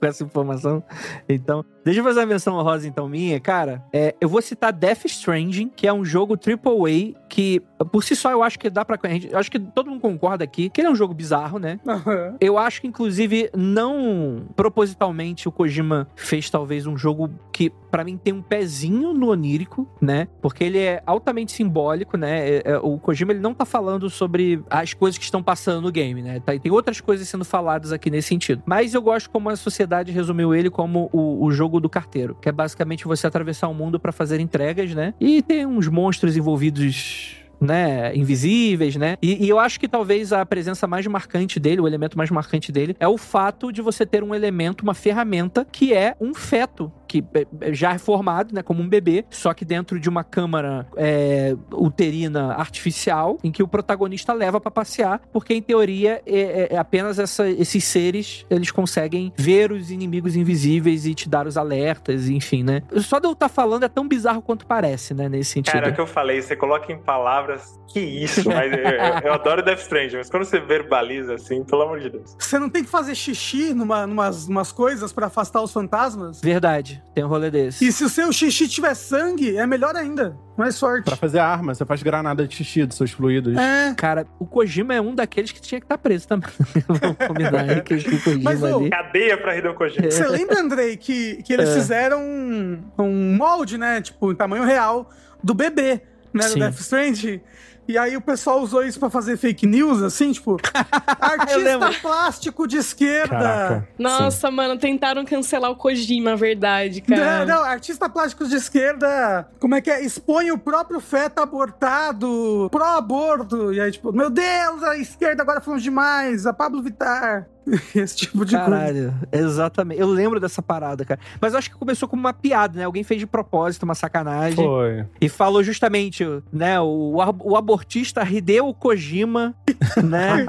Speaker 5: Com essa informação. Então, deixa eu fazer a menção rosa então minha, cara. É, eu vou citar Death Stranding, que é um jogo AAA que, por si só, eu acho que dá pra. Eu acho que todo mundo concorda aqui que ele é um jogo bizarro, né?
Speaker 6: Uhum.
Speaker 5: Eu acho que, inclusive, não propositalmente o Kojima fez talvez um jogo que, para mim, tem um pezinho no onírico, né? Porque ele é altamente simbólico, né? É, é, o Kojima ele não tá falando sobre as coisas que estão passando no game, né? Tá, tem outras coisas sendo faladas aqui nesse sentido. Mas eu gosto como a sociedade resumiu ele como o, o jogo do carteiro, que é basicamente você atravessar o mundo para fazer entregas, né? E tem uns monstros envolvidos né, invisíveis, né? E, e, eu acho que talvez a presença mais marcante dele, o elemento mais marcante dele, é o fato de você ter um elemento, uma ferramenta que é um feto que já é formado, né, como um bebê, só que dentro de uma câmara é, uterina artificial, em que o protagonista leva para passear, porque em teoria é, é, é apenas essa, esses seres eles conseguem ver os inimigos invisíveis e te dar os alertas, enfim, né? Só de eu estar tá falando é tão bizarro quanto parece, né, nesse sentido.
Speaker 8: Cara, é o que eu falei, você coloca em palavras, que isso, mas eu, eu, adoro Death Stranding, mas quando você verbaliza assim, pelo amor de Deus.
Speaker 6: Você não tem que fazer xixi numa, numas, numas coisas para afastar os fantasmas?
Speaker 5: Verdade. Tem um rolê desse.
Speaker 6: E se o seu xixi tiver sangue, é melhor ainda. Mais sorte.
Speaker 7: Pra fazer arma, você faz granada de xixi dos seus fluidos.
Speaker 5: É. Cara, o Kojima é um daqueles que tinha que estar tá preso também. Vamos combinar aí que o Kojima
Speaker 8: Mas, ali. Cadeia pra Hideo Kojima.
Speaker 6: Você lembra, Andrei, que, que eles é. fizeram um, um molde, né? Tipo, em tamanho real, do bebê, né? Sim. Do Death Stranding. E aí o pessoal usou isso para fazer fake news, assim, tipo, artista plástico de esquerda. Caraca,
Speaker 9: Nossa, sim. mano, tentaram cancelar o Kojima, verdade, cara.
Speaker 6: Não, não, artista plástico de esquerda, como é que é? Expõe o próprio feto abortado, pró-aborto. E aí, tipo, meu Deus, a esquerda agora falando demais, a Pablo Vittar. Esse tipo de
Speaker 5: Caralho, coisa. exatamente. Eu lembro dessa parada, cara. Mas eu acho que começou como uma piada, né? Alguém fez de propósito, uma sacanagem.
Speaker 7: Foi.
Speaker 5: E falou justamente, né? O, o abortista Hideo Kojima, né?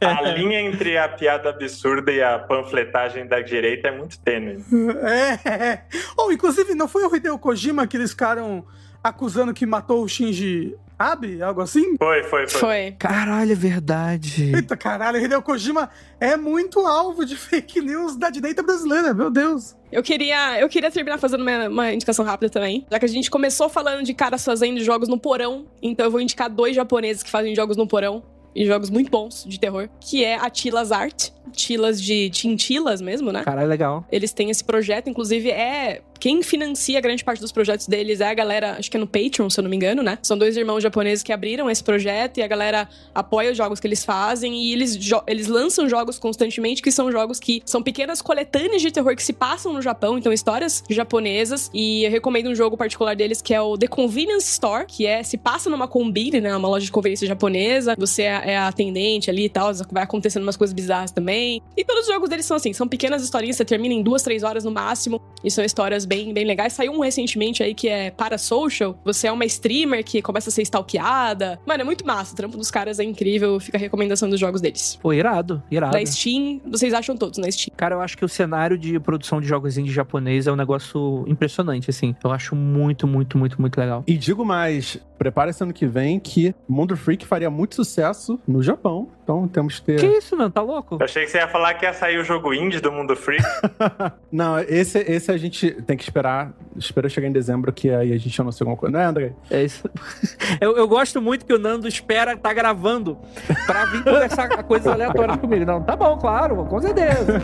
Speaker 8: a linha entre a piada absurda e a panfletagem da direita é muito tênue.
Speaker 6: É, é. Ou, oh, inclusive, não foi o Hideo Kojima que eles ficaram acusando que matou o Shinji Abe? Algo assim?
Speaker 8: Foi, foi, foi.
Speaker 9: Foi.
Speaker 5: Caralho, é verdade.
Speaker 6: Eita, caralho, Hideo Kojima é muito alvo de fake news da direita brasileira, meu Deus.
Speaker 9: Eu queria, eu queria terminar fazendo uma, uma, indicação rápida também. Já que a gente começou falando de caras fazendo jogos no porão, então eu vou indicar dois japoneses que fazem jogos no porão. E jogos muito bons de terror, que é a Tilas Art. Tilas de tintilas mesmo, né?
Speaker 5: Caralho, legal.
Speaker 9: Eles têm esse projeto, inclusive é quem financia grande parte dos projetos deles é a galera, acho que é no Patreon, se eu não me engano, né? São dois irmãos japoneses que abriram esse projeto e a galera apoia os jogos que eles fazem e eles, eles lançam jogos constantemente que são jogos que são pequenas coletâneas de terror que se passam no Japão, então histórias japonesas. E eu recomendo um jogo particular deles que é o The Convenience Store, que é se passa numa combine, né? Uma loja de conveniência japonesa. Você é, é a atendente ali e tal, vai acontecendo umas coisas bizarras também. E todos os jogos deles são assim, são pequenas historinhas, você termina em duas, três horas no máximo. E são histórias bem, bem legais. Saiu um recentemente aí que é para social. Você é uma streamer que começa a ser stalkeada. Mano, é muito massa. O trampo dos caras é incrível. Fica a recomendação dos jogos deles.
Speaker 5: Pô, irado, irado.
Speaker 9: Na Steam, vocês acham todos na Steam.
Speaker 5: Cara, eu acho que o cenário de produção de jogos indie japonês é um negócio impressionante, assim. Eu acho muito, muito, muito, muito legal.
Speaker 7: E digo mais, prepare-se ano que vem que Mundo Freak faria muito sucesso no Japão. Então temos que ter.
Speaker 5: Que isso, mano? Tá louco?
Speaker 8: Eu achei que você ia falar que ia sair o jogo indie do Mundo Freak.
Speaker 7: Não, esse, esse a gente tem que esperar. Espera chegar em dezembro, que aí a gente anuncia alguma coisa. Não é, André?
Speaker 5: É isso. Eu, eu gosto muito que o Nando espera tá gravando pra vir conversar coisas aleatórias comigo. Não, tá bom, claro, com certeza.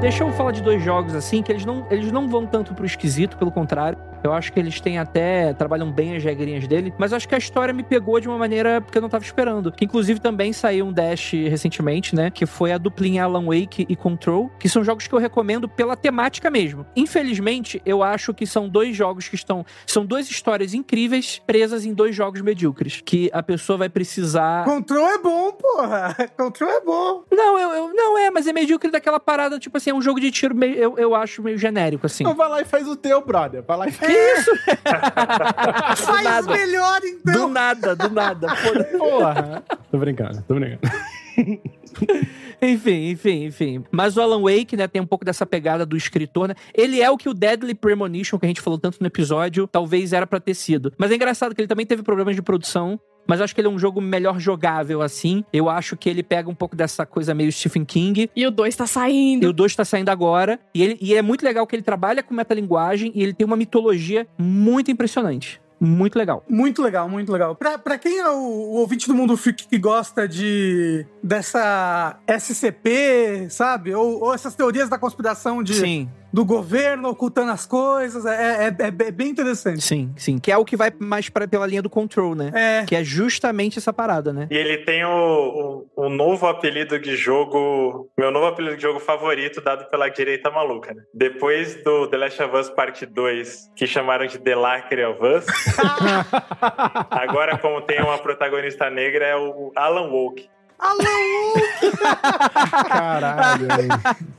Speaker 5: Deixa eu falar de dois jogos assim, que eles não, eles não vão tanto pro esquisito, pelo contrário Eu acho que eles têm até. trabalham bem as regrinhas dele, mas eu acho que a história me pegou de uma maneira que eu não tava esperando. Que inclusive também saiu um Dash recentemente, né? Que foi a duplinha Alan Wake e Control, que são jogos que eu recomendo pela temática mesmo. Infelizmente, eu acho que são dois jogos que estão. São duas histórias incríveis presas em dois jogos medíocres. Que a pessoa vai precisar.
Speaker 6: Control é bom, porra. Control é bom.
Speaker 5: Não, eu, eu- não é, mas é medíocre daquela parada, tipo assim, é um jogo de tiro meio, eu, eu acho meio genérico, assim.
Speaker 7: Então vai lá e faz o teu, brother. Vai lá e faz.
Speaker 5: Que isso?
Speaker 6: Faz
Speaker 5: nada.
Speaker 6: melhor, então.
Speaker 5: Do nada, do nada.
Speaker 7: Porra. tô brincando, tô brincando.
Speaker 5: enfim, enfim, enfim. Mas o Alan Wake, né, tem um pouco dessa pegada do escritor, né? Ele é o que o Deadly Premonition, que a gente falou tanto no episódio, talvez era pra ter sido. Mas é engraçado que ele também teve problemas de produção. Mas eu acho que ele é um jogo melhor jogável, assim. Eu acho que ele pega um pouco dessa coisa meio Stephen King.
Speaker 9: E o 2 tá saindo.
Speaker 5: E o 2 tá saindo agora. E, ele, e é muito legal que ele trabalha com metalinguagem e ele tem uma mitologia muito impressionante. Muito legal.
Speaker 6: Muito legal, muito legal. Pra, pra quem é o, o ouvinte do Mundo Freak que gosta de dessa SCP, sabe? Ou, ou essas teorias da conspiração de,
Speaker 5: Sim,
Speaker 6: do governo ocultando as coisas, é, é, é- é bem interessante.
Speaker 5: sim, sim. Que é o que vai mais pra, pela linha do control, né?
Speaker 6: É.
Speaker 5: Que é justamente essa parada, né?
Speaker 8: E ele tem o, o, o novo apelido de jogo, meu novo apelido de jogo favorito, dado pela direita maluca, né? Depois do The Last of Us Parte 2, que chamaram de The Lacre of Us, agora, como tem uma protagonista negra, é o Alan Woke.
Speaker 7: Caralho, velho.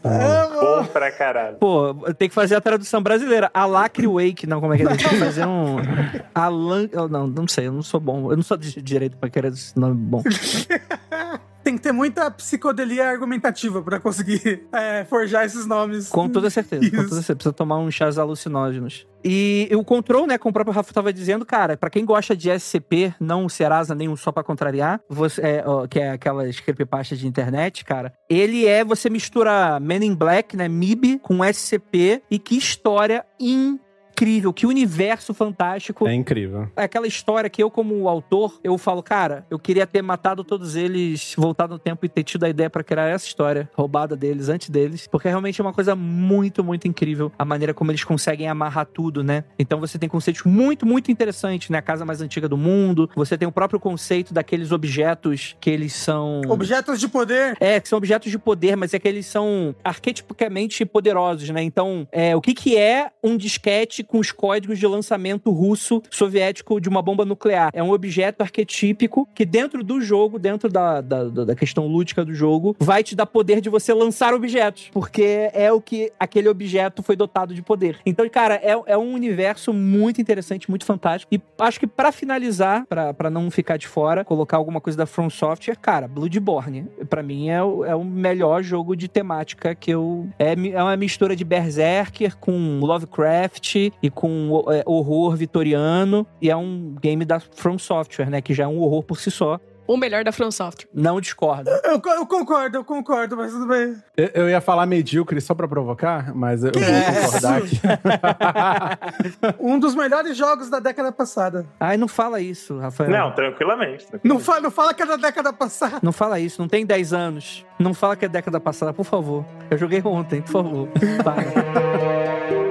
Speaker 8: Bom pra caralho.
Speaker 5: Pô, tem que fazer a tradução brasileira. Alacre Wake, não, como é que é? Tem que fazer um. Alan. Não, não sei, eu não sou bom. Eu não sou de direito pra querer esse nome bom.
Speaker 6: Tem que ter muita psicodelia argumentativa pra conseguir é, forjar esses nomes.
Speaker 5: Com toda certeza. Com toda certeza. Precisa tomar uns chás alucinógenos. E o Control, né, como o próprio Rafa tava dizendo, cara, pra quem gosta de SCP, não o Serasa nem o Só Pra Contrariar, você, é, ó, que é aquelas creepypastas de internet, cara, ele é, você mistura Men in Black, né, MIB, com SCP, e que história incrível, que universo fantástico.
Speaker 7: É incrível.
Speaker 5: É aquela história que eu, como autor, eu falo, cara, eu queria ter matado todos eles, voltado no tempo e ter tido a ideia pra criar essa história roubada deles, antes deles, porque realmente é uma coisa muito, muito incrível a maneira como eles conseguem amarrar tudo, né? Então você tem conceitos muito, muito interessantes, né? A casa mais antiga do mundo, você tem o próprio conceito daqueles objetos que eles são.
Speaker 6: Objetos de poder.
Speaker 5: É, que são objetos de poder, mas é que eles são arquetipicamente poderosos, né? Então, é, o que, que é um disquete com os códigos de lançamento russo soviético de uma bomba nuclear? É um objeto arquetípico que dentro do jogo, dentro da, da, da questão lúdica do jogo, vai te dar poder de você lançar objetos, porque é o que aquele objeto foi dotado de poder. Então, cara, é, é um universo muito interessante, muito fantástico. E acho que pra finalizar, pra não ficar de fora, colocar alguma coisa da From Software, cara, Bloodborne, pra mim é, o- é o melhor jogo de temática que eu. É, é uma mistura de Berserker com Lovecraft e com é, horror vitoriano. E é um game da From Software, né? Que já é um horror por si só.
Speaker 9: O melhor da From Software.
Speaker 5: Não discordo.
Speaker 6: Eu, eu concordo, eu concordo, mas tudo bem.
Speaker 7: Eu, eu ia falar medíocre só pra provocar, mas eu, eu vou concordar aqui.
Speaker 6: Um dos melhores jogos da década passada.
Speaker 5: Ai, não fala isso, Rafael.
Speaker 8: Não, tranquilamente.
Speaker 6: Não, fa não fala que é da década passada.
Speaker 5: Não fala isso, não tem 10 anos. Não fala que é década passada, por favor. Eu joguei ontem, por favor. Para.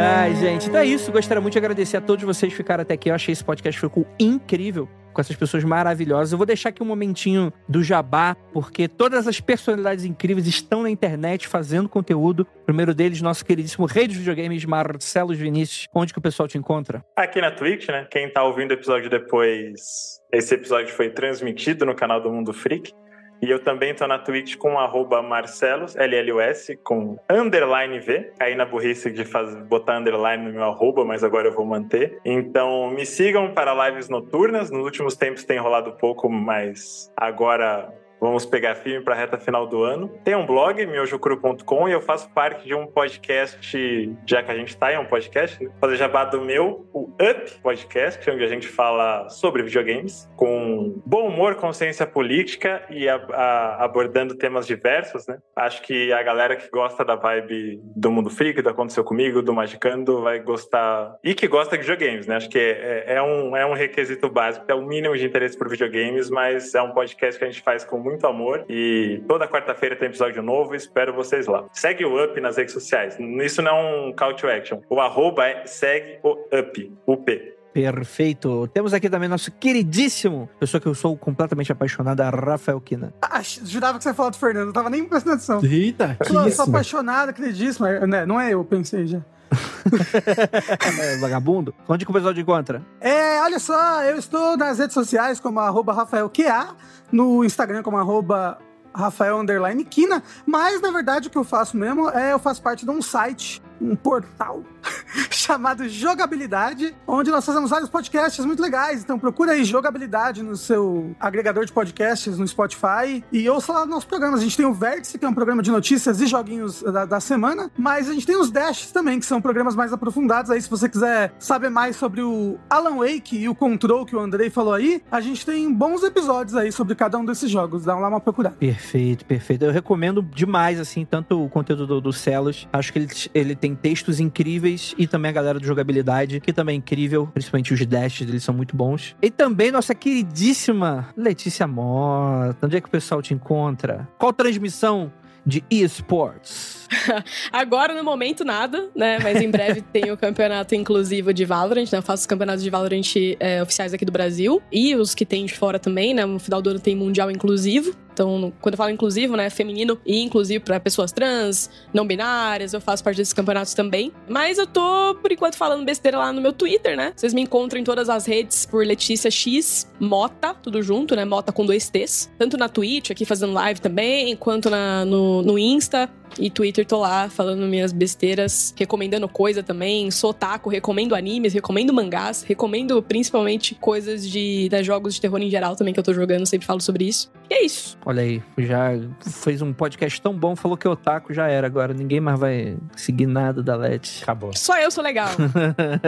Speaker 5: Ai, gente, então é isso. Gostaria muito de agradecer a todos vocês que ficaram até aqui. Eu achei esse podcast ficou incrível com essas pessoas maravilhosas. Eu vou deixar aqui um momentinho do jabá, porque todas as personalidades incríveis estão na internet fazendo conteúdo. O primeiro deles, nosso queridíssimo rei dos videogames, Marcelo Vinícius. Onde que o pessoal te encontra?
Speaker 8: Aqui na Twitch, né? Quem tá ouvindo o episódio depois, esse episódio foi transmitido no canal do Mundo Freak. E eu também tô na Twitch com arroba Marcelos, LLUS, com underline V. Aí na burrice de fazer, botar underline no meu arroba, mas agora eu vou manter. Então me sigam para lives noturnas. Nos últimos tempos tem rolado pouco, mas agora Vamos pegar firme para a reta final do ano. Tem um blog, miojocru.com, e eu faço parte de um podcast, já que a gente está em um podcast, né? fazer jabá do meu, o Up Podcast, onde a gente fala sobre videogames, com bom humor, consciência política e a, a, abordando temas diversos, né? Acho que a galera que gosta da vibe do Mundo Freak, do Aconteceu Comigo, do Magicando, vai gostar. E que gosta de videogames, né? Acho que é, é, é um, é um requisito básico, é o mínimo de interesse por videogames, mas é um podcast que a gente faz com muito amor. E toda quarta-feira tem episódio novo. Espero vocês lá. Segue o Up nas redes sociais. Isso não é um call to action. O arroba é segue o Up. UP.
Speaker 5: Perfeito. Temos aqui também nosso queridíssimo, pessoa que eu sou completamente apaixonada, Rafael Kina.
Speaker 6: Ah, jurava que você ia falar do Fernando, não tava nem prestando atenção.
Speaker 7: Eita, que
Speaker 6: eu
Speaker 7: isso?
Speaker 6: sou apaixonado, acredíssimo. Né? Não é eu, pensei já.
Speaker 5: É, vagabundo. Onde que o pessoal te encontra?
Speaker 6: É, olha só, eu estou nas redes sociais como arroba RafaelQA, no Instagram como arroba Rafael Underline Quina, mas na verdade o que eu faço mesmo é eu faço parte de um site, um portal chamado Jogabilidade, onde nós fazemos vários podcasts muito legais. Então procura aí Jogabilidade no seu agregador de podcasts no Spotify e ouça lá nossos programas. A gente tem o Vértice, que é um programa de notícias e joguinhos da, da semana, mas a gente tem os Dashes também, que são programas mais aprofundados. Aí, se você quiser saber mais sobre o Alan Wake e o Control que o Andrei falou aí, a gente tem bons episódios aí sobre cada um desses jogos. Dá lá uma procurada.
Speaker 5: Perfeito, perfeito. Eu recomendo demais, assim, tanto o conteúdo do, do Celos. Acho que ele, ele tem textos incríveis e também a galera do jogabilidade, que também é incrível. Principalmente os dashes deles são muito bons. E também nossa queridíssima Letícia Mota. Onde é que o pessoal te encontra? Qual transmissão de eSports?
Speaker 9: Agora, no momento, nada, né? Mas em breve tem o campeonato inclusivo de Valorant, né? Eu faço os campeonatos de Valorant é, oficiais aqui do Brasil e os que tem de fora também, né? No final do ano tem Mundial Inclusivo. Então, quando eu falo inclusivo, né? Feminino e inclusivo para pessoas trans, não binárias, eu faço parte desses campeonatos também. Mas eu tô, por enquanto, falando besteira lá no meu Twitter, né? Vocês me encontram em todas as redes por Letícia X Mota, tudo junto, né? Mota com dois T's. Tanto na Twitch, aqui fazendo live também, quanto na, no, no Insta e Twitter tô lá falando minhas besteiras, recomendando coisa também, sou otaku, recomendo animes, recomendo mangás, recomendo principalmente coisas de, de jogos de terror em geral também que eu tô jogando, sempre falo sobre isso. E é isso.
Speaker 5: Olha aí, já fez um podcast tão bom, falou que o Otaku já era. Agora ninguém mais vai seguir nada da Let.
Speaker 7: Acabou.
Speaker 9: Só eu sou legal.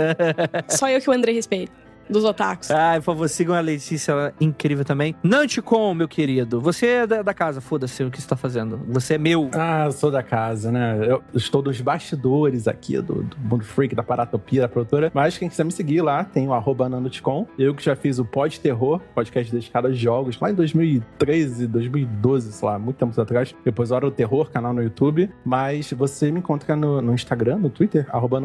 Speaker 9: Só eu que o Andrei respeita. Dos otakus.
Speaker 5: Ai, por favor, sigam a Letícia, ela é incrível também. Nanticom, meu querido, você é da, da casa, foda-se o que você tá fazendo. Você é meu.
Speaker 7: Ah, eu sou da casa, né? Eu estou dos bastidores aqui do, do Mundo Freak, da Paratopia, da produtora. Mas quem quiser me seguir lá, tem o arroba. Eu que já fiz o Pod Terror, podcast dedicado a jogos, lá em 2013, 2012, sei lá, muito tempo atrás. Depois Hora do Terror, canal no YouTube. Mas você me encontra no, no Instagram, no Twitter, arroba.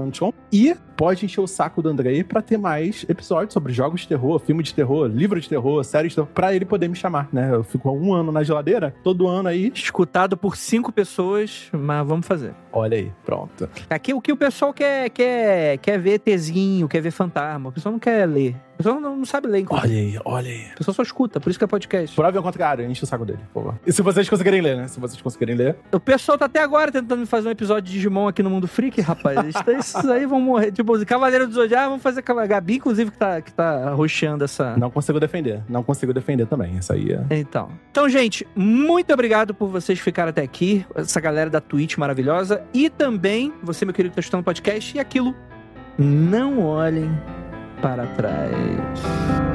Speaker 7: E pode encher o saco do Andrei pra ter mais episódios sobre jogos de terror, filme de terror, livro de terror, séries de terror, pra ele poder me chamar, né? Eu fico um ano na geladeira, todo ano aí.
Speaker 5: Escutado por cinco pessoas, mas vamos fazer.
Speaker 7: Olha aí, pronto.
Speaker 5: Aqui o que o pessoal quer, quer, quer ver tezinho, quer ver fantasma. O pessoal não quer ler. O pessoal não, não sabe ler, inclusive.
Speaker 7: Olha aí, olha aí.
Speaker 5: O pessoal só escuta, por isso que é podcast.
Speaker 7: Prove ao contrário, enche o saco dele, por favor. E se vocês conseguirem ler, né? Se vocês conseguirem ler.
Speaker 5: O pessoal tá até agora tentando me fazer um episódio de Digimon aqui no Mundo Freak, rapaz. Isso- Esses aí vão morrer. Tipo, Cavaleiro do Zodiaco, vamos fazer a Gabi, inclusive, que tá, que tá roxeando essa.
Speaker 7: Não consigo defender. Não consigo defender também. Isso aí é.
Speaker 5: Então. Então, gente, muito obrigado por vocês ficarem até aqui. Essa galera da Twitch maravilhosa. E também, você, meu querido, que tá escutando o podcast, e aquilo. Não olhem para trás.